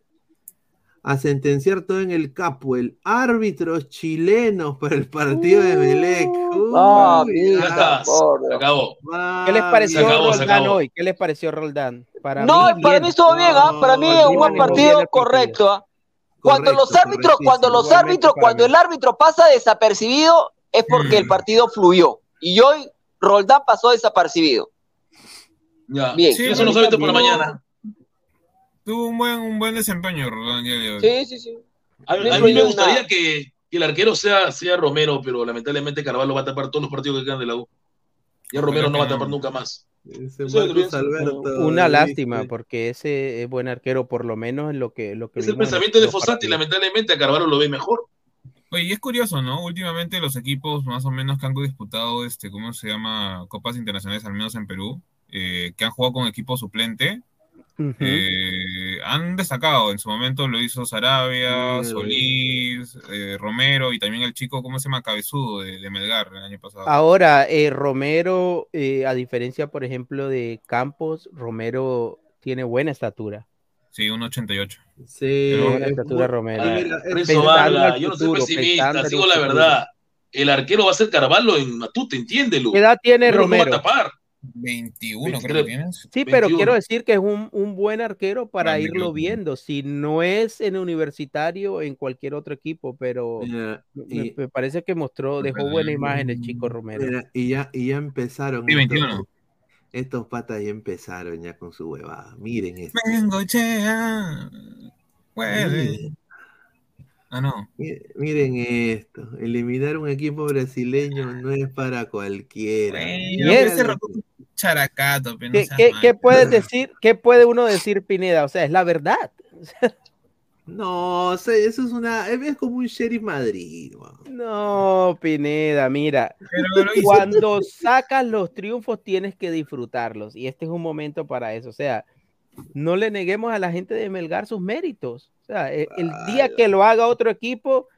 a sentenciar todo en el Capuel. Árbitros chilenos para el partido de Melec. Ah, ya. mira, se acabó. ¿Qué les pareció acabó, Roldán hoy? ¿Qué les pareció Roldán? Para no, mí, para bien. mí estuvo bien, ¿ah? Para mí No, es un buen partido el correcto, ¿ah? Cuando los árbitros, cuando los árbitros, cuando el árbitro pasa desapercibido, es porque el partido fluyó. Y hoy Roldán pasó desapercibido. Ya. Bien. Sí, eso tú por la mañana. Tuvo un buen, un buen desempeño, día de hoy. Sí, sí, sí. A, mí me gustaría que, que el arquero sea, sea Romero, pero lamentablemente Carvalho va a tapar todos los partidos que quedan de la U. Ya Romero no va a tapar nunca más. Alberto, Una ¿viste? lástima, porque ese es buen arquero, por lo menos en lo que, lo que Es el pensamiento de Fossati, partidos. lamentablemente a Carvalho lo ve mejor. Oye, y es curioso, ¿no? Últimamente los equipos más o menos que han disputado, este, ¿cómo se llama? Copas internacionales, al menos en Perú, eh, que han jugado con equipo suplente, Eh, han destacado. En su momento lo hizo Sarabia, Solís, eh, Romero y también el chico, ¿cómo se llama? Cabezudo de, de Melgar el año pasado. Ahora, eh, Romero, eh, a diferencia, por ejemplo, de Campos, Romero tiene buena estatura. Sí, un 88. Sí, Tiene buena es estatura Romero. Renzo Vargas, al yo no soy pesimista, un la verdad. El arquero va a ser Carvalho en Matute, entiéndelo. ¿Qué edad tiene Romero no va a tapar. 21 creo 23. que tienes. Sí, pero 21. quiero decir que es un, un buen arquero para Ah, me irlo equivoco. viendo. Si no es en universitario, en cualquier otro equipo, pero mira, me, y, me parece que mostró, dejó buena imagen el chico Romero. mira, y ya, y ya empezaron. Sí, estos- 21. Estos patas ya empezaron ya con su huevada. Miren esto. Vengo, chea. Miren, Ah, no. mi- miren esto. Eliminar un equipo brasileño no es para cualquiera. Bueno, Bien. ese rato characato, pero no ¿Qué, qué- qué puedes decir? ¿Qué puede uno decir, Pineda? O sea, es la verdad. No, eso es una. Es como un sheriff Madrid. No, Pineda, mira, cuando sacas los triunfos tienes que disfrutarlos y este es un momento para eso. O sea, no le neguemos a la gente de Melgar sus méritos. O sea, e- el día que lo haga otro equipo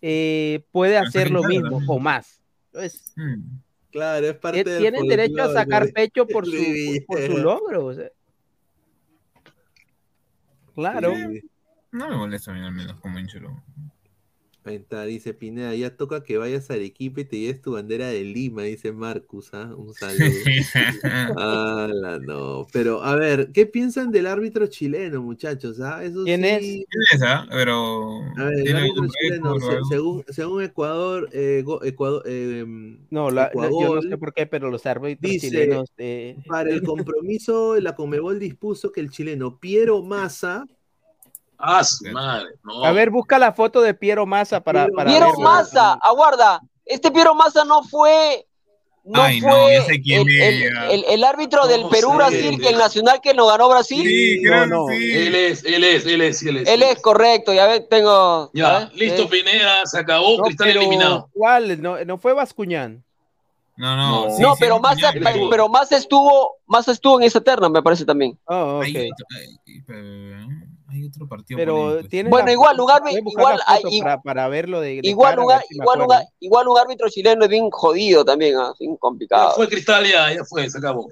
eh, puede hacer lo mismo o más. Entonces, Mm. Claro, es parte del tienen derecho a sacar pecho por su, por su logro. o sea. Claro. Sí. No me molesta a mí al menos como hinchero. Ahí está, dice Pineda, ya toca que vayas a Arequipa y te lleves tu bandera de Lima, dice Marcus, ¿ah? Un saludo. Ala, no. Pero, a ver, ¿qué piensan del árbitro chileno, muchachos? ah? Eso ¿Quién sí- es? ¿Quién es, ah? Pero. A ver, el ¿tiene árbitro chileno, se- según, según Ecuador, eh, go- Ecuador, eh, No, la- la- yo no sé por qué, pero los árbitros dice, chilenos. eh, para el compromiso, la Comebol dispuso que el chileno Piero Massa Ah, su madre. No. A ver, busca la foto de Piero Massa para. Piero- para Piero verlo. Massa, aguarda. Este Piero Massa no fue. No Ay, no, fue ya sé quién el, el- el- el árbitro del No sé, Perú-Brasil, que el nacional que nos ganó Brasil. Sí, No, creo no. que sí. Él es, él es, él es, él es. Él es correcto, ya ves, tengo. Ya, ¿sabes? listo, Eh, Pineda, se acabó, No, Cristal pero, eliminado. ¿Cuál? No, no fue Bascuñán. No, no. No. sí, no, sí, pero ya, pero, pero Massa estuvo, Massa estuvo en esa terna, me parece también. Oh, ok. Hay otro, hay- otro partido. Pero polémico. tiene. Bueno, igual, lugar- igual hay- para, para verlo de. de Igual, cara, lugar, ver si igual, lugar, igual un árbitro chileno es bien jodido también, bien Ya complicado. fue Cristal, ya, ya fue, se acabó.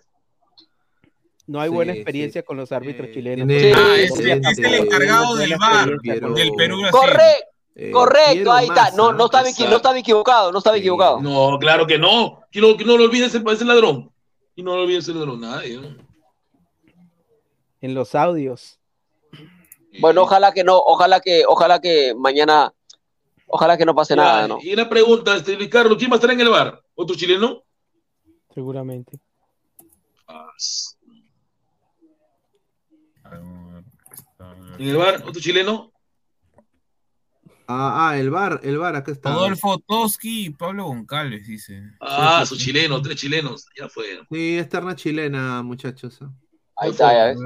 No hay Sí, buena sí. experiencia con los árbitros Eh, chilenos. tiene- Ah, Sí, es, sí, es sí, el sí. encargado del bar del Perú-Brasil. Correcto, eh, correcto, ahí está. No, no estaba, no estaba equivocado, no estaba Sí. equivocado. No, claro que no. Que no, que no lo olvides ese, ese ladrón. Y no lo olvides ese ladrón, nadie. ¿no? En los audios. Bueno, ojalá que no, ojalá que, ojalá que mañana, ojalá que no pase Ya, nada, ¿no? Y una pregunta, este, Luis Carlos, ¿quién va a estar en el bar? ¿Otro chileno? Seguramente. Ah, ¿En el bar? ¿Otro chileno? Ah, ah, el bar, el bar, acá está. Rodolfo Toski y Pablo Goncalves, dice. Ah, sus chilenos, tres chilenos, ya fue. Sí, es terna chilena, muchachos. ¿ah? Ahí está, ya ves.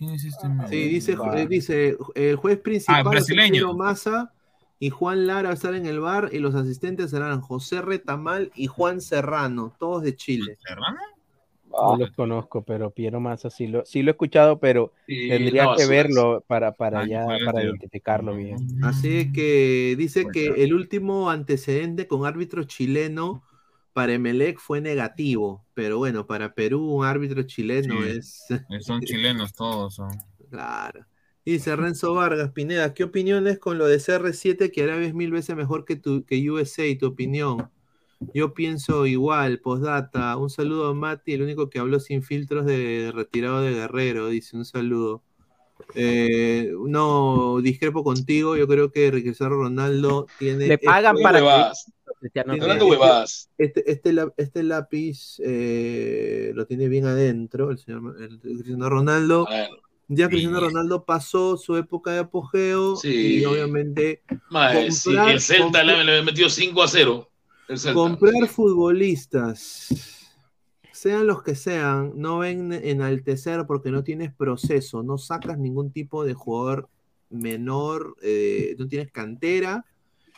¿Quién es este? Sí, dice, eh, dice el juez principal Ah, brasileño. Massa y Juan Lara va a estar en el bar y los asistentes serán José Retamal y Juan Serrano, todos de Chile. No los conozco, pero Piero Massa sí lo, sí lo he escuchado, pero Sí, tendría no, que es. verlo para, para Ah, ya, para identificarlo bien. Así que dice que el último antecedente con árbitro chileno para Emelec fue negativo, pero bueno, para Perú un árbitro chileno Sí, es... Son chilenos todos. son. Claro. Dice Renzo Vargas, Pineda, ¿qué opiniones con lo de CR7 que Arabia es mil veces mejor que, tu, que USA? ¿Tu opinión? Yo pienso igual, postdata. Un saludo a Mati, el único que habló sin filtros de retirado de Guerrero, dice un saludo. Eh, no, discrepo contigo, yo creo que Cristiano Ronaldo tiene... Le pagan este- para que- tiene Hablando este-. Este, este, este lápiz eh, lo tiene bien adentro, el señor el Cristiano Ronaldo. Ya Cristiano Ronaldo pasó su época de apogeo Sí. y obviamente sí, comprar- el Celta comprar- le, le metió 5 a 0. El Celta. comprar futbolistas, sean los que sean, no ven enaltecer porque no tienes proceso, no sacas ningún tipo de jugador menor, eh, no tienes cantera.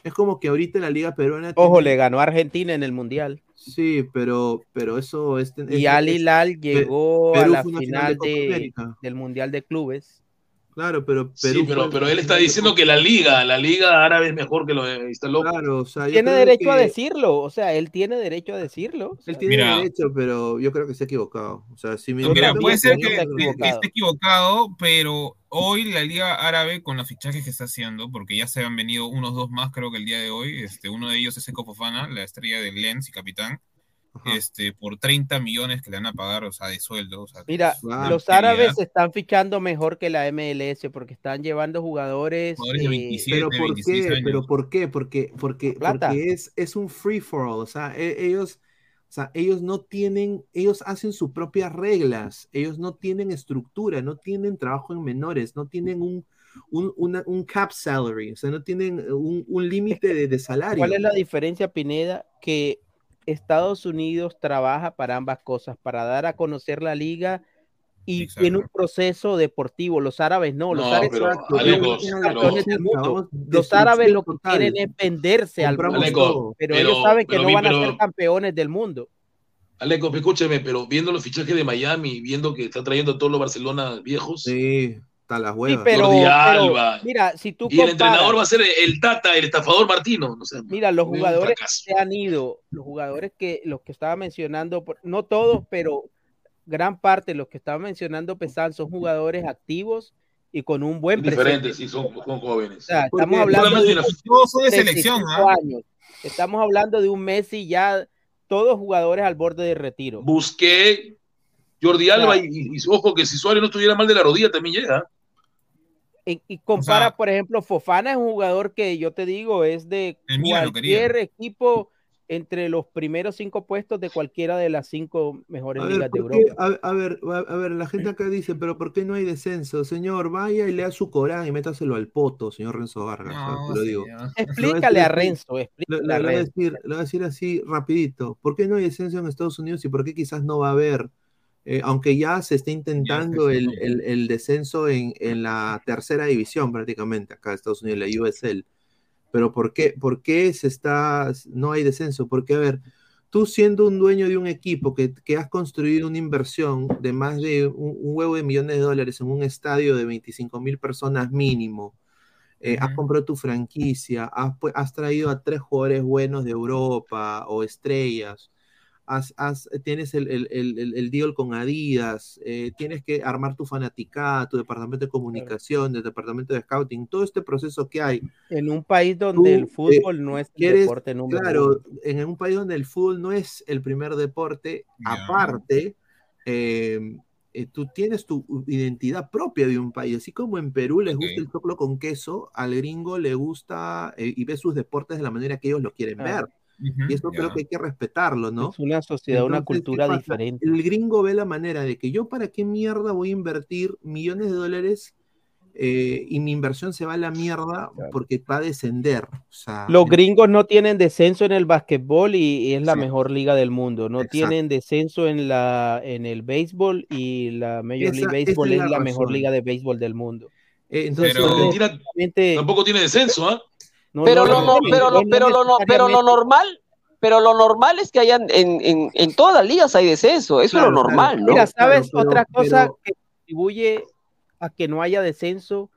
Es como que ahorita la Liga Peruana. Ojo, tiene- le ganó a Argentina en el Mundial. Sí, pero, pero eso es. Y Al Hilal llegó a Perú la fue una final de, del Mundial de Clubes. Claro, pero Sí, Perú pero, fue- pero él está diciendo que la liga, la liga árabe es mejor que lo de está loco. Claro, o sea, Tiene derecho a que- decirlo, o sea, él tiene derecho a decirlo. o sea, Él tiene derecho, pero yo creo que se ha equivocado. O sea, si me Mira, puede ser que, que- que esté equivocado, pero hoy la Liga Árabe, con los fichajes que está haciendo, porque ya se han venido unos dos más, creo que el día de hoy, este, uno de ellos es Eco Fofana, la estrella del Lens y capitán, este, por 30 millones que le van a pagar, o sea, de sueldo. o sea, Mira, una los árabes están fichando mejor que la MLS porque están llevando jugadores. Jugadores de eh, 27, Pero ¿por 26 qué? años. Pero ¿por qué? Porque, porque, Plata. porque es, es un free for all. O sea, e- ellos, o sea, ellos no tienen, ellos hacen sus propias reglas. Ellos no tienen estructura, no tienen trabajo en menores, no tienen un, un, una- un cap salary, o sea, no tienen un, un límite de, de salario. ¿Cuál es la diferencia, Pineda? Que Estados Unidos trabaja para ambas cosas, para dar a conocer la liga y tiene un proceso deportivo. Los árabes no, los No, árabes pero, son Alecos, campeones pero- del mundo. Vamos, Los árabes lo que quieren es venderse al mundo, pero, Pero- ellos saben que no van a ser campeones del mundo. Aleco, escúcheme, pero viendo los fichajes de Miami, viendo que está trayendo a todos los Barcelona viejos. Sí, está Sí, huevas. pero, Jordi pero, Alba. mira, si tú Y el entrenador va a ser el Tata, el estafador Martino. No sé, Mira, los jugadores que se han ido, los jugadores que los que estaba mencionando, no todos, pero gran parte de los que estaba mencionando Pesan son jugadores activos y con un buen Diferentes, presente. sí, son, son jóvenes. O sea, Porque estamos hablando de una- de 35 selección, ¿ah? años. Estamos hablando de un Messi ya todos jugadores al borde de retiro. Busqué Jordi Alba y, y- y ojo que si Suárez no estuviera mal de la rodilla también llega. Y, y compara, O sea, por ejemplo, Fofana es un jugador que yo te digo es de cualquier equipo entre los primeros cinco puestos de cualquiera de las cinco mejores A ver, ligas de. Europa. A, a ver, a, a ver, la gente acá dice, pero ¿por qué no hay descenso? Señor, vaya y lea su Corán y métaselo al poto, señor Renzo Vargas. No, ¿sabes? Te lo digo. sí, Lo voy a Explícale decir a Renzo, explícale lo- a lo voy a Renzo. decir, lo voy a decir así rapidito. ¿Por qué no hay descenso en Estados Unidos y por qué quizás no va a haber? Eh, aunque ya se está intentando el, el- el descenso en, en la tercera división prácticamente acá en Estados Unidos, la USL. Pero ¿por qué, por qué se está, no hay descenso? Porque, a ver, tú siendo un dueño de un equipo que, que has construido una inversión de más de un, un huevo de millones de dólares en un estadio de 25 mil personas mínimo, eh, has comprado tu franquicia, has, has traído a tres jugadores buenos de Europa o estrellas, has- has- tienes el, el- el- el- deal con Adidas, eh, tienes que armar tu fanaticada, tu departamento de comunicación, el departamento de scouting, todo este proceso que hay. En un país donde Tú, el fútbol eh, no es el quieres- deporte número claro, uno. en un país donde el fútbol no es el primer deporte, aparte, eh, eh, tú tienes tu identidad propia de un país, así como en Perú les gusta el choclo con queso, al gringo le gusta eh, y ve sus deportes de la manera que ellos lo quieren Claro. ver. Y eso creo que hay que respetarlo, ¿no? Es una sociedad, una Entonces, ¿qué cultura diferente. El gringo ve la manera de que yo para qué mierda voy a invertir millones de dólares eh, y mi inversión se va a la mierda porque va a descender. O sea, Los gringos no tienen descenso en el básquetbol y, y es la mejor liga del mundo. No Exacto. tienen descenso en la en el béisbol y la Major Esa- League Baseball es es la, la mejor liga de béisbol del mundo. Eh, entonces, Pero tampoco tiene descenso, ¿ah? No, pero, no, lo, no- pero, lo, pero, lo, no- pero lo normal, pero lo normal es que hayan en, en, en todas las ligas hay descenso, eso es lo normal, claro. ¿no? Mira, ¿sabes Claro, otra cosa pero- que contribuye a que no haya descenso?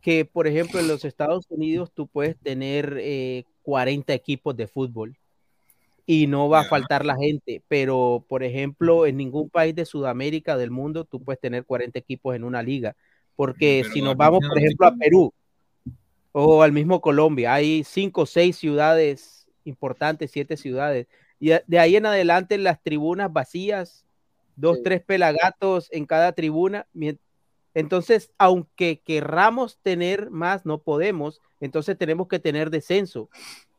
Que, por ejemplo, en los Estados Unidos tú puedes tener eh, 40 equipos de fútbol y no va a faltar la gente, pero, por ejemplo, en ningún país de Sudamérica, del mundo, tú puedes tener 40 equipos en una liga, porque Pero si nos vamos, por ejemplo, a Perú o al mismo Colombia, hay cinco o seis ciudades importantes, siete ciudades, y de- ahí en adelante las tribunas vacías, dos, Sí. tres pelagatos en cada tribuna. Entonces, aunque querramos tener más, no podemos. Entonces tenemos que tener descenso,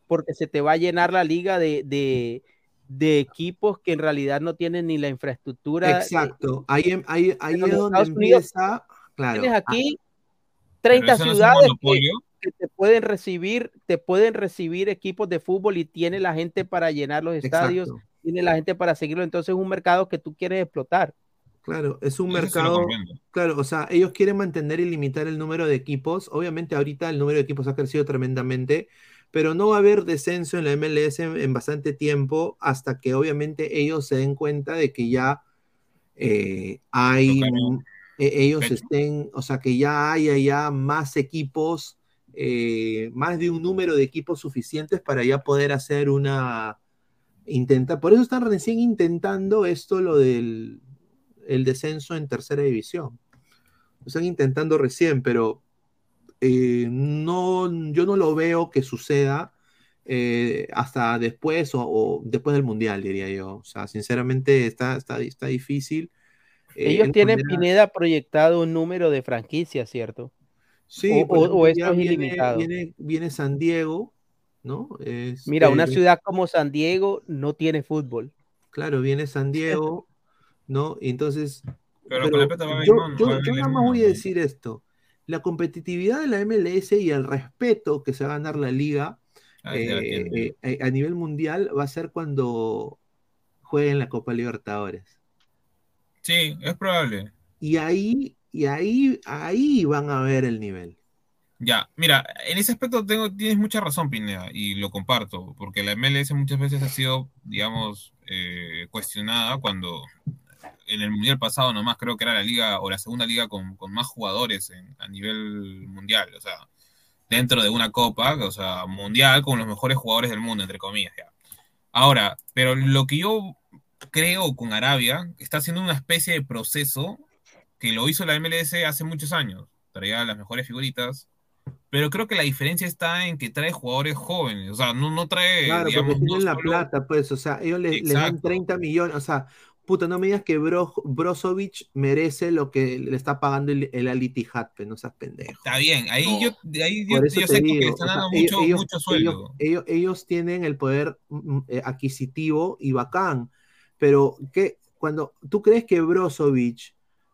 porque se te va a llenar la liga de, de, de equipos que en realidad no tienen ni la infraestructura. Exacto. Ahí, em- ahí, ahí es donde Estados Unidos empieza. Claro. Tienes ah, aquí Pero 30 eso no es un ciudades que, te pueden recibir, te pueden recibir equipos de fútbol y tiene la gente para llenar los estadios, Exacto. tiene la gente para seguirlo. Entonces es un mercado que tú quieres explotar. Claro, es un mercado. Claro, o sea, ellos quieren mantener y limitar el número de equipos. Obviamente, ahorita el número de equipos ha crecido tremendamente, pero no va a haber descenso en la MLS en, en bastante tiempo hasta que obviamente ellos se den cuenta de que ya eh, hay, eh, ellos estén, o sea, que ya haya ya más equipos, eh, más de un número de equipos suficientes para ya poder hacer una, intenta, por eso están recién intentando esto, lo del el descenso en tercera división. Lo están intentando recién, pero eh, no, yo no lo veo que suceda eh, hasta después o, o después del Mundial, diría yo. O sea, sinceramente está, está, está difícil. Ellos en tienen manera- Pineda proyectado un número de franquicias, ¿cierto? Sí, o, esto es viene, ilimitado. viene, viene San Diego, ¿no? Mira, una Este, ciudad como San Diego no tiene fútbol. Claro, viene San Diego, ¿no? Y entonces, Pero con yo, Babylon, yo- yo nada es más voy a decir esto. La competitividad de la MLS y el respeto que se va a ganar la liga Ah, eh, eh, eh, a nivel mundial va a ser cuando jueguen la Copa Libertadores. Sí, es probable. Y ahí, y ahí, ahí van a ver el nivel. Ya, mira, en ese aspecto tengo, tienes mucha razón, Pineda, y lo comparto, porque la MLS muchas veces ha sido, digamos, eh, cuestionada cuando en el Mundial pasado nomás creo que era la liga o la segunda liga con, con más jugadores en- a nivel mundial, o sea, dentro de una copa, o sea, mundial con los mejores jugadores del mundo, entre comillas, ya. Ahora, pero lo que yo creo con Arabia está haciendo una especie de proceso que lo hizo la MLS hace muchos años. Traía las mejores figuritas, pero creo que la diferencia está en que trae jugadores jóvenes, o sea, no, no trae, Claro, digamos, porque no tienen la solo- plata, pues, o sea, ellos le- les dan Exacto. 30 millones, o sea, puta, no me digas que Bro, Brozovic merece lo que le está pagando el, el Al Ittihad, pues, no seas pendejo. Está bien, ahí yo, ahí yo, te sé que le digo, están o sea, dando ellos- mucho, ellos, mucho sueldo. ellos- ellos tienen el poder mm, eh, adquisitivo y bacán, pero ¿qué? cuando tú crees que Brozovic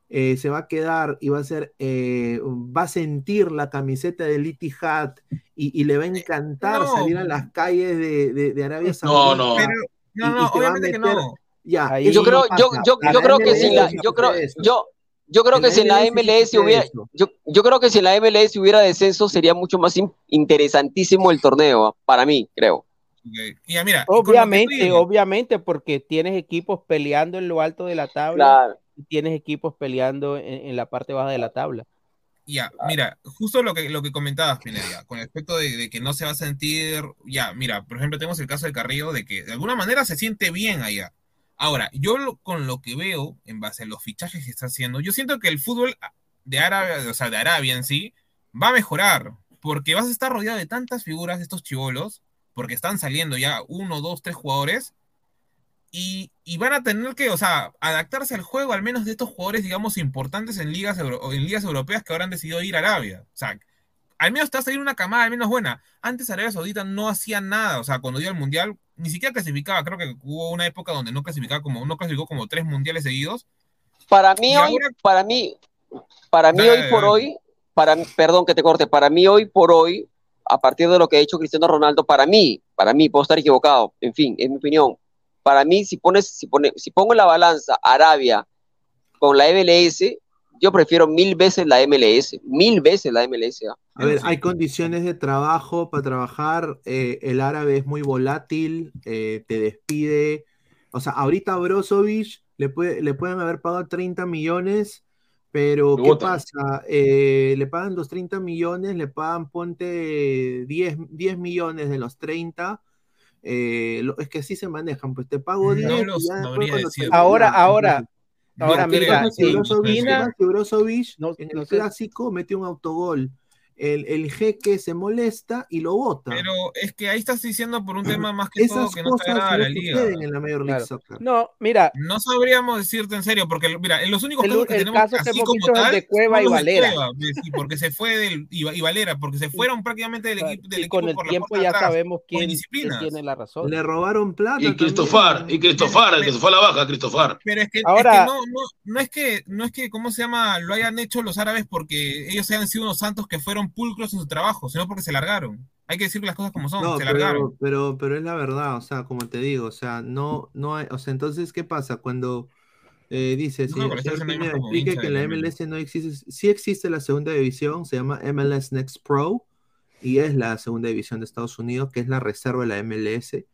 eh, se va a quedar y va a ser, eh, va a sentir la camiseta del Ittihad y, y le va a encantar no. salir a las calles de, de- de Arabia Saudita. no. Pero- no, no, y obviamente que no. Ya, Ahí- Yo creo, yo, yo, yo creo que si la, MLS yo creo, yo, yo creo que si en la MLS hubiera, yo, yo creo que si en la MLS hubiera descenso sería mucho más in- interesantísimo el torneo, para mí, creo. Ok. Y ya, mira, Obviamente, obviamente, porque tienes equipos peleando en lo alto de la tabla Claro. Tienes equipos peleando en, en la parte baja de la tabla. Ya, mira, justo lo que, lo que comentabas, Pineda, con respecto de, de que no se va a sentir, ya, mira, por ejemplo, tenemos el caso de Carrillo, de que de alguna manera se siente bien allá. Ahora, yo lo- con lo que veo, en base a los fichajes que está haciendo, yo siento que el fútbol de Arabia, o sea, de Arabia en sí, va a mejorar, porque vas a estar rodeado de tantas figuras de estos chivolos, porque están saliendo ya uno, dos, tres jugadores, y, y van a tener que, o sea, adaptarse al juego al menos de estos jugadores, digamos, importantes en ligas, euro- en ligas europeas que ahora han decidido ir a Arabia. O sea, al menos te va a salir una camada al menos buena. Antes Arabia Saudita no hacía nada, o sea, cuando dio al mundial, ni siquiera clasificaba. Creo que hubo una época donde no clasificaba como, no clasificó como tres mundiales seguidos. Para mí Y hoy, ahora- para mí, para mí Dale, hoy por dale. hoy, para, perdón que te corte, para mí hoy por hoy, a partir de lo que ha hecho Cristiano Ronaldo, para mí, para mí, puedo estar equivocado, en fin, es mi opinión. Para mí, si pones, si pone, si pongo en la balanza Arabia con la MLS, yo prefiero mil veces la MLS, mil veces la MLS. A ver, hay condiciones de trabajo para trabajar. eh, el árabe es muy volátil, eh, te despide. O sea, ahorita a Brozovic le, puede, le pueden haber pagado 30 millones, pero ¿qué pasa? Eh, le pagan los 30 millones, le pagan, ponte 10, 10 millones de los 30. Eh, lo- es que así se manejan, pues te pago 10 No y los ya cuando te-. Ahora, ahora, entonces- ahora, ¿Qué mira, Brozovic- no- en no el sé- clásico metió un autogol. El, el jeque se molesta y lo bota. Pero es que ahí estás diciendo por un tema más que todo Esas que no cosas te agrada no la liga. en la Major League Claro. Soccer. No, mira, No sabríamos decirte en serio, porque mira, en los únicos El- casos que el tenemos caso así como es tal de Cueva y Valera. Cueva, sí, porque se fue del y, y Valera, porque se fueron prácticamente del, equipo del y equipo con el por tiempo ya atrás, sabemos quién, quién tiene la razón. Le robaron plata. Y Cristofar, y Cristofar, el que se fue a la baja, Cristofar. Pero es que, es Ahora- que no, no, no es que, no es que, ¿cómo se llama? Lo hayan hecho los árabes porque ellos hayan sido unos santos que fueron pulcros en su trabajo, sino porque se largaron. Hay que decir las cosas como son, No, se largaron. pero, pero, pero es la verdad, o sea, como te digo, o sea, no, no hay, o sea, entonces, ¿qué pasa? Cuando eh, dice, No, pero como explique hincha que la. MLS no existe, sí existe la segunda división, se llama MLS Next Pro, y es la segunda división de Estados Unidos, que es la reserva de la MLS,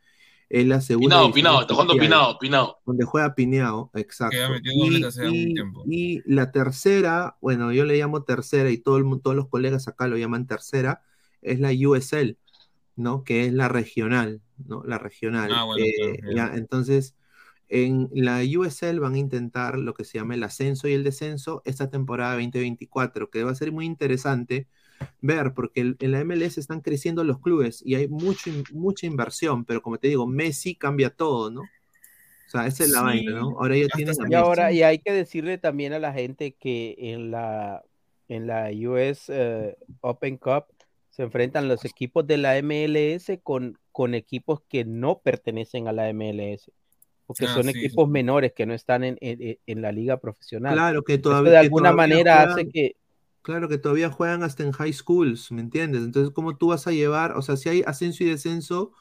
es la segunda Pinado, división Pinado, está jugando oficial, Pinado, Pinado. donde juega Pineao, exacto. Y, tiempo. y la tercera, bueno, yo le llamo tercera y todo el, todos los colegas acá lo llaman tercera, es la USL, ¿no? Que es la regional, ¿no? La regional. Ah, bueno, Eh, claro, ya, entonces, en la USL van a intentar lo que se llama el ascenso y el descenso esta temporada 2024, que va a ser muy interesante ver, porque el- en la MLS están creciendo los clubes y hay mucho, mucha inversión, pero como te digo, Messi cambia todo, ¿no? O sea, esa es la Sí, vaina, ¿no? Ahora ya tienen Y ahora, y hay que decirle también a la gente que en la, en la US eh, Open Cup se enfrentan los equipos de la MLS con, con equipos que no pertenecen a la MLS, porque Ah, son sí, equipos sí. menores que no están en, en- en la liga profesional. Claro que todavía de que alguna todavía manera hace que, Claro que todavía juegan hasta en high schools, ¿me entiendes? Entonces, ¿cómo tú vas a llevar? O sea, si hay ascenso y descenso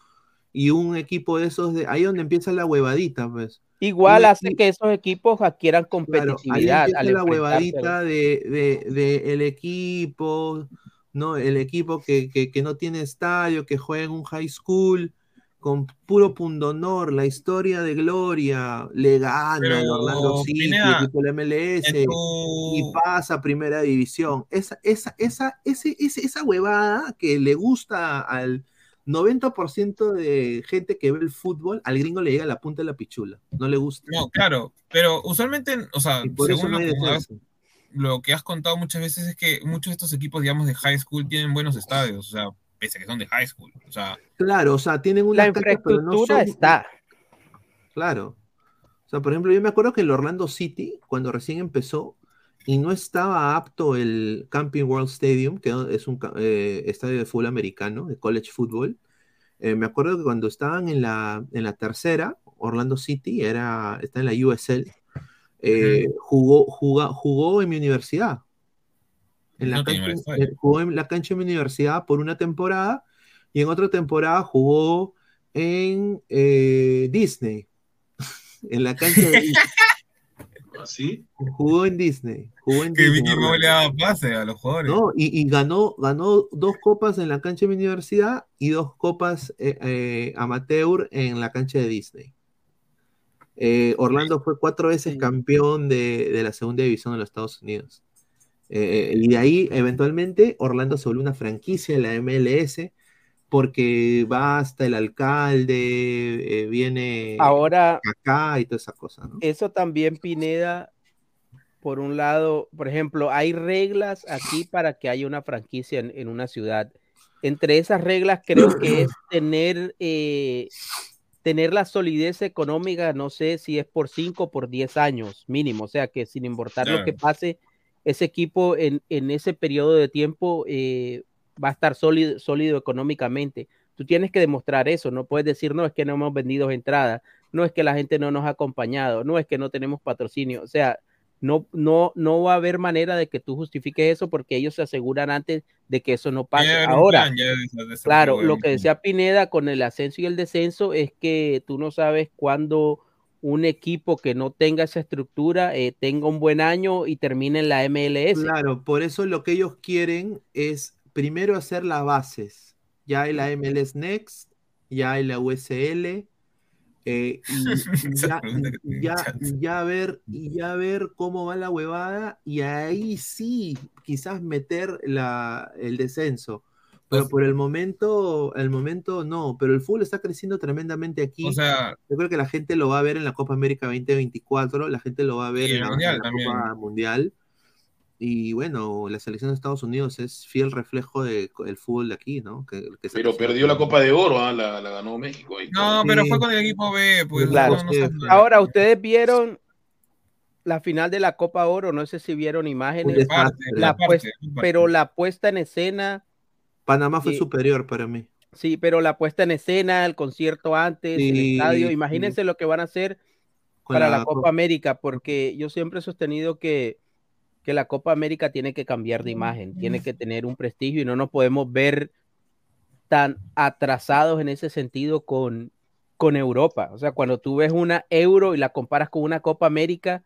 y un equipo de esos, de ahí donde empieza la huevadita, pues. igual hace que esos equipos adquieran Claro, ahí competitividad al la huevadita de, de- de el equipo, ¿no? El equipo que, que, que no tiene estadio, que juega en un high school, con puro pundonor, la historia de gloria, le gana Pero, Orlando City, Pineda, del MLS, tu- y pasa a primera división. Esa, esa, esa, ese, ese- esa huevada que le gusta al 90% de gente que ve el fútbol, al gringo le llega a la punta de la pichula. No le gusta. No, claro, pero usualmente, o sea, según no lo, has- lo que has contado muchas veces es que muchos de estos equipos, digamos, de high school tienen buenos estadios, o sea, pese a que son de high school, o sea, Claro, o sea, tienen una La infraestructura está. Claro. O sea, por ejemplo, yo me acuerdo que el Orlando City, cuando recién empezó, y no estaba apto el Camping World Stadium, que es un eh, estadio de fútbol americano, de college football. eh, me acuerdo que cuando estaban en la, en la tercera, Orlando City era, está en la USL, eh, jugó, juga- jugó en mi universidad. En la No cancha- eh, jugó en la cancha de mi universidad por una temporada y en otra temporada jugó en eh, Disney. en la cancha de Disney. ¿Así? Jugó en Disney. Jugó en que Disney, Mickey Mouse le daba pase a los jugadores. ¿no? Y, y ganó, ganó dos copas en la cancha de mi universidad y dos copas eh, eh, amateur en la cancha de Disney. Eh, Orlando fue cuatro veces campeón de, de la segunda división de los Estados Unidos. Eh, y de ahí, eventualmente, Orlando se volvió una franquicia de la MLS porque va hasta el alcalde, eh, viene Ahora, acá y toda esa cosa, ¿no? eso también, Pineda, por un lado, por ejemplo, hay reglas aquí para que haya una franquicia en, en una ciudad. Entre esas reglas creo que es tener, eh, tener la solidez económica, no sé si es por 5 o por 10 años mínimo, o sea que sin importar lo que pase, ese equipo en, en ese periodo de tiempo eh, va a estar sólido, sólido económicamente. Tú tienes que demostrar eso, no puedes decir, no, es que no hemos vendido entradas, no es que la gente no nos ha acompañado, no es que no tenemos patrocinio, o sea, no, no, no va a haber manera de que tú justifiques eso porque ellos se aseguran antes de que eso no pase. Ya Ahora, ya claro, lo que decía Pineda con el ascenso y el descenso es que tú no sabes cuándo un equipo que no tenga esa estructura eh, tenga un buen año y termine en la MLS. Claro, por eso lo que ellos quieren es primero hacer las bases. Ya hay la MLS Next, ya hay la USL, eh, y, ya, ya, ya ver, y ya ver cómo va la huevada, y ahí sí, quizás meter la, el descenso. Pero por el momento, el momento no, pero el fútbol está creciendo tremendamente aquí. O sea- yo creo que la gente lo va a ver en la Copa América 2024, la gente lo va a ver en la, Mundial en la también. Copa Mundial. Y bueno, la selección de Estados Unidos es fiel reflejo del fútbol de aquí, ¿no? Que, que está Pero perdió la. Copa de Oro, ah, la, la ganó México. ahí. No, pero fue con el equipo B, pues. Claro. no, no. Ahora, ustedes vieron la final de la Copa Oro, no sé si vieron imágenes, desastre. la Parte, puesta- parte. pero la puesta en escena, Panamá fue Sí. superior para mí. sí, pero la puesta en escena, el concierto antes, el Sí, estadio, sí. imagínense lo que van a hacer para la la Copa Copa- América, porque yo siempre he sostenido que, que la Copa América tiene que cambiar de imagen, tiene que tener un prestigio y no nos podemos ver tan atrasados en ese sentido con, con Europa. O sea, cuando tú ves una Euro y la comparas con una Copa América,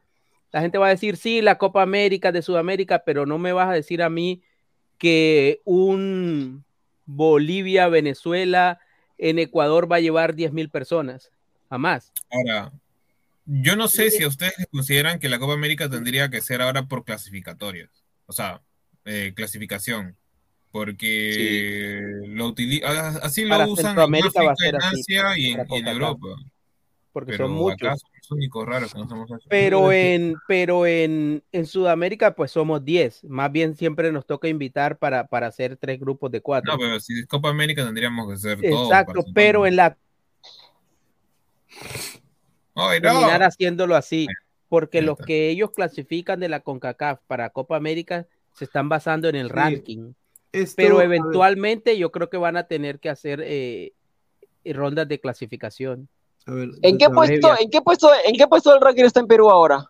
la gente va a decir, sí, la Copa América de Sudamérica, pero no me vas a decir a mí que un Bolivia, Venezuela, en Ecuador va a llevar 10 mil personas. Jamás. Ahora, yo no sé si a ustedes les consideran que la Copa América tendría que ser ahora por clasificatorias. O sea, eh, clasificación. Porque lo utili- ah, así lo Para usan en Centroamérica va a África, ser en así, Asia y en, y. Europa. Porque Pero son muchos. acá somos los únicos raros que no somos así. Pero en, pero en, en Sudamérica, pues somos 10. Más bien siempre nos toca invitar para, para hacer tres grupos de cuatro. No, pero si es Copa América tendríamos que ser todos. Exacto, pero en la ¡Ay, no! terminar haciéndolo así, porque los que ellos clasifican de la CONCACAF para Copa América se están basando en el Sí. ranking. Esto, pero eventualmente yo creo que van a tener que hacer eh, rondas de clasificación. ¿En qué puesto, en qué puesto, en qué puesto del ranking está en Perú ahora?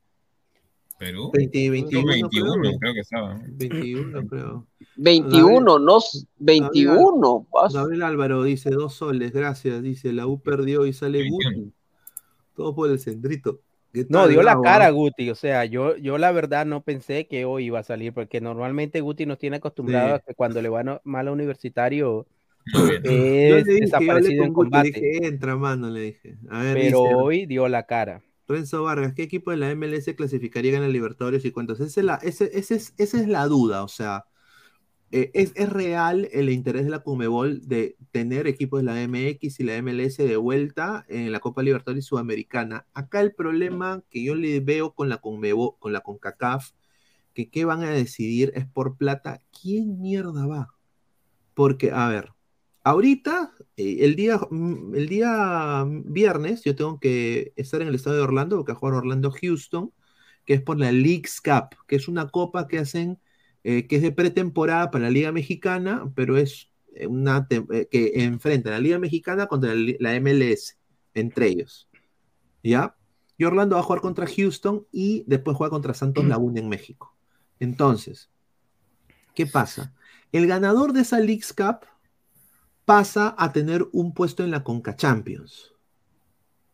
Perú. 20, 21, 21, creo. creo que estaba. 21, creo. 21, no, 21. pas- Gabriel Álvaro dice dos soles, gracias. Dice la U perdió y sale Guti. Todo por el centrito. ¿Qué No, dio la cara? Guti, o sea, yo, yo la verdad no pensé que hoy iba a salir, porque normalmente Guti nos tiene acostumbrado Sí. a que cuando le va mal a universitario Yo es le dije, yo hablé con Guti, le combate. dije, entra, mano, le dije. A ver, Pero dice, hoy dio la cara. Renzo Vargas, ¿qué equipo de la MLS clasificaría en la Libertadores y cuántos? Esa es la, ese- ese es, esa es la duda, o sea, eh, es, es real el interés de la Conmebol de tener equipos de la MX y la MLS de vuelta en la Copa Libertadores Sudamericana. Acá el problema que yo le veo con la Conmebol, con la CONCACAF, que qué van a decidir es por plata. ¿Quién mierda va? Porque, a ver, ahorita, eh, el día, mm, el día viernes, yo tengo que estar en el estado de Orlando, porque jugar Orlando-Houston, que es por la League's Cup, que es una copa que hacen, eh, que es de pretemporada para la Liga Mexicana, pero es eh, una que enfrenta a la Liga Mexicana contra la MLS, entre ellos. ¿Ya? Y Orlando va a jugar contra Houston y después juega contra Santos Laguna en México. Entonces, ¿qué pasa? El ganador de esa League's Cup pasa a tener un puesto en la Conca Champions.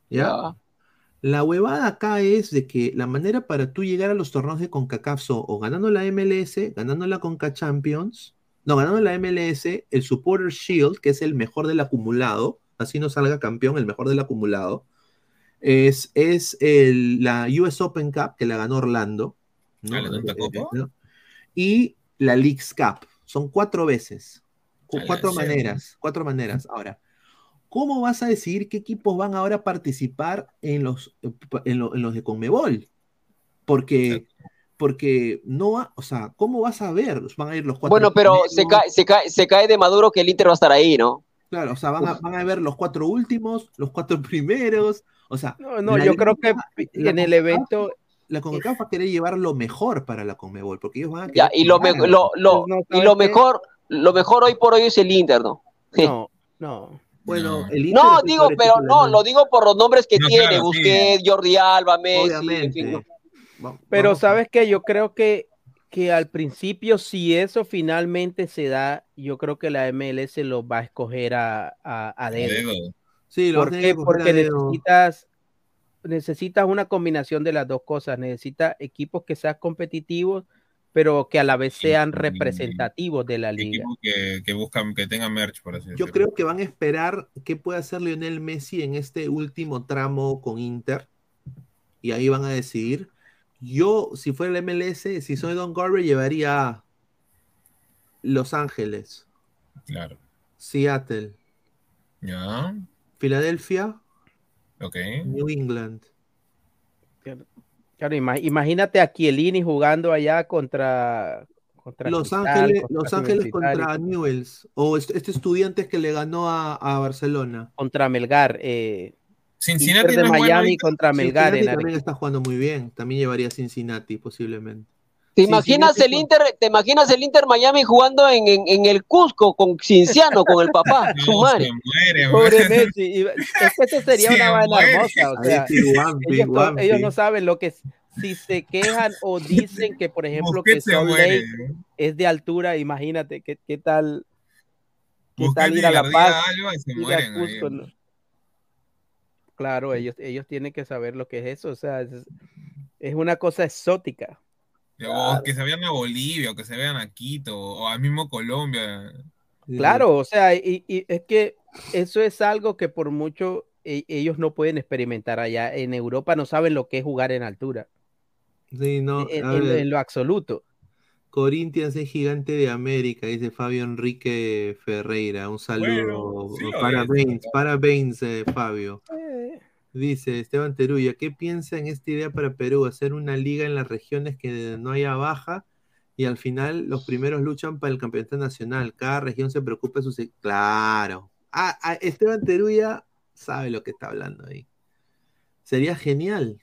¿Ya? La huevada acá es de que la manera para tú llegar a los torneos de CONCACAF son o ganando la MLS, ganando la Conca Champions, no, ganando la MLS, el Supporter Shield, que es el mejor del acumulado, así no salga campeón, el mejor del acumulado, es, es el- la US Open Cup, que la ganó Orlando, ¿no? Ah, ¿la Eh? ¿no? y la Leagues Cup, son cuatro veces, cuatro sí. maneras, cuatro maneras. Ahora, ¿cómo vas a decidir qué equipos van ahora a participar en los, en lo- en los de Conmebol? Porque, porque no, va- o sea, ¿cómo vas a ver? Van a ir los cuatro. Bueno, pero se cae, se, cae, se cae de Maduro que el Inter va a estar ahí, ¿no? Claro, o sea, van a, van a ver los cuatro últimos, los cuatro primeros, o sea. No, no, yo creo que en el evento La CONCACAF va a querer llevar lo mejor para la Conmebol, porque ellos van a Ya, y lo, me- ganar. lo, lo- No, y ¿sabes lo mejor, lo mejor hoy por hoy es el Inter, ¿no? No, no. Bueno, el Inter No, digo, pero no, lo digo por los nombres que No, tiene, claro, sí. Jordi Alba, Messi, en Obviamente. fin, ¿no? Pero vamos. sabes que yo creo que, que al principio, si eso finalmente se da, yo creo que la MLS lo va a escoger a, a, a dedo. Sí, lo ¿Por qué? Porque necesitas, necesitas una combinación de las dos cosas. Necesitas equipos que sean competitivos, pero que a la vez sean representativos de la liga. Que, que buscan, que tengan merch, por así Yo decirlo. creo que van a esperar qué puede hacer Lionel Messi en este último tramo con Inter. Y ahí van a decidir. Yo, si fuera el MLS, si soy Don Garber, llevaría a Los Ángeles, Claro. Seattle, Ya. Filadelfia, Ok. New England. Claro, ima- imagínate a Chiellini jugando allá contra, contra Los Cristal, Ángeles, contra Los Ángeles contra Newells. O est- este estudiante que le ganó a, a Barcelona. contra Melgar. Eh, Cincinnati Inter de no bueno Miami ahorita. contra Melgar Cincinnati en también está jugando muy bien. También llevaría a Cincinnati posiblemente. ¿Te imaginas el Inter, te imaginas el Inter Miami jugando en, en, en el Cusco con Cinciano, con el papá, su madre? Pobre Messi. y- Es que eso sería Se una vaina muere. hermosa. O sea, ellos, no, ellos no saben lo que es. Si se quejan o dicen que, por ejemplo, que Salt muere, Lake es de altura, imagínate qué, qué tal, qué tal ir a La Paz. algo y se ir a mueren ahí. Cusco, ¿no? Claro, ellos, ellos tienen que saber lo que es eso. O sea, es, es una cosa exótica. O que se vean a Bolivia, o que se vean a Quito, o al mismo Colombia. Claro, o sea, y, y es que eso es algo que por mucho e- ellos no pueden experimentar allá. En Europa no saben lo que es jugar en altura, Sí, no, en, a en- ver. en lo absoluto. Corinthians es gigante de América, dice Fabio Enrique Ferreira. Un saludo. sí lo parabéns, es. parabéns, eh, Fabio. Dice Esteban Teruya, ¿qué piensa en esta idea para Perú? Hacer una liga en las regiones que no haya baja y al final los primeros luchan para el campeonato nacional. Cada región se preocupa de sus... e-". Claro. Ah, ah, Esteban Teruya sabe lo que está hablando ahí. Sería genial.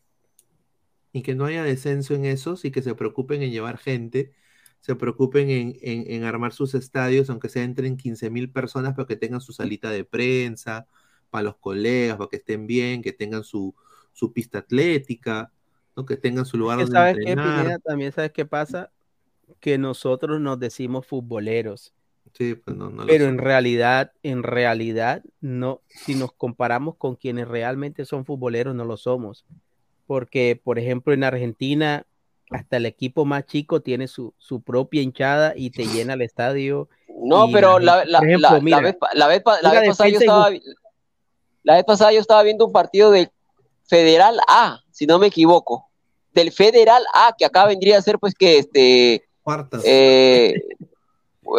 Y que no haya descenso en esos y que se preocupen en llevar gente, se preocupen en, en- en armar sus estadios, aunque se entren 15 mil personas, pero que tengan su salita de prensa, para los colegas, para que estén bien, que tengan su, su pista atlética, ¿no? que tengan su lugar Que donde ¿Sabes qué, entrenar. Pineda? También sabes qué pasa, que nosotros nos decimos futboleros, Sí, pues no, no pero en realidad, en realidad, no, si nos comparamos con quienes realmente son futboleros, no lo somos. Porque, por ejemplo, en Argentina, hasta el equipo más chico tiene su, su propia hinchada y te llena el estadio. No, y pero la, la, por ejemplo, la- vez, la vez la vez pasada yo estaba, la vez pasada yo estaba viendo un partido de Federal A, si no me equivoco, del Federal A, que acá vendría a ser pues que este Cuartas. eh,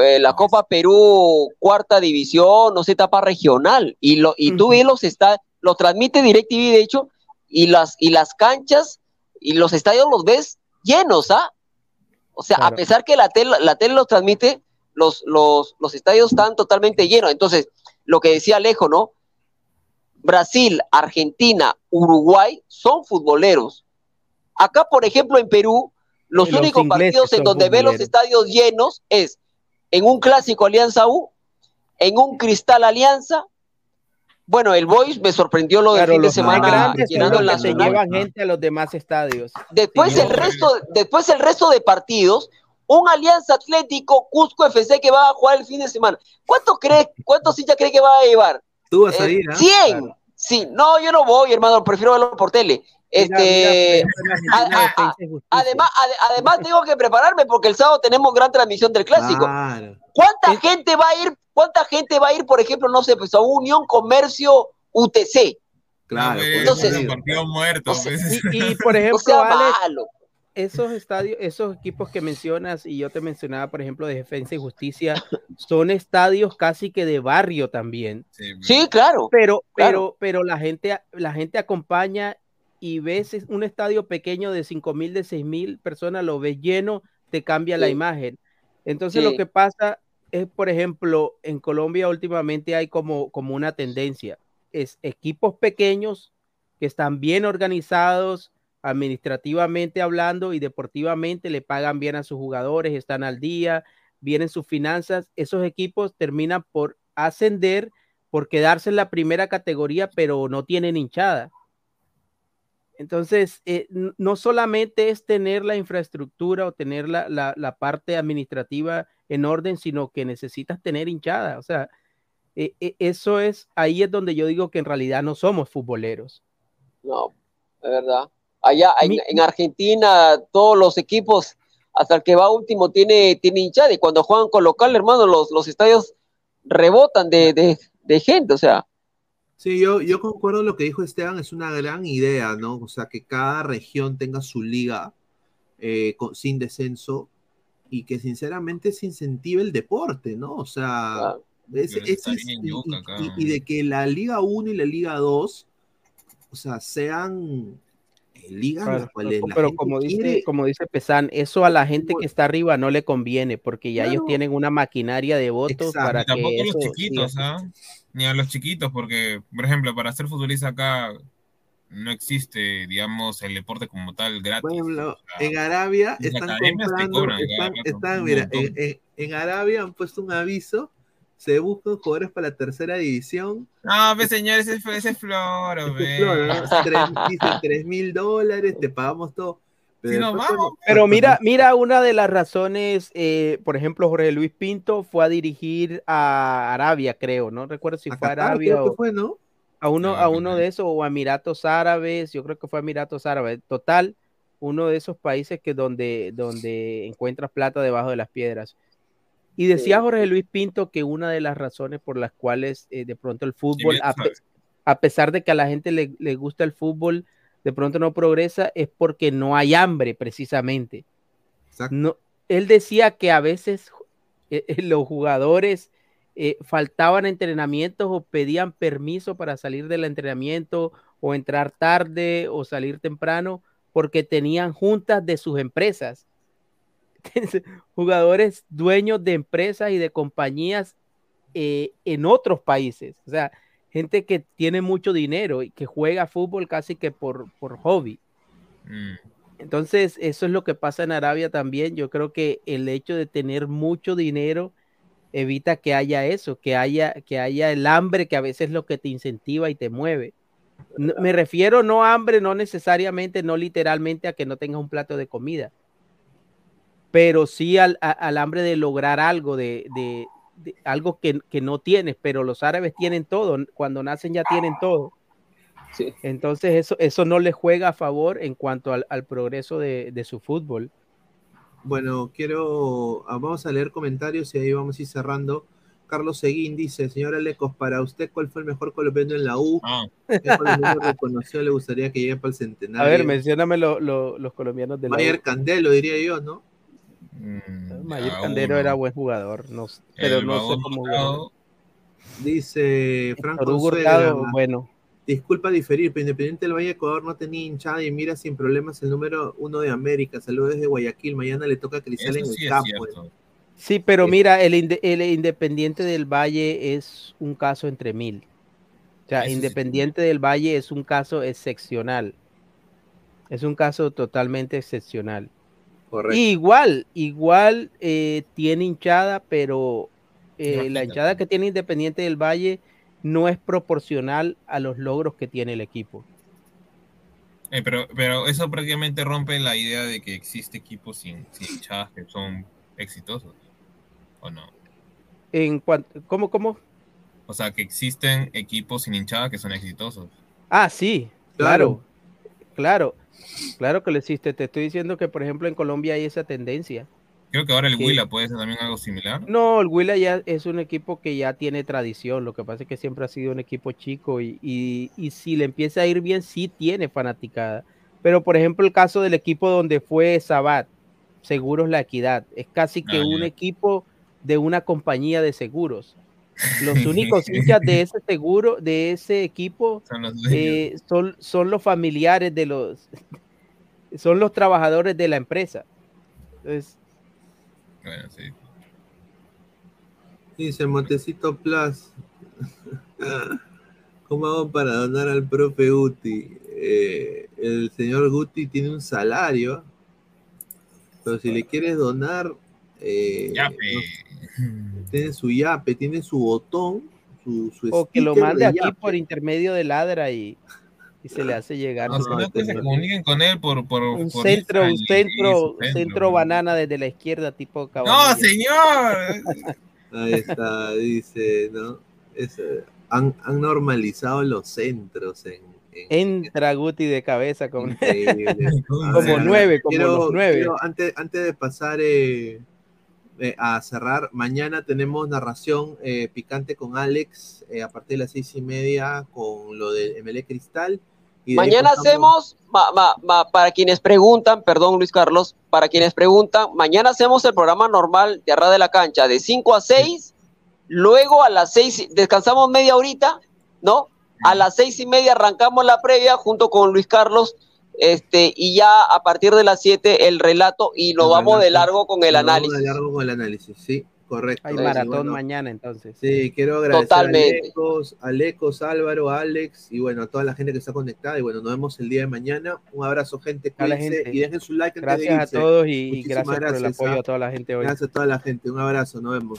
eh, la Copa Perú cuarta división, no sé, etapa regional, y lo y tú ves los está lo transmite DirecTV de hecho, y las y las canchas y los estadios los ves llenos, ¿ah? O sea, a pesar que la tele, la tele los transmite, los, los, los estadios están totalmente llenos. Entonces, lo que decía Alejo, ¿no? Brasil, Argentina, Uruguay son futboleros. Acá, por ejemplo, en Perú, los, Los únicos partidos en donde ve los estadios llenos es en un clásico Alianza U, en un Cristal Alianza. Bueno, el Boys me sorprendió lo del Claro, fin de semana llenando que se llevan gente a los demás estadios. Después Sí, el resto, después el resto de partidos, un Alianza Atlético Cusco FC que va a jugar el fin de semana. ¿Cuánto cree, cuántos hinchas cree que va a llevar? Tú vas a Eh, ir, ¿ah? 100. Sí, no, yo no voy, hermano, prefiero verlo por tele. Este, a- a- a- además, ade- además tengo que prepararme porque el sábado tenemos gran transmisión del clásico. Claro. ¿Cuánta gente va a ir? ¿Cuánta gente va a ir, por ejemplo, no sé, pues a Unión Comercio UTC? Claro, entonces- partido muerto. pues. Y, y, por ejemplo, O sea, Alex. Esos estadios, esos equipos que mencionas, y yo te mencionaba, por ejemplo, de Defensa y Justicia, son estadios casi que de barrio también. Sí, claro. Pero, pero, claro. pero la gente, la gente acompaña y ves es- un estadio pequeño de cinco mil, de seis mil personas, lo ves lleno, te cambia la imagen. Entonces Sí. lo que pasa es, por ejemplo, en Colombia últimamente hay como, como una tendencia, es equipos pequeños que están bien organizados administrativamente hablando y deportivamente, le pagan bien a sus jugadores, están al día, vienen sus finanzas, esos equipos terminan por ascender, por quedarse en la primera categoría, pero no tienen hinchada. Entonces, eh, no solamente es tener la infraestructura o tener la, la- parte administrativa en orden, sino que necesitas tener hinchada. O sea, eh, eh, eso es, ahí es donde yo digo que en realidad no somos futboleros. No, es verdad. Allá en, en Argentina, todos los equipos, hasta el que va último, tiene, tiene hinchada. Y cuando juegan con local, hermano, los, los estadios rebotan de, de, de gente. O sea, Sí, yo, yo concuerdo lo que dijo Esteban, es una gran idea, ¿no? O sea, que cada región tenga su liga eh, con- sin descenso y que sinceramente se incentive el deporte, ¿no? O sea, es- bien y, y- acá. y- y de que la Liga 1 y la Liga 2, o sea, sean ligas en las Claro, cuales pero, la pero gente como dice, quiere- como dice Pesan, eso a la gente que está arriba no le conviene porque ya ellos tienen una maquinaria de votos para Y tampoco que a los eso chiquitos. ¿ah? Ni a los chiquitos, porque, por ejemplo, para ser futbolista acá no existe, digamos, el deporte como tal gratis. Por ejemplo, O sea, en Arabia están comprando, están, están, mira, en, en- en Arabia han puesto un aviso, se buscan jugadores para la tercera división. No, ve, señor, ese, es- ese es floro, ve. Claro, ¿no? Tres- dice tres mil dólares, te pagamos todo. Pero, Sí, nos después vamos. cuando- Pero mira, mira una de las razones, eh, por ejemplo, Jorge Luis Pinto fue a dirigir a Arabia, creo, no recuerdo si fue a Qatar, Arabia creo que o fue, ¿no? a uno, a uno de esos o a Emiratos Árabes, yo creo que fue a Emiratos Árabes. Total, uno de esos países que donde, donde encuentras plata debajo de las piedras. Y decía Jorge Luis Pinto que una de las razones por las cuales eh, de pronto el fútbol, a, sabe. pe- a pesar de que a la gente le, le gusta el fútbol, de pronto no progresa, es porque no hay hambre precisamente. No, él decía que a veces eh, eh, los jugadores eh, faltaban entrenamientos o pedían permiso para salir del entrenamiento o entrar tarde o salir temprano porque tenían juntas de sus empresas. Jugadores dueños de empresas y de compañías eh, en otros países. O sea, gente que tiene mucho dinero y que juega fútbol casi que por, por hobby. Mm. Entonces, eso es lo que pasa en Arabia también. Yo creo que el hecho de tener mucho dinero evita que haya eso, que haya, que haya el hambre, que a veces es lo que te incentiva y te mueve. No- me refiero no a hambre, no necesariamente, no literalmente a que no tengas un plato de comida, pero sí al, a- al hambre de lograr algo, de, de- de algo que, que no tienes, pero los árabes tienen todo, cuando nacen ya tienen todo. Entonces eso, eso no les juega a favor en cuanto al, al progreso de, de su fútbol. Bueno, quiero. ah, Vamos a leer comentarios y ahí vamos a ir cerrando. Carlos Seguín dice: Señor Alecos, para usted, ¿cuál fue el mejor colombiano en la U? ¿Qué colombiano reconoció? ¿Le gustaría que llegue para el centenario? A ver, mencióname lo- lo- los colombianos de la Mayer U. Candelo, diría yo, ¿no? Mayer Ah, Candelo uno. era buen jugador, no, pero El no sé cómo. Hurtado. Dice Franco Hurtado, bueno. Disculpa diferir, pero Independiente del Valle de Ecuador no tenía hinchada y mira sin problemas el número uno de América. Saludos desde Guayaquil. Mañana le toca a Cristal en Eso el sí es campo. cierto. Sí, pero mira, el, inde- el Independiente del Valle es un caso entre mil. O sea, Eso sí. Independiente del Valle es un caso excepcional. Es un caso totalmente excepcional. Correcto. Igual, igual eh, tiene hinchada, pero eh, la hinchada que tiene Independiente del Valle no es proporcional a los logros que tiene el equipo. Eh, pero, pero eso prácticamente rompe la idea de que existe equipos sin, sin hinchadas que son exitosos. ¿O no? En cuanto, ¿cómo, cómo? O sea, que existen equipos sin hinchada que son exitosos. Ah, sí, Claro. claro, claro, claro que lo existe. Te estoy diciendo que, por ejemplo, en Colombia hay esa tendencia. Creo que ahora el Sí. Huila puede ser también algo similar. No, el Huila ya es un equipo que ya tiene tradición. Lo que pasa es que siempre ha sido un equipo chico y, y- y si le empieza a ir bien, sí tiene fanaticada. Pero, por ejemplo, el caso del equipo donde fue Sabat, Seguros La Equidad, es casi que Ah, un equipo de una compañía de seguros. Los únicos hinchas de ese seguro, de ese equipo, Son los eh, son, son los familiares de los, son los trabajadores de la empresa. Entonces, Bueno, sí. Dice Montecito Plus. ¿Cómo hago para donar al profe Guti? Eh, el señor Guti tiene un salario, pero si le quieres donar, eh, no- tiene su yape, tiene su botón, su, su o que lo mande de aquí yape. por intermedio de Ladra y, y se le hace llegar. No, sino que se contenido. comuniquen con él por, por, un por centro, un centro, su centro banana desde la izquierda, tipo No, cabanilla. señor. Ahí está, dice, ¿no? Es, eh, han, han normalizado los centros en, Entra Guti de cabeza con como ver, nueve, como quiero- los nueve. quiero, antes, antes de pasar eh, eh, a cerrar, mañana tenemos narración eh, picante con Alex eh, a partir de las seis y media con lo de ML Cristal. y de ahí Mañana hacemos, ma- ma- ma- para quienes preguntan, perdón Luis Carlos, para quienes preguntan, mañana hacemos el programa normal de Arra de la Cancha de 5 a 6, luego a las 6 descansamos media horita, ¿no? A las seis y media arrancamos la previa junto con Luis Carlos, este, y ya a partir de las 7 el relato y nos El vamos de largo con el Nos vamos análisis. de largo con el análisis, sí, correcto. Hay maratón bueno, mañana entonces. Sí, quiero agradecer Totalmente. a Alecos, a Alecos, Álvaro, a Alex y bueno, a toda la gente que está conectada. Y bueno, nos vemos el día de mañana. Un abrazo, gente. A la Cuídense gente. y dejen su like antes de Gracias a todos y- gracias por el apoyo a toda la gente hoy. Gracias a toda la gente. Un abrazo, nos vemos.